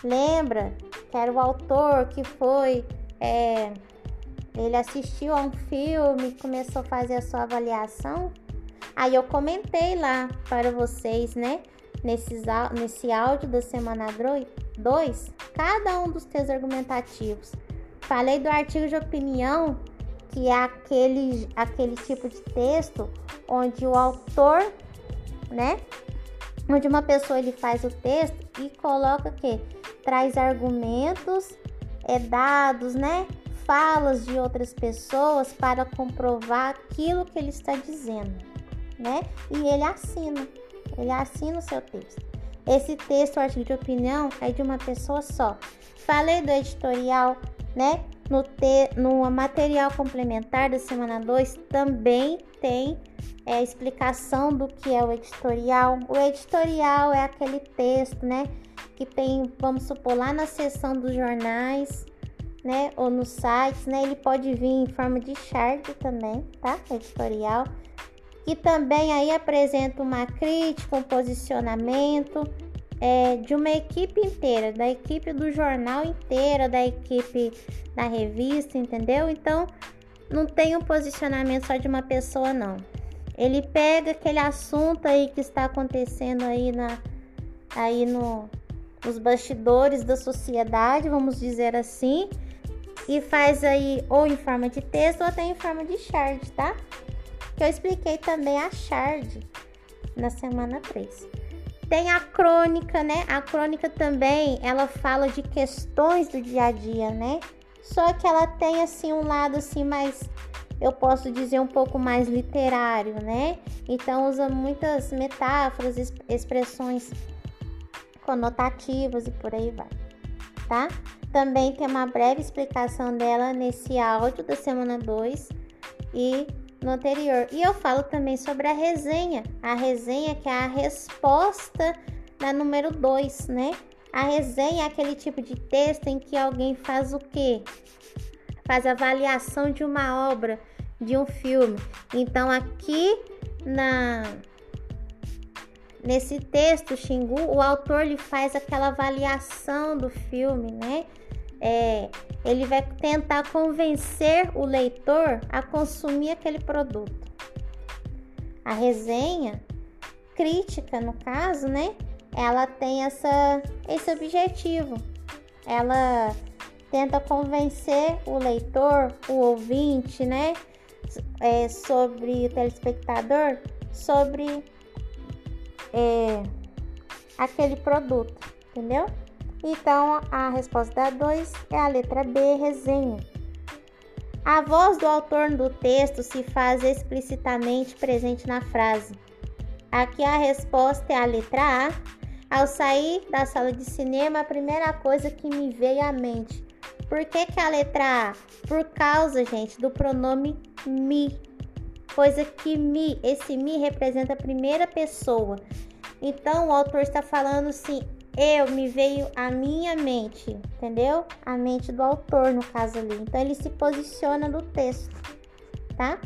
A: lembra que era o autor que foi. É, ele assistiu a um filme, começou a fazer a sua avaliação. Aí eu comentei lá para vocês, né? Nesses, nesse áudio da semana 2, cada um dos textos argumentativos. Falei do artigo de opinião, que é aquele, aquele tipo de texto onde o autor, né? Onde uma pessoa ele faz o texto e coloca que traz argumentos, é, dados, né? falas de outras pessoas para comprovar aquilo que ele está dizendo, né? E ele assina, ele assina o seu texto. Esse texto, artigo de opinião, é de uma pessoa só. Falei do editorial, né? No, te, no material complementar da semana 2 também tem é, explicação do que é o editorial. O editorial é aquele texto, né? Que tem, vamos supor, lá na seção dos jornais, né, ou nos sites, né, ele pode vir em forma de chart também, tá? Editorial. E também aí apresenta uma crítica, um posicionamento é, de uma equipe inteira, da equipe do jornal inteira, da equipe da revista, entendeu? Então, não tem um posicionamento só de uma pessoa, não. Ele pega aquele assunto aí que está acontecendo aí na aí no nos bastidores da sociedade, vamos dizer assim, e faz aí ou em forma de texto ou até em forma de shard, tá? Que eu expliquei também a shard na semana 3. Tem a crônica, né? A crônica também, ela fala de questões do dia a dia, né? Só que ela tem assim um lado assim mais eu posso dizer um pouco mais literário, né? Então usa muitas metáforas, expressões conotativas e por aí vai, tá? Também tem uma breve explicação dela nesse áudio da semana 2 e no anterior. E eu falo também sobre a resenha. A resenha que é a resposta da número 2, né? A resenha é aquele tipo de texto em que alguém faz o quê? Faz avaliação de uma obra, de um filme. Então aqui na Nesse texto, Xingu, o autor lhe faz aquela avaliação do filme, né? É, ele vai tentar convencer o leitor a consumir aquele produto. A resenha crítica, no caso, né? Ela tem essa, esse objetivo. Ela tenta convencer o leitor, o ouvinte, né? É, sobre o telespectador, sobre é, aquele produto, entendeu? Então a resposta da 2 é a letra B, resenha. A voz do autor do texto se faz explicitamente presente na frase. Aqui a resposta é a letra A. Ao sair da sala de cinema, a primeira coisa que me veio à mente. Por que, que a letra A? Por causa, gente, do pronome me coisa que me, esse me representa a primeira pessoa. Então o autor está falando assim, eu me veio a minha mente, entendeu? A mente do autor no caso ali. Então ele se posiciona no texto, tá?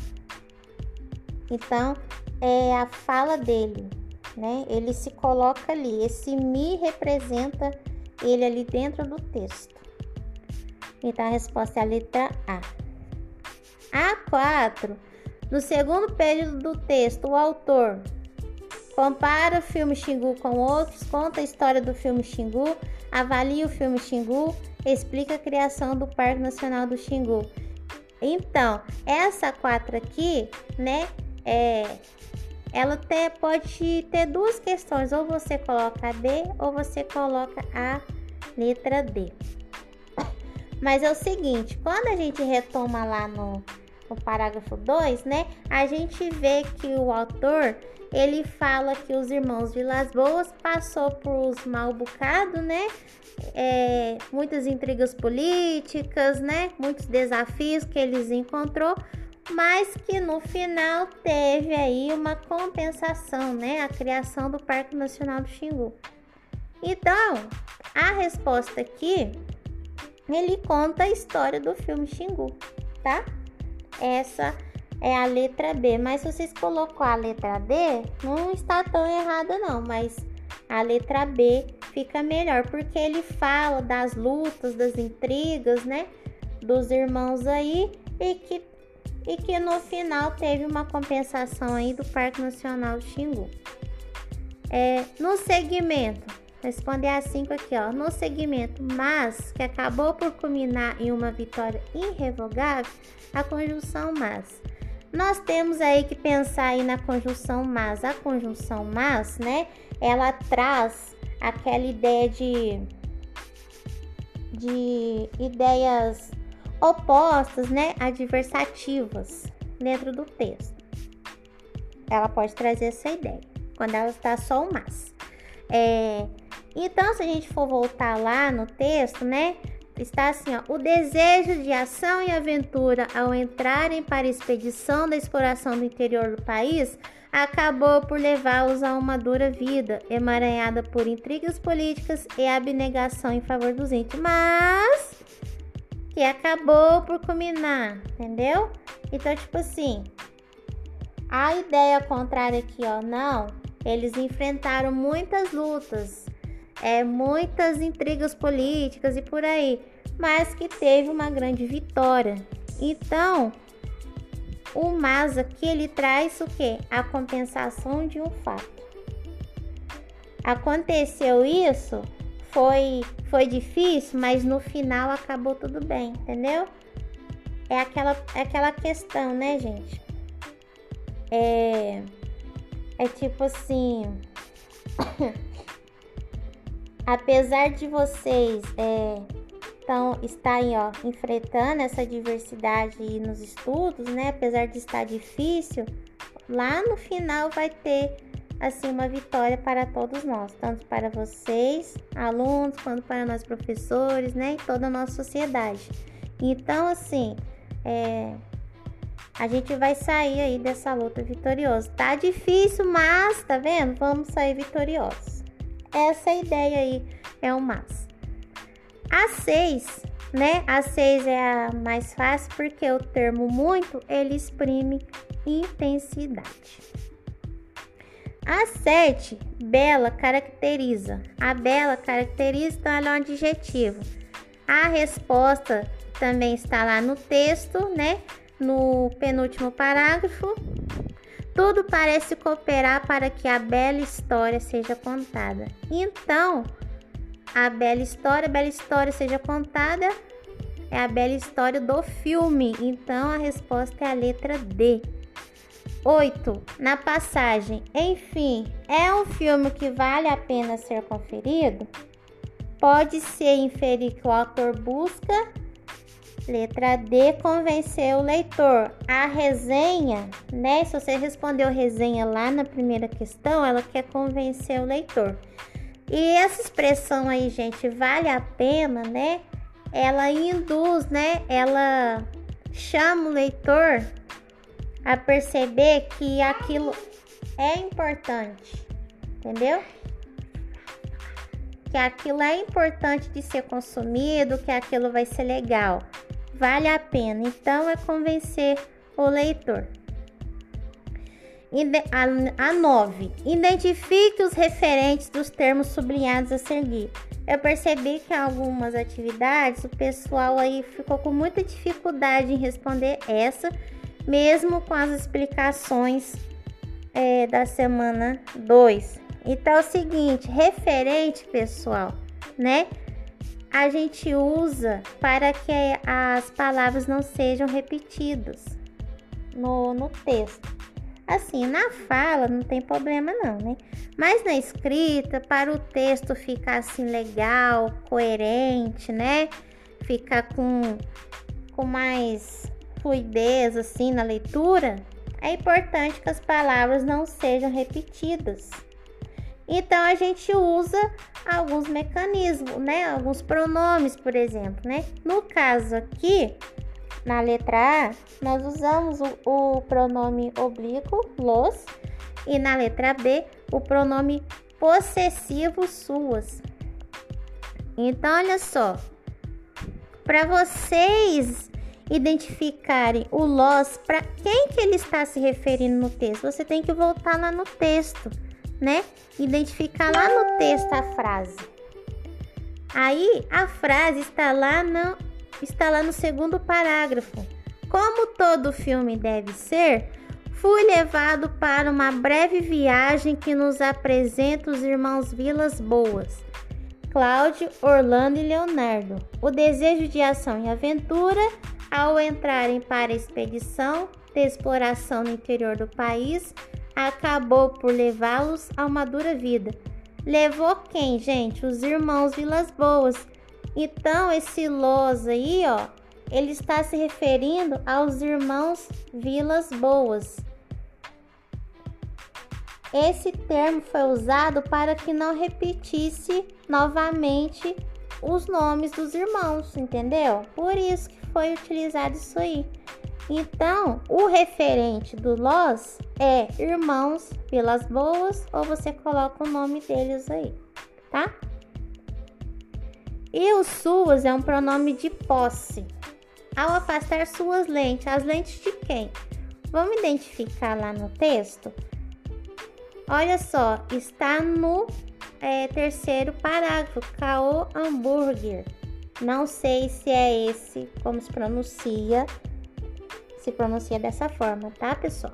A: Então é a fala dele, né? Ele se coloca ali. Esse me representa ele ali dentro do texto. Então a resposta é a letra A. A4 no segundo período do texto, o autor compara o filme Xingu com outros, conta a história do filme Xingu, avalia o filme Xingu, explica a criação do Parque Nacional do Xingu. Então, essa quatro aqui, né, é, ela até pode ter duas questões, ou você coloca a D ou você coloca a letra D. Mas é o seguinte, quando a gente retoma lá no o parágrafo 2, né, a gente vê que o autor ele fala que os irmãos Vilas Boas passou por os mal bocado, né? É, muitas intrigas políticas, né? Muitos desafios que eles encontrou, mas que no final teve aí uma compensação, né? A criação do Parque Nacional do Xingu. Então, a resposta aqui ele conta a história do filme Xingu, tá? Essa é a letra B, mas se vocês colocou a letra D, não está tão errada não, mas a letra B fica melhor, porque ele fala das lutas, das intrigas, né? Dos irmãos aí e que, e que no final teve uma compensação aí do Parque Nacional Xingu. É, no segmento, responder a 5 aqui, ó. No segmento, mas que acabou por culminar em uma vitória irrevogável, a conjunção mas. Nós temos aí que pensar aí na conjunção mas. A conjunção mas, né? Ela traz aquela ideia de de ideias opostas, né, adversativas dentro do texto. Ela pode trazer essa ideia quando ela está só o mas. É, então, se a gente for voltar lá no texto, né, está assim, ó, o desejo de ação e aventura ao entrarem para a expedição da exploração do interior do país acabou por levá-los a uma dura vida, emaranhada por intrigas políticas e abnegação em favor dos índios, mas que acabou por culminar, entendeu? Então, tipo assim, a ideia contrária aqui, ó, não, eles enfrentaram muitas lutas, é, muitas intrigas políticas e por aí, mas que teve uma grande vitória. Então, o mas aqui ele traz o que? A compensação de um fato. Aconteceu isso, foi foi difícil, mas no final acabou tudo bem, entendeu? É aquela é aquela questão, né, gente? É é tipo assim, apesar de vocês é, então, estarem ó, enfrentando essa diversidade nos estudos, né? Apesar de estar difícil, lá no final vai ter assim uma vitória para todos nós, tanto para vocês, alunos, quanto para nós professores, né? E toda a nossa sociedade. Então, assim, é, a gente vai sair aí dessa luta vitorioso. Tá difícil, mas tá vendo? Vamos sair vitoriosos. Essa ideia aí é o mas. A 6, né? A 6 é a mais fácil porque o termo muito ele exprime intensidade. A 7, bela caracteriza. A bela caracteriza, então ela é um adjetivo. A resposta também está lá no texto, né? No penúltimo parágrafo. Tudo parece cooperar para que a bela história seja contada. Então, a bela história, a bela história seja contada, é a bela história do filme. Então a resposta é a letra D. 8. Na passagem, enfim, é um filme que vale a pena ser conferido? Pode ser inferir que o autor busca. Letra D, convencer o leitor. A resenha, né? Se você respondeu resenha lá na primeira questão, ela quer convencer o leitor. E essa expressão aí, gente, vale a pena, né? Ela induz, né? Ela chama o leitor a perceber que aquilo é importante, entendeu? Que aquilo é importante de ser consumido, que aquilo vai ser legal, vale a pena. Então é convencer o leitor. A 9. Identifique os referentes dos termos sublinhados a seguir. Eu percebi que em algumas atividades o pessoal aí ficou com muita dificuldade em responder essa, mesmo com as explicações é, da semana 2. Então é o seguinte, referente, pessoal, né? A gente usa para que as palavras não sejam repetidas no, no texto. Assim, na fala não tem problema não, né? Mas na escrita, para o texto ficar assim legal, coerente, né? Ficar com, com mais fluidez assim na leitura, é importante que as palavras não sejam repetidas. Então a gente usa alguns mecanismos, né? Alguns pronomes, por exemplo, né? No caso aqui, na letra A, nós usamos o, o pronome oblíquo, los, e na letra B, o pronome possessivo, suas. Então, olha só. para vocês identificarem o Loss, para quem que ele está se referindo no texto, você tem que voltar lá no texto, né? Identificar lá no texto a frase. Aí a frase está lá no, está lá no segundo parágrafo. Como todo filme deve ser, fui levado para uma breve viagem que nos apresenta os irmãos Vilas Boas. Cláudio, Orlando e Leonardo. O desejo de ação e aventura ao entrarem para a expedição de exploração no interior do país, acabou por levá-los a uma dura vida. Levou quem, gente? Os irmãos Vilas Boas. Então, esse Los aí, ó, ele está se referindo aos irmãos Vilas Boas. Esse termo foi usado para que não repetisse novamente os nomes dos irmãos, entendeu? Por isso que foi utilizado isso aí. Então, o referente do Los é irmãos pelas boas, ou você coloca o nome deles aí, tá? E o suas é um pronome de posse. Ao afastar suas lentes, as lentes de quem? Vamos identificar lá no texto? Olha só, está no é, terceiro parágrafo, Caô Hambúrguer. Não sei se é esse como se pronuncia, se pronuncia dessa forma, tá, pessoal?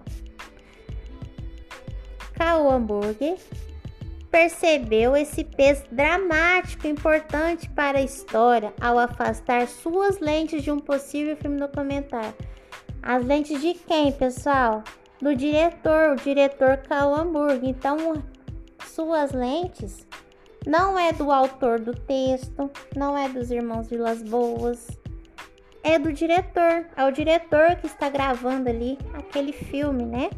A: Caô Hambúrguer percebeu esse peso dramático importante para a história ao afastar suas lentes de um possível filme documentário. As lentes de quem, pessoal? Do diretor, o diretor Caô Hambúrguer. Então, suas lentes não é do autor do texto, não é dos irmãos Vilas Boas, é do diretor. É o diretor que está gravando ali aquele filme, né?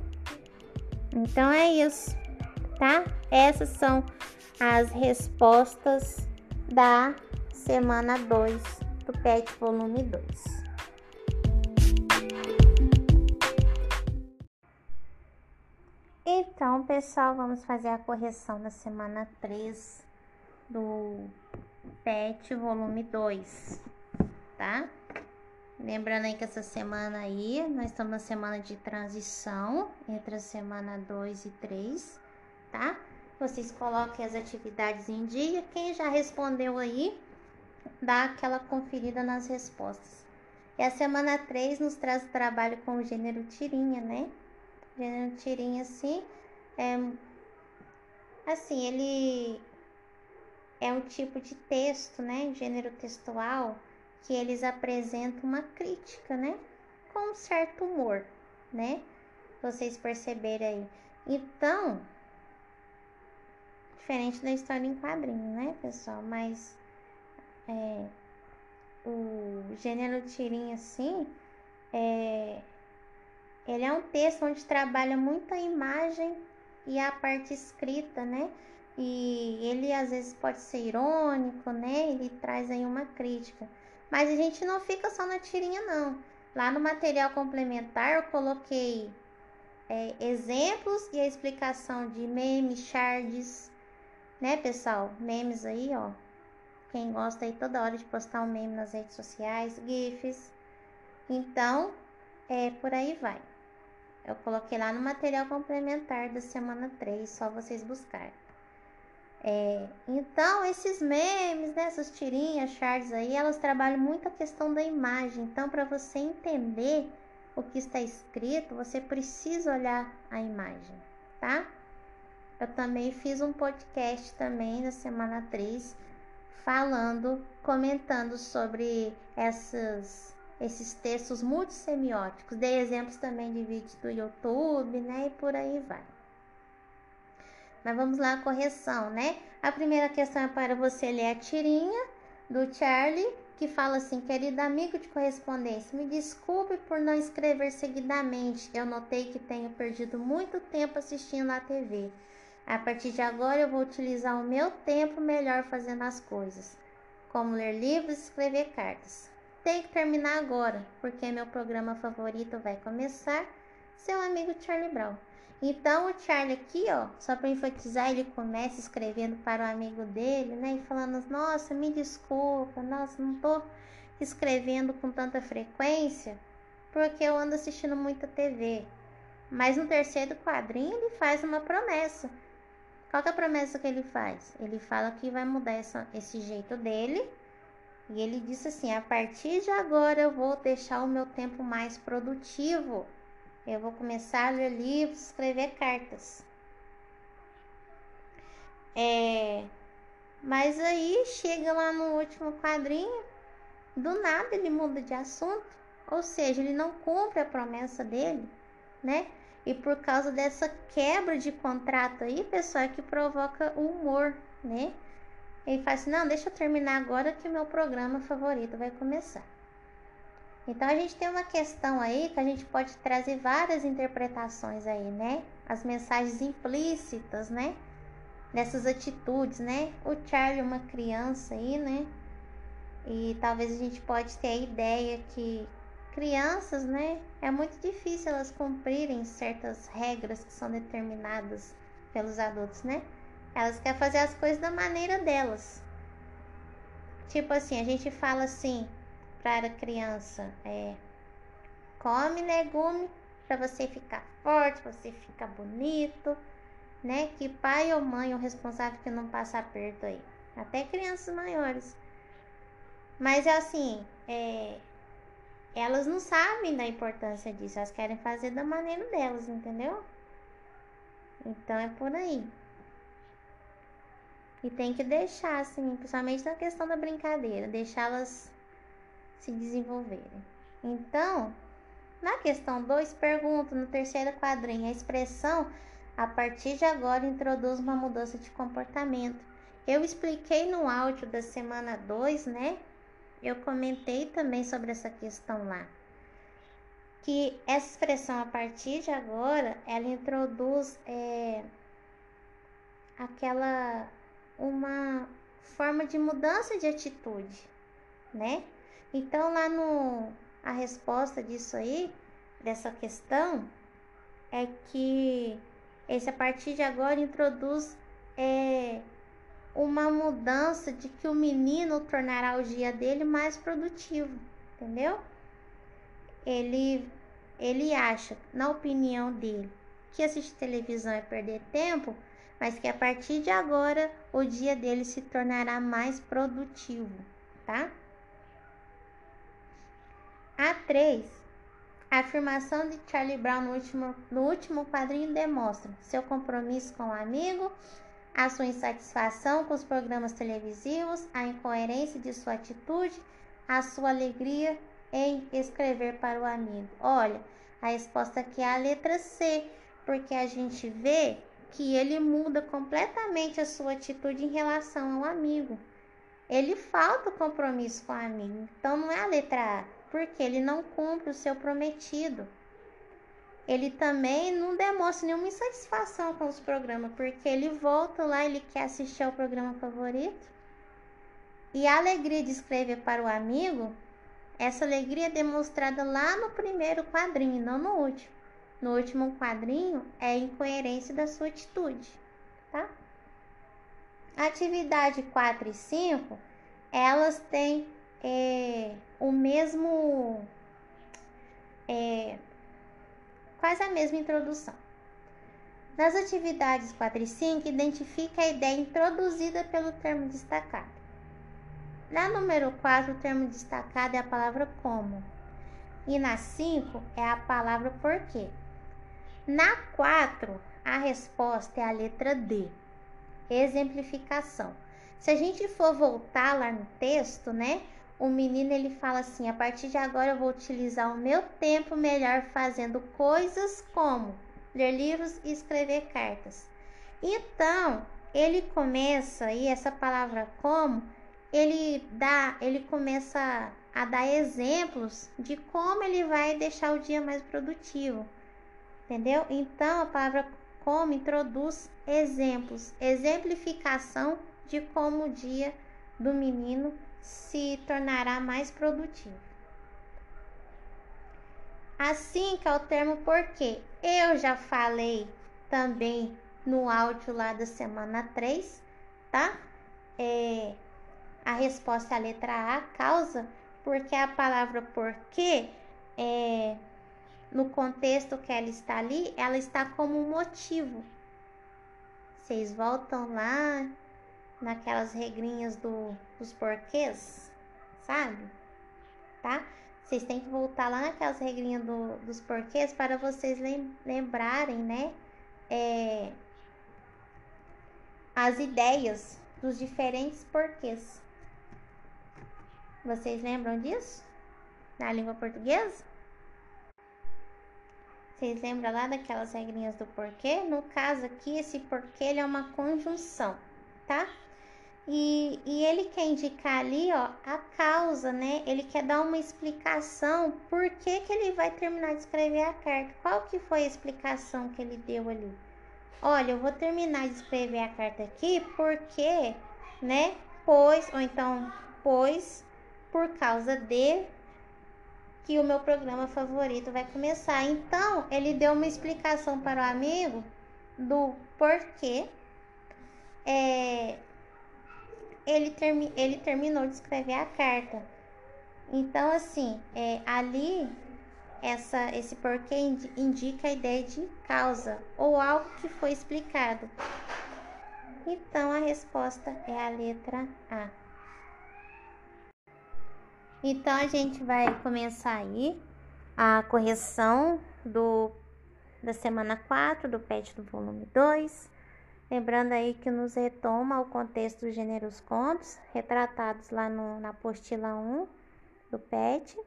A: Então é isso, tá? Essas são as respostas da semana 2 do PET volume 2. Então, pessoal, vamos fazer a correção da semana 3 do PET volume 2, tá? Lembrando aí que essa semana aí, nós estamos na semana de transição entre a semana 2 e 3, tá? Vocês coloquem as atividades em dia. Quem já respondeu aí, dá aquela conferida nas respostas. E a semana 3 nos traz o trabalho com o gênero tirinha, né? O gênero tirinha, assim, é... Assim, ele é um tipo de texto, né, gênero textual, que eles apresentam uma crítica, né, com um certo humor, né? Vocês perceberem aí. Então, diferente da história em quadrinho, né, pessoal? Mas é, o gênero tirinha, assim, é, ele é um texto onde trabalha muito a imagem e a parte escrita, né? e ele às vezes pode ser irônico, né? Ele traz aí uma crítica. Mas a gente não fica só na tirinha, não. Lá no material complementar eu coloquei é, exemplos e a explicação de memes, shards, né, pessoal? Memes aí, ó. Quem gosta aí toda hora de postar um meme nas redes sociais, GIFs. Então, é por aí vai. Eu coloquei lá no material complementar da semana 3, só vocês buscarem. É, então, esses memes, né, essas tirinhas, charts aí, elas trabalham muito a questão da imagem. Então, para você entender o que está escrito, você precisa olhar a imagem, tá? Eu também fiz um podcast também na semana 3, falando, comentando sobre essas, esses textos multissemióticos. Dei exemplos também de vídeos do YouTube, né, e por aí vai. Mas vamos lá a correção, né? A primeira questão é para você ler a tirinha do Charlie, que fala assim: Querido amigo de correspondência, me desculpe por não escrever seguidamente. Eu notei que tenho perdido muito tempo assistindo a TV. A partir de agora eu vou utilizar o meu tempo melhor fazendo as coisas, como ler livros e escrever cartas. Tenho que terminar agora, porque meu programa favorito vai começar. Seu amigo Charlie Brown. Então o Charlie aqui, ó, só para enfatizar, ele começa escrevendo para o amigo dele, né, e falando: "Nossa, me desculpa, nossa, não tô escrevendo com tanta frequência porque eu ando assistindo muita TV. Mas no terceiro quadrinho ele faz uma promessa. Qual é a promessa que ele faz? Ele fala que vai mudar essa, esse jeito dele. E ele disse assim: a partir de agora eu vou deixar o meu tempo mais produtivo. Eu vou começar a ler livros, escrever cartas. É, mas aí chega lá no último quadrinho, do nada ele muda de assunto, ou seja, ele não cumpre a promessa dele, né? E por causa dessa quebra de contrato aí, pessoal, é que provoca o humor, né? Ele fala assim: não, deixa eu terminar agora que o meu programa favorito vai começar. Então a gente tem uma questão aí que a gente pode trazer várias interpretações aí, né? As mensagens implícitas, né? nessas atitudes, né? O Charlie é uma criança aí, né? E talvez a gente pode ter a ideia que crianças, né? É muito difícil elas cumprirem certas regras que são determinadas pelos adultos, né? Elas querem fazer as coisas da maneira delas. Tipo assim, a gente fala assim para a criança, é, come legume para você ficar forte, você ficar bonito né? Que pai ou mãe é o responsável que não passa aperto aí. Até crianças maiores. Mas é assim, é, elas não sabem da importância disso, elas querem fazer da maneira delas, entendeu? Então é por aí. E tem que deixar, assim, principalmente na questão da brincadeira, deixá-las se desenvolverem. Então, na questão 2, pergunto no terceiro quadrinho, a expressão a partir de agora introduz uma mudança de comportamento. Eu expliquei no áudio da semana 2, né? Eu comentei também sobre essa questão lá. Que essa expressão a partir de agora, ela introduz é, aquela uma forma de mudança de atitude, né? Então lá no a resposta disso aí, dessa questão, é que esse a partir de agora introduz é, uma mudança de que o menino tornará o dia dele mais produtivo, entendeu? Ele, ele acha, na opinião dele, que assistir televisão é perder tempo, mas que a partir de agora o dia dele se tornará mais produtivo, tá? A 3 a afirmação de Charlie Brown no último, no último quadrinho demonstra seu compromisso com o amigo, a sua insatisfação com os programas televisivos, a incoerência de sua atitude, a sua alegria em escrever para o amigo. Olha, a resposta aqui é a letra C, porque a gente vê que ele muda completamente a sua atitude em relação ao amigo. Ele falta o compromisso com o amigo. Então não é a letra A porque ele não cumpre o seu prometido. Ele também não demonstra nenhuma insatisfação com os programas, porque ele volta lá, ele quer assistir ao programa favorito. E a alegria de escrever para o amigo, essa alegria é demonstrada lá no primeiro quadrinho, não no último. No último quadrinho é a incoerência da sua atitude, tá? Atividade 4 e 5, elas têm é, o mesmo. É, quase a mesma introdução. Nas atividades 4 e 5, identifica a ideia introduzida pelo termo destacado. Na número 4, o termo destacado é a palavra como. E na 5 é a palavra porquê. Na 4, a resposta é a letra D. Exemplificação. Se a gente for voltar lá no texto, né? O menino ele fala assim: a partir de agora eu vou utilizar o meu tempo melhor fazendo coisas como ler livros e escrever cartas. Então, ele começa aí essa palavra como, ele dá, ele começa a dar exemplos de como ele vai deixar o dia mais produtivo. Entendeu? Então, a palavra como introduz exemplos, exemplificação de como o dia do menino se tornará mais produtivo. Assim que é o termo porque eu já falei também no áudio lá da semana 3, tá? É, a resposta é a letra A, causa, Porque a palavra porquê, é, no contexto que ela está ali, ela está como motivo. Vocês voltam lá naquelas regrinhas do, dos porquês, sabe? Tá? Vocês têm que voltar lá naquelas regrinhas do, dos porquês para vocês lembrarem, né? É, as ideias dos diferentes porquês. Vocês lembram disso? Na língua portuguesa? Vocês lembram lá daquelas regrinhas do porquê? No caso aqui, esse porquê é uma conjunção, tá? E, e ele quer indicar ali, ó, a causa, né? Ele quer dar uma explicação por que, que ele vai terminar de escrever a carta. Qual que foi a explicação que ele deu ali? Olha, eu vou terminar de escrever a carta aqui porque, né? Pois, ou então, pois, por causa de que o meu programa favorito vai começar. Então, ele deu uma explicação para o amigo do porquê é, ele, termi ele terminou de escrever a carta. Então, assim, é, ali, essa, esse porquê indica a ideia de causa ou algo que foi explicado. Então, a resposta é a letra A. Então, a gente vai começar aí a correção do, da semana 4 do PET do volume 2. Lembrando aí que nos retoma o contexto dos gêneros contos, retratados lá no, na apostila 1 do PET.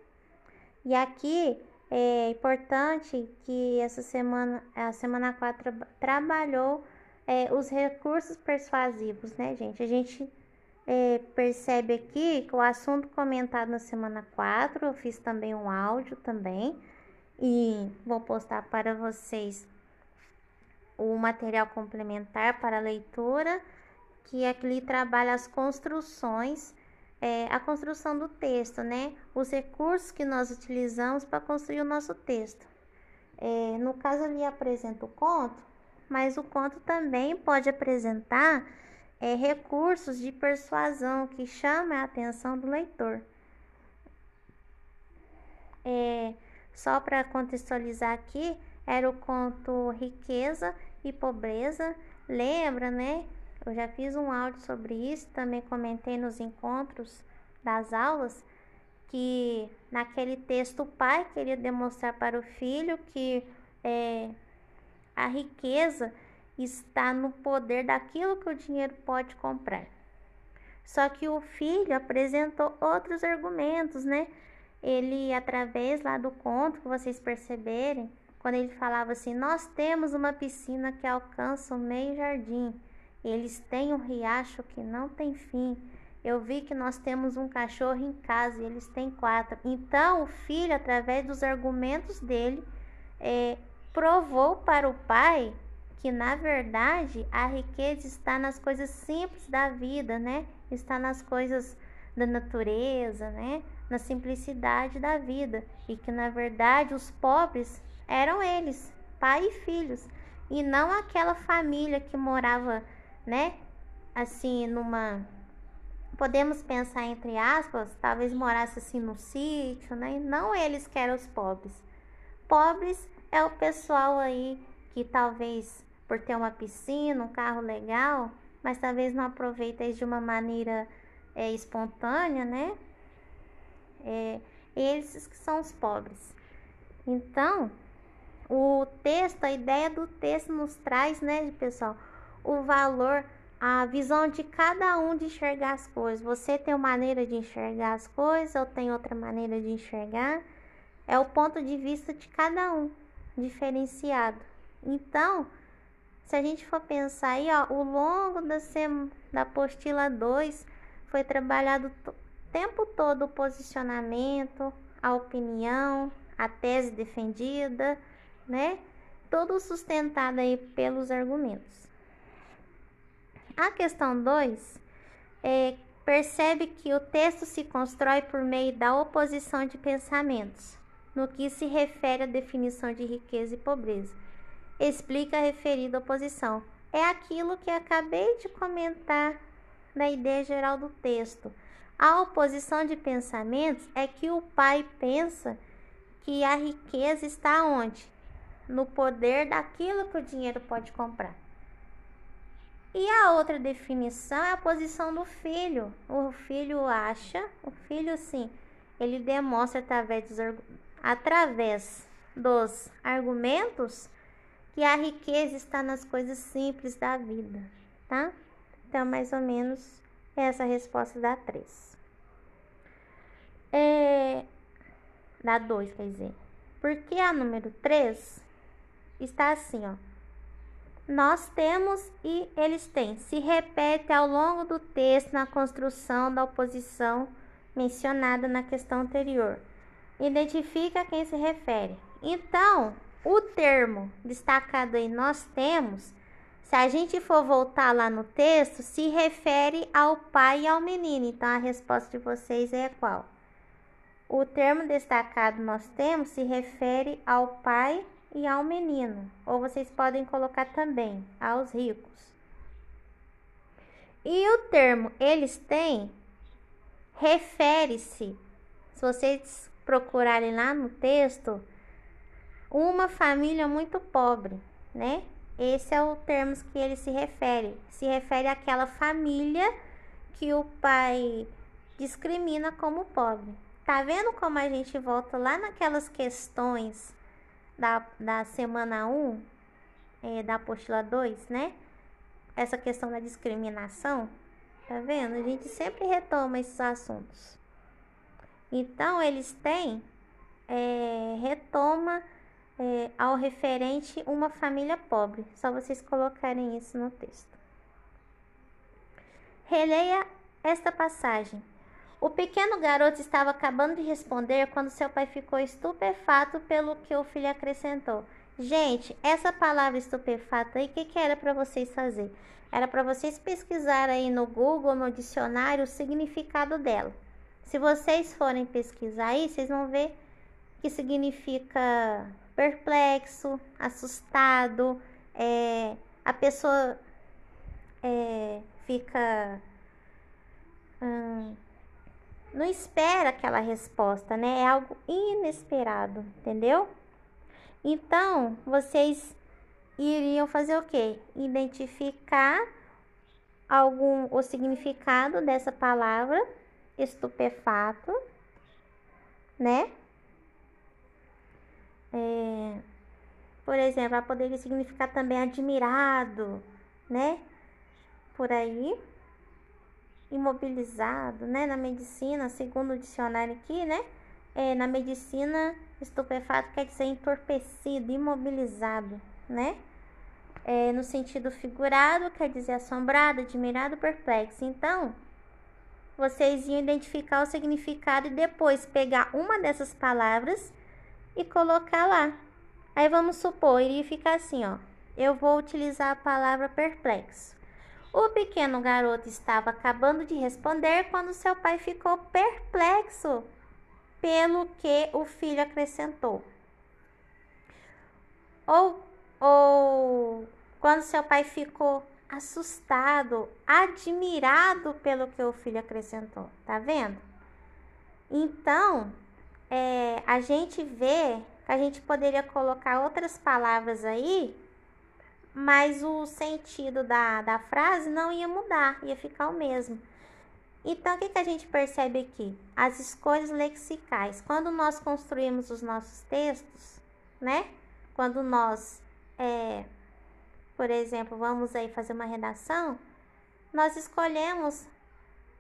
A: E aqui é importante que essa semana, a semana 4 trabalhou é, os recursos persuasivos, né, gente? A gente é, percebe aqui que o assunto comentado na semana 4, eu fiz também um áudio também, e vou postar para vocês o material complementar para leitura, que aqui trabalha as construções, é, a construção do texto, né? Os recursos que nós utilizamos para construir o nosso texto. É, no caso, ali apresenta o conto, mas o conto também pode apresentar é, recursos de persuasão que chamam a atenção do leitor. É, só para contextualizar aqui, era o conto Riqueza e pobreza. Lembra, né? Eu já fiz um áudio sobre isso, também comentei nos encontros das aulas que naquele texto o pai queria demonstrar para o filho que é, a riqueza está no poder daquilo que o dinheiro pode comprar. Só que o filho apresentou outros argumentos, né? Ele, através lá do conto, que vocês perceberem, quando ele falava assim: Nós temos uma piscina que alcança o meio jardim, eles têm um riacho que não tem fim. Eu vi que nós temos um cachorro em casa e eles têm quatro. Então, o filho, através dos argumentos dele, é, provou para o pai que, na verdade, a riqueza está nas coisas simples da vida, né? Está nas coisas da natureza, né? Na simplicidade da vida. E que, na verdade, os pobres eram eles, pai e filhos, e não aquela família que morava, né, assim, numa podemos pensar entre aspas, talvez morasse assim no sítio, né? Não eles que eram os pobres. Pobres é o pessoal aí que talvez por ter uma piscina, um carro legal, mas talvez não aproveita de uma maneira é, espontânea, né? É, eles que são os pobres. Então, o texto, a ideia do texto nos traz, né, pessoal, o valor, a visão de cada um de enxergar as coisas. Você tem uma maneira de enxergar as coisas, eu tenho outra maneira de enxergar. É o ponto de vista de cada um, diferenciado. Então, se a gente for pensar aí, ó, o longo da, da apostila 2 foi trabalhado o tempo todo o posicionamento, a opinião, a tese defendida, né? Sustentado aí pelos argumentos. A questão 2 é, percebe que o texto se constrói por meio da oposição de pensamentos, no que se refere à definição de riqueza e pobreza. Explica a referida oposição. É aquilo que acabei de comentar na ideia geral do texto. A oposição de pensamentos é que o pai pensa que a riqueza está onde? No poder daquilo que o dinheiro pode comprar. E a outra definição é a posição do filho. O filho acha, o filho sim, ele demonstra através dos, através dos argumentos que a riqueza está nas coisas simples da vida, tá? Então, mais ou menos essa resposta dá 3. É, dá 2, quer dizer. Porque a número 3 está assim, ó. Nós temos e eles têm. Se repete ao longo do texto na construção da oposição mencionada na questão anterior. Identifica a quem se refere. Então, o termo destacado aí nós temos, se a gente for voltar lá no texto, se refere ao pai e ao menino. Então, a resposta de vocês é qual? O termo destacado nós temos se refere ao pai e ao menino, ou vocês podem colocar também aos ricos. E o termo eles têm refere-se, se vocês procurarem lá no texto, uma família muito pobre, né? Esse é o termo que ele se refere. Se refere àquela família que o pai discrimina como pobre. Tá vendo como a gente volta lá naquelas questões da, da semana 1, é, da apostila 2, né? Essa questão da discriminação. Tá vendo? A gente sempre retoma esses assuntos. Então, eles têm, é, retoma é, ao referente uma família pobre. Só vocês colocarem isso no texto. Releia esta passagem. O pequeno garoto estava acabando de responder quando seu pai ficou estupefato pelo que o filho acrescentou. Gente, essa palavra estupefato aí, o que, que era para vocês fazer? Era para vocês pesquisar aí no Google, no dicionário, o significado dela. Se vocês forem pesquisar aí, vocês vão ver que significa perplexo, assustado, é, a pessoa é, fica. Hum, não espera aquela resposta, né? É algo inesperado, entendeu? Então, vocês iriam fazer o quê? Identificar algum o significado dessa palavra estupefato, né? É, por exemplo, ela poderia significar também admirado, né? Por aí, imobilizado, né? Na medicina, segundo o dicionário aqui, né? É, na medicina, estupefato quer dizer entorpecido, imobilizado, né? É, no sentido figurado, quer dizer assombrado, admirado, perplexo. Então, vocês iam identificar o significado e depois pegar uma dessas palavras e colocar lá. Aí vamos supor, iria ficar assim, ó. Eu vou utilizar a palavra perplexo. O pequeno garoto estava acabando de responder quando seu pai ficou perplexo pelo que o filho acrescentou. Ou, ou quando seu pai ficou assustado, admirado pelo que o filho acrescentou. Tá vendo? Então, é, a gente vê que a gente poderia colocar outras palavras aí, mas o sentido da, da frase não ia mudar, ia ficar o mesmo. Então, o que, que a gente percebe aqui? As escolhas lexicais. Quando nós construímos os nossos textos, né? Quando nós é, por exemplo, vamos aí fazer uma redação, nós escolhemos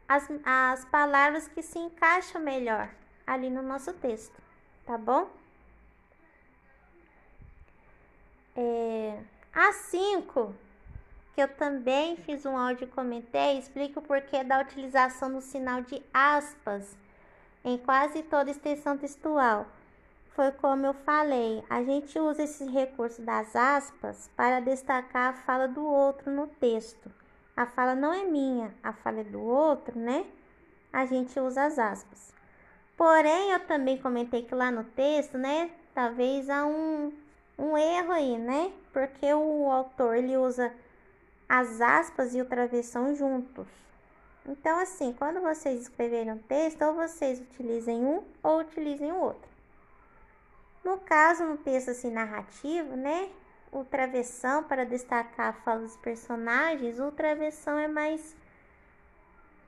A: as, as palavras que se encaixam melhor ali no nosso texto, tá bom? É, a 5, que eu também fiz um áudio e comentei, explica o porquê da utilização do sinal de aspas em quase toda extensão textual foi como eu falei, a gente usa esse recurso das aspas para destacar a fala do outro no texto. A fala não é minha, a fala é do outro, né? A gente usa as aspas. Porém, eu também comentei que lá no texto, né, talvez há um, um erro aí, né? Porque o autor ele usa as aspas e o travessão juntos. Então, assim, quando vocês escreverem um texto, ou vocês utilizem um ou utilizem o outro. No caso, no texto assim narrativo, né? O travessão para destacar a fala dos personagens, o travessão é mais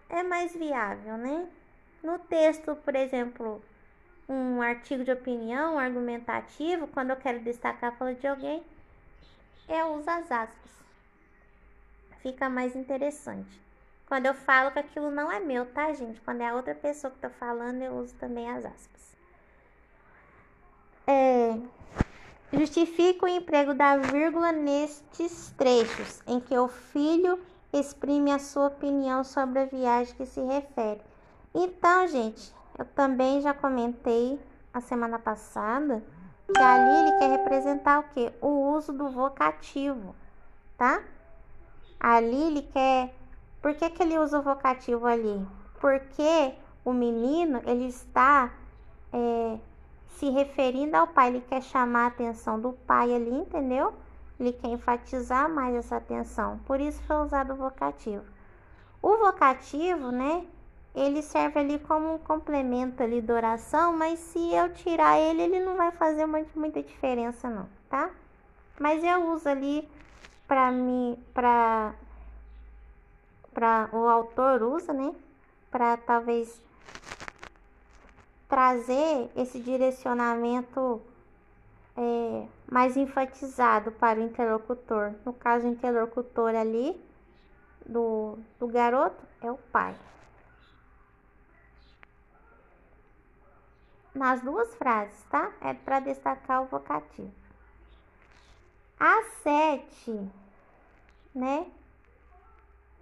A: é mais viável, né? No texto, por exemplo, um artigo de opinião, um argumentativo, quando eu quero destacar a fala de alguém, eu uso as aspas. Fica mais interessante. Quando eu falo que aquilo não é meu, tá, gente? Quando é a outra pessoa que tá falando, eu uso também as aspas. É, justifica o emprego da vírgula nestes trechos em que o filho exprime a sua opinião sobre a viagem que se refere. Então, gente, eu também já comentei a semana passada que ali ele quer representar o que? O uso do vocativo, tá? Ali ele quer. Por que, que ele usa o vocativo ali? Porque o menino ele está é, se referindo ao pai, ele quer chamar a atenção do pai ali, entendeu? Ele quer enfatizar mais essa atenção. Por isso foi usado o vocativo. O vocativo, né? Ele serve ali como um complemento ali da oração, mas se eu tirar ele, ele não vai fazer muita diferença não, tá? Mas eu uso ali para mim, para para o autor usa, né? Para talvez trazer esse direcionamento é, mais enfatizado para o interlocutor. No caso, o interlocutor ali do, do garoto é o pai. Nas duas frases, tá? É para destacar o vocativo. A sete, né?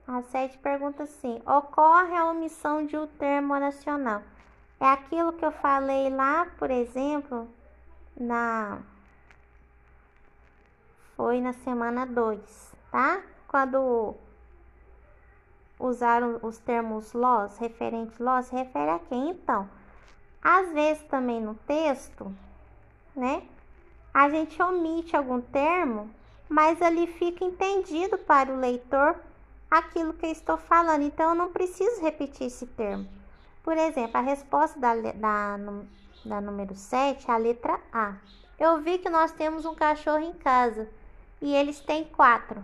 A: A sete pergunta assim: ocorre a omissão de um termo nacional? É aquilo que eu falei lá, por exemplo, na foi na semana 2, tá? Quando usaram os termos los, referente los, refere a quem? Então, às vezes também no texto, né? A gente omite algum termo, mas ali fica entendido para o leitor aquilo que eu estou falando. Então eu não preciso repetir esse termo. Por exemplo, a resposta da, da, da número 7, a letra A. Eu vi que nós temos um cachorro em casa e eles têm quatro.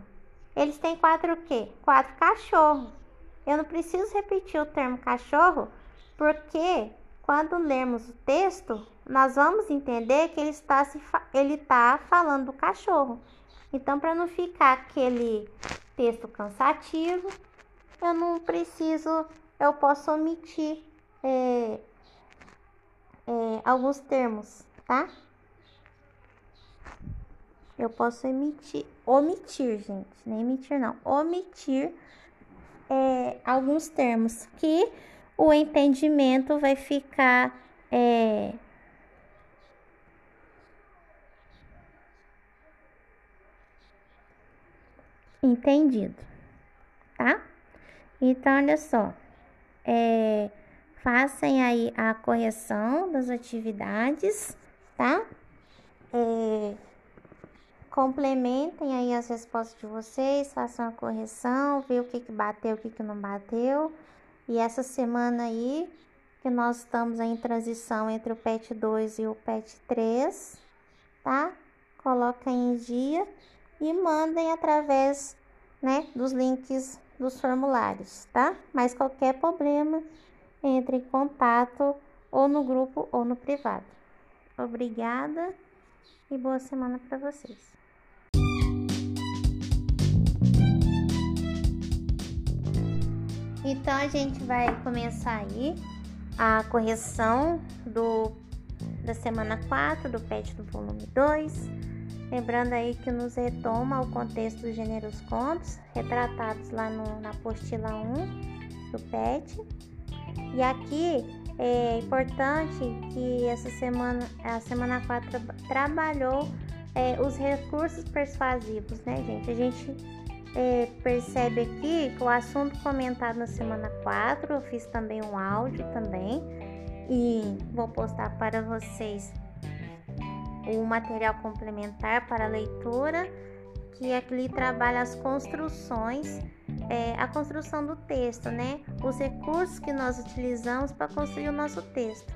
A: Eles têm quatro o quê? Quatro cachorros. Eu não preciso repetir o termo cachorro porque quando lermos o texto, nós vamos entender que ele está, se ele está falando do cachorro. Então, para não ficar aquele texto cansativo, eu não preciso, eu posso omitir é, é, alguns termos, tá? Eu posso emitir, omitir, gente, nem emitir não, omitir é, alguns termos que o entendimento vai ficar é, entendido, tá? Então, olha só, é, façam aí a correção das atividades, tá? É, complementem aí as respostas de vocês, façam a correção, ver o que, que bateu, o que, que não bateu. E essa semana aí, que nós estamos em transição entre o PET 2 e o PET 3, tá? Coloquem em dia e mandem através, né, dos links dos formulários, tá? Mas qualquer problema, entre em contato ou no grupo ou no privado. Obrigada e boa semana para vocês. Então a gente vai começar aí a correção do da semana 4 do PET do volume 2. Lembrando aí que nos retoma o contexto dos gêneros contos, retratados lá no, na apostila 1 do PET. E aqui é importante que essa semana, a semana 4 trabalhou é, os recursos persuasivos, né, gente? A gente é, percebe aqui que o assunto comentado na semana 4, eu fiz também um áudio também e vou postar para vocês o material complementar para leitura que aqui trabalha as construções, é, a construção do texto, né? Os recursos que nós utilizamos para construir o nosso texto.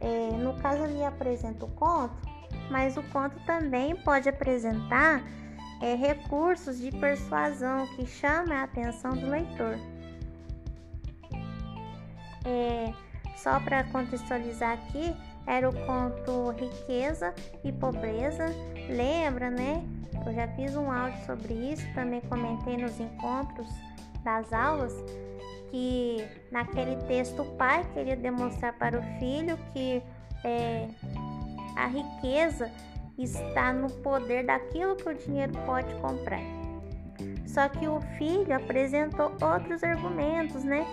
A: É, no caso, ele apresenta o conto, mas o conto também pode apresentar é, recursos de persuasão que chamam a atenção do leitor. É, só para contextualizar aqui, era o conto Riqueza e Pobreza. Lembra, né? Eu já fiz um áudio sobre isso, também comentei nos encontros das aulas que naquele texto o pai queria demonstrar para o filho que é, a riqueza está no poder daquilo que o dinheiro pode comprar. Só que o filho apresentou outros argumentos, né?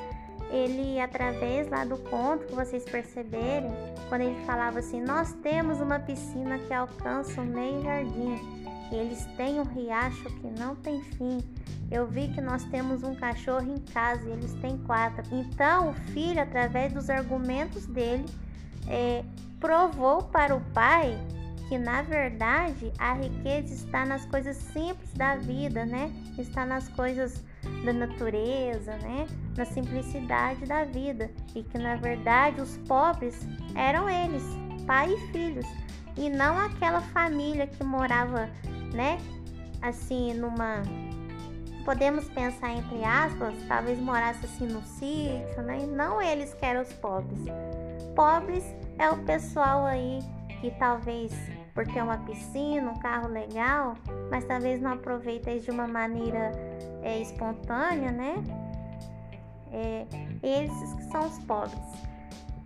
A: Ele, através lá do conto que vocês perceberem, quando ele falava assim: Nós temos uma piscina que alcança o meio jardim, eles têm um riacho que não tem fim. Eu vi que nós temos um cachorro em casa e eles têm quatro. Então, o filho, através dos argumentos dele, é, provou para o pai que na verdade a riqueza está nas coisas simples da vida, né? Está nas coisas da natureza, né? Na simplicidade da vida e que na verdade os pobres eram eles, pai e filhos, e não aquela família que morava, né? Assim, numa podemos pensar entre aspas, talvez morasse assim no sítio, né? Não eles que eram os pobres. Pobres é o pessoal aí que talvez por ter uma piscina, um carro legal, mas talvez não aproveita de uma maneira é, espontânea, né? É, esses que são os pobres.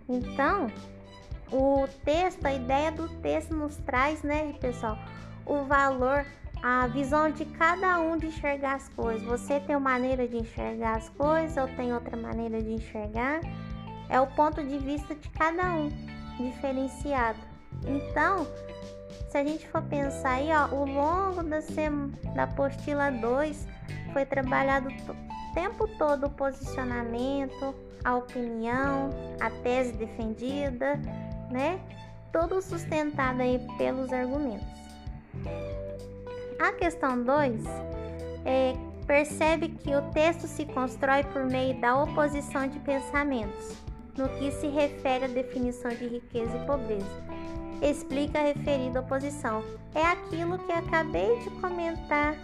A: Então, o texto, a ideia do texto nos traz, né, pessoal, o valor, a visão de cada um de enxergar as coisas. Você tem uma maneira de enxergar as coisas, eu tenho outra maneira de enxergar. É o ponto de vista de cada um, diferenciado. Então, se a gente for pensar aí, ó, o longo da, da apostila 2 foi trabalhado o tempo todo o posicionamento, a opinião, a tese defendida, né? Tudo sustentado aí pelos argumentos. A questão 2 é, percebe que o texto se constrói por meio da oposição de pensamentos, no que se refere à definição de riqueza e pobreza explica a referida oposição. É aquilo que acabei de comentar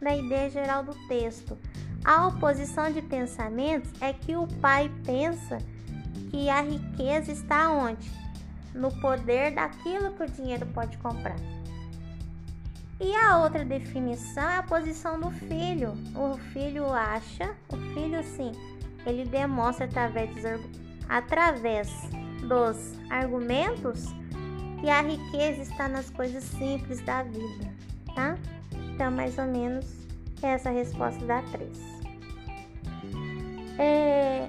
A: na ideia geral do texto. A oposição de pensamentos é que o pai pensa que a riqueza está onde? No poder daquilo que o dinheiro pode comprar. E a outra definição é a posição do filho. O filho acha, o filho sim, ele demonstra através dos, através dos argumentos que a riqueza está nas coisas simples da vida, tá? Então, mais ou menos, essa é a resposta da 3. É,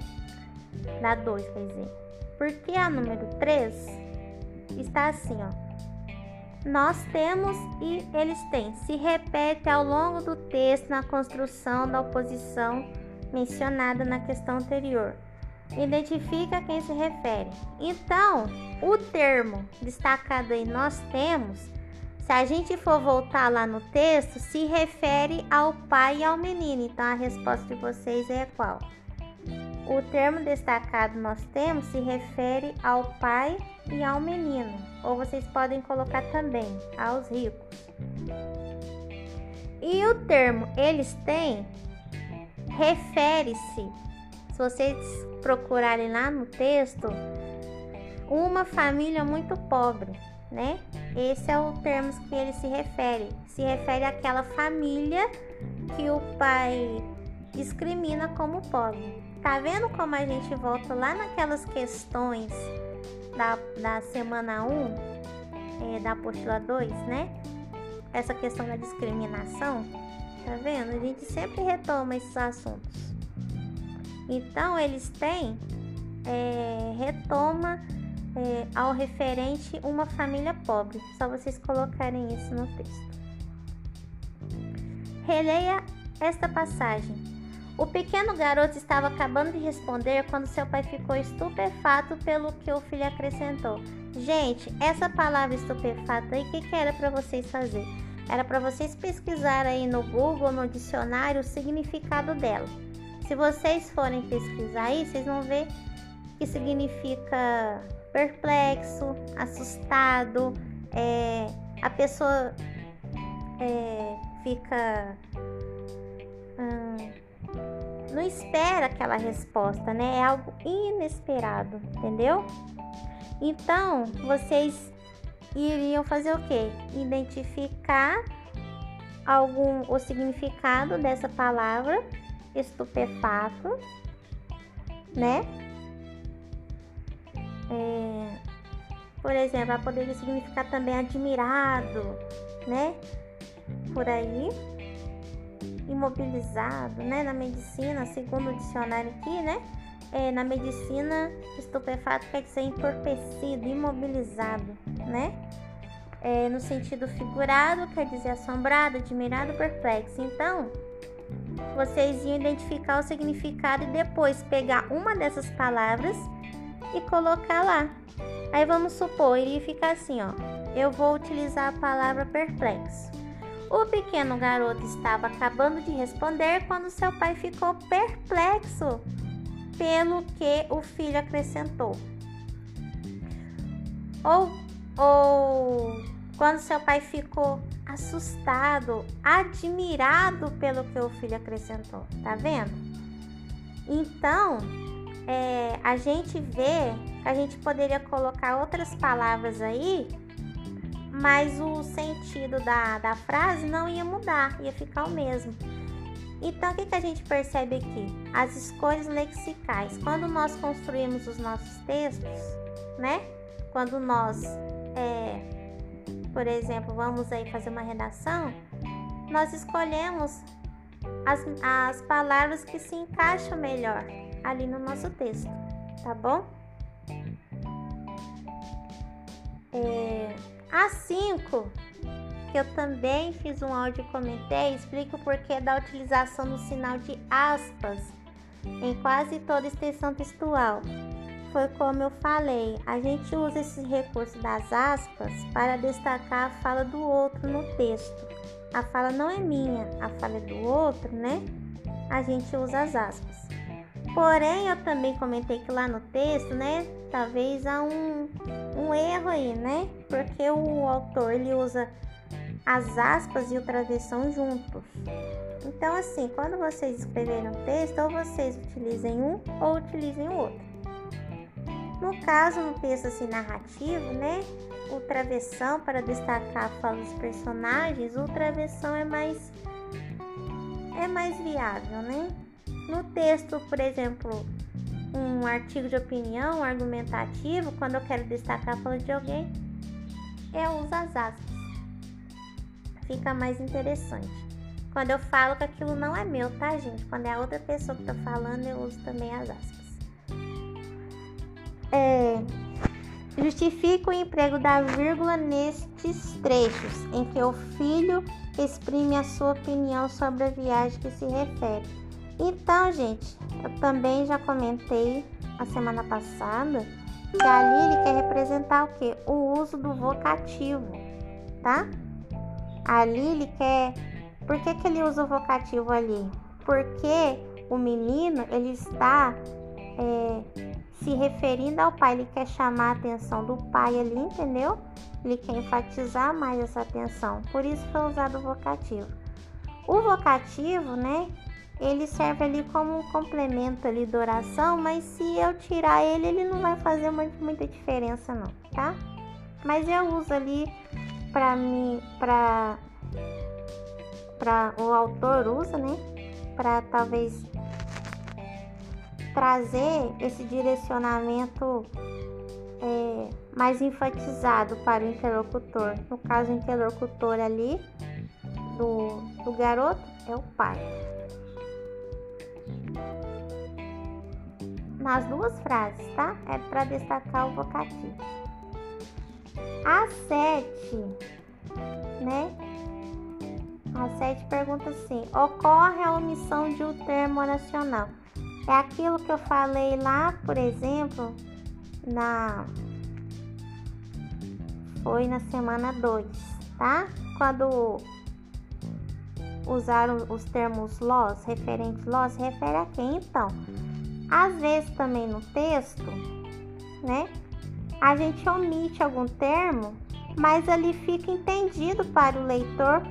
A: da 2, quer dizer. Porque a número 3 está assim, ó. Nós temos e eles têm. Se repete ao longo do texto na construção da oposição mencionada na questão anterior identifica a quem se refere. Então, o termo destacado aí nós temos, se a gente for voltar lá no texto, se refere ao pai e ao menino. Então, a resposta de vocês é qual? O termo destacado nós temos se refere ao pai e ao menino, ou vocês podem colocar também aos ricos. E o termo eles têm refere-se se vocês procurarem lá no texto, uma família muito pobre, né? Esse é o termo que ele se refere. Se refere àquela família que o pai discrimina como pobre. Tá vendo como a gente volta lá naquelas questões da, da semana 1, é, da apostila 2, né? Essa questão da discriminação. Tá vendo? A gente sempre retoma esses assuntos. Então, eles têm é, retoma é, ao referente uma família pobre. Só vocês colocarem isso no texto. Releia esta passagem. O pequeno garoto estava acabando de responder quando seu pai ficou estupefato pelo que o filho acrescentou. Gente, essa palavra estupefato aí, o que, que era para vocês fazer? era para vocês pesquisarem aí no Google, no dicionário, o significado dela. Se vocês forem pesquisar aí, vocês vão ver que significa perplexo, assustado, é, a pessoa é, fica. Hum, não espera aquela resposta, né? É algo inesperado, entendeu? Então, vocês iriam fazer o quê? Identificar algum o significado dessa palavra estupefato, né? É, por exemplo, ela poderia significar também admirado, né? Por aí, imobilizado, né? Na medicina, segundo o dicionário aqui, né? É, na medicina, estupefato quer dizer entorpecido, imobilizado, né? É, no sentido figurado, quer dizer assombrado, admirado, perplexo. Então, vocês iam identificar o significado e depois pegar uma dessas palavras e colocar lá. Aí vamos supor, iria ficar assim, ó. Eu vou utilizar a palavra perplexo. O pequeno garoto estava acabando de responder quando seu pai ficou perplexo pelo que o filho acrescentou. Ou, ou quando seu pai ficou assustado, admirado pelo que o filho acrescentou. Tá vendo? Então, é, a gente vê que a gente poderia colocar outras palavras aí, mas o sentido da, da frase não ia mudar, ia ficar o mesmo. Então, o que, que a gente percebe aqui? As escolhas lexicais. Quando nós construímos os nossos textos, né? Quando nós, é, por exemplo, vamos aí fazer uma redação, nós escolhemos as, as palavras que se encaixam melhor ali no nosso texto, tá bom? É, a 5 que eu também fiz um áudio e comentei, explica o porquê da utilização do sinal de aspas em quase toda extensão textual. Foi como eu falei, a gente usa esse recurso das aspas para destacar a fala do outro no texto. A fala não é minha, a fala é do outro, né? A gente usa as aspas. Porém, eu também comentei que lá no texto, né, talvez há um, um erro aí, né? Porque o autor ele usa as aspas e o travessão juntos. Então, assim, quando vocês escreverem um texto, ou vocês utilizem um ou utilizem o outro. No caso, no texto assim narrativo, né, o travessão para destacar a fala dos personagens, o travessão é mais é mais viável, né? No texto, por exemplo, um artigo de opinião, um argumentativo, quando eu quero destacar a fala de alguém, eu uso as aspas fica mais interessante. Quando eu falo que aquilo não é meu, tá, gente? Quando é a outra pessoa que tá falando, eu uso também as aspas. É, justifica o emprego da vírgula nestes trechos em que o filho exprime a sua opinião sobre a viagem que se refere. Então, gente, eu também já comentei a semana passada que ali ele quer representar o que? O uso do vocativo, tá? Ali ele quer. Por que, que ele usa o vocativo ali? Porque o menino ele está é, se referindo ao pai, ele quer chamar a atenção do pai ali, entendeu? Ele quer enfatizar mais essa atenção. Por isso foi usado o vocativo. O vocativo, né? Ele serve ali como um complemento ali da oração, mas se eu tirar ele, ele não vai fazer muita diferença não, tá? Mas eu uso ali para mim, para para o autor usa, né? Para talvez trazer esse direcionamento é, mais enfatizado para o interlocutor. No caso, o interlocutor ali do, do garoto é o pai. Nas duas frases, tá? É para destacar o vocativo. A sete, né? A sete pergunta assim: ocorre a omissão de um termo oracional? É aquilo que eu falei lá, por exemplo, na foi na semana 2, tá? Quando usar os termos loss, referente loss, refere a quem? Então, às vezes também no texto, né? A gente omite algum termo, mas ali fica entendido para o leitor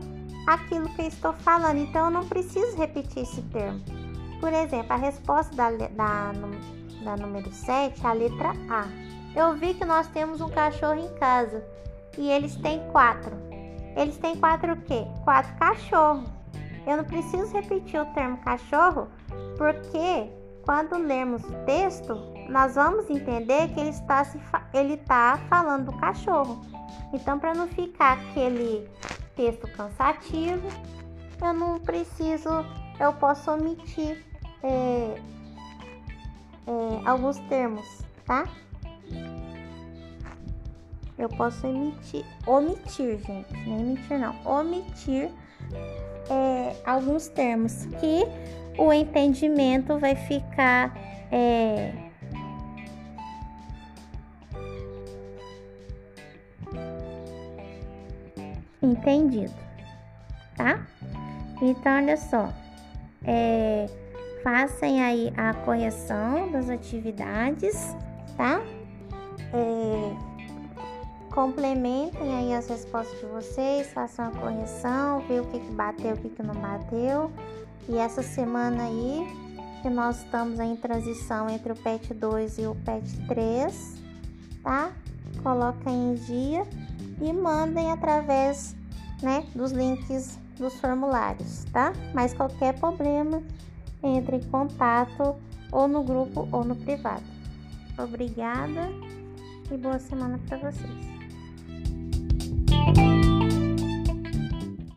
A: aquilo que eu estou falando. Então, eu não preciso repetir esse termo. Por exemplo, a resposta da, da, da número 7, a letra A. Eu vi que nós temos um cachorro em casa e eles têm quatro. Eles têm quatro o quê? Quatro cachorros. Eu não preciso repetir o termo cachorro, porque quando lermos o texto, nós vamos entender que ele está, se ele está falando do cachorro. Então, para não ficar aquele texto cansativo, eu não preciso, eu posso omitir é, é, alguns termos, tá? Eu posso emitir, omitir, gente, nem emitir não, omitir é, alguns termos que o entendimento vai ficar é, entendido, tá? Então, olha só, é, façam aí a correção das atividades, tá? É, complementem aí as respostas de vocês, façam a correção, ver o que, que bateu, o que, que não bateu. E essa semana aí, que nós estamos em transição entre o PET 2 e o PET 3, tá? Coloquem em dia e mandem através né, dos links dos formulários, tá? Mas qualquer problema, entre em contato ou no grupo ou no privado. Obrigada e boa semana para vocês.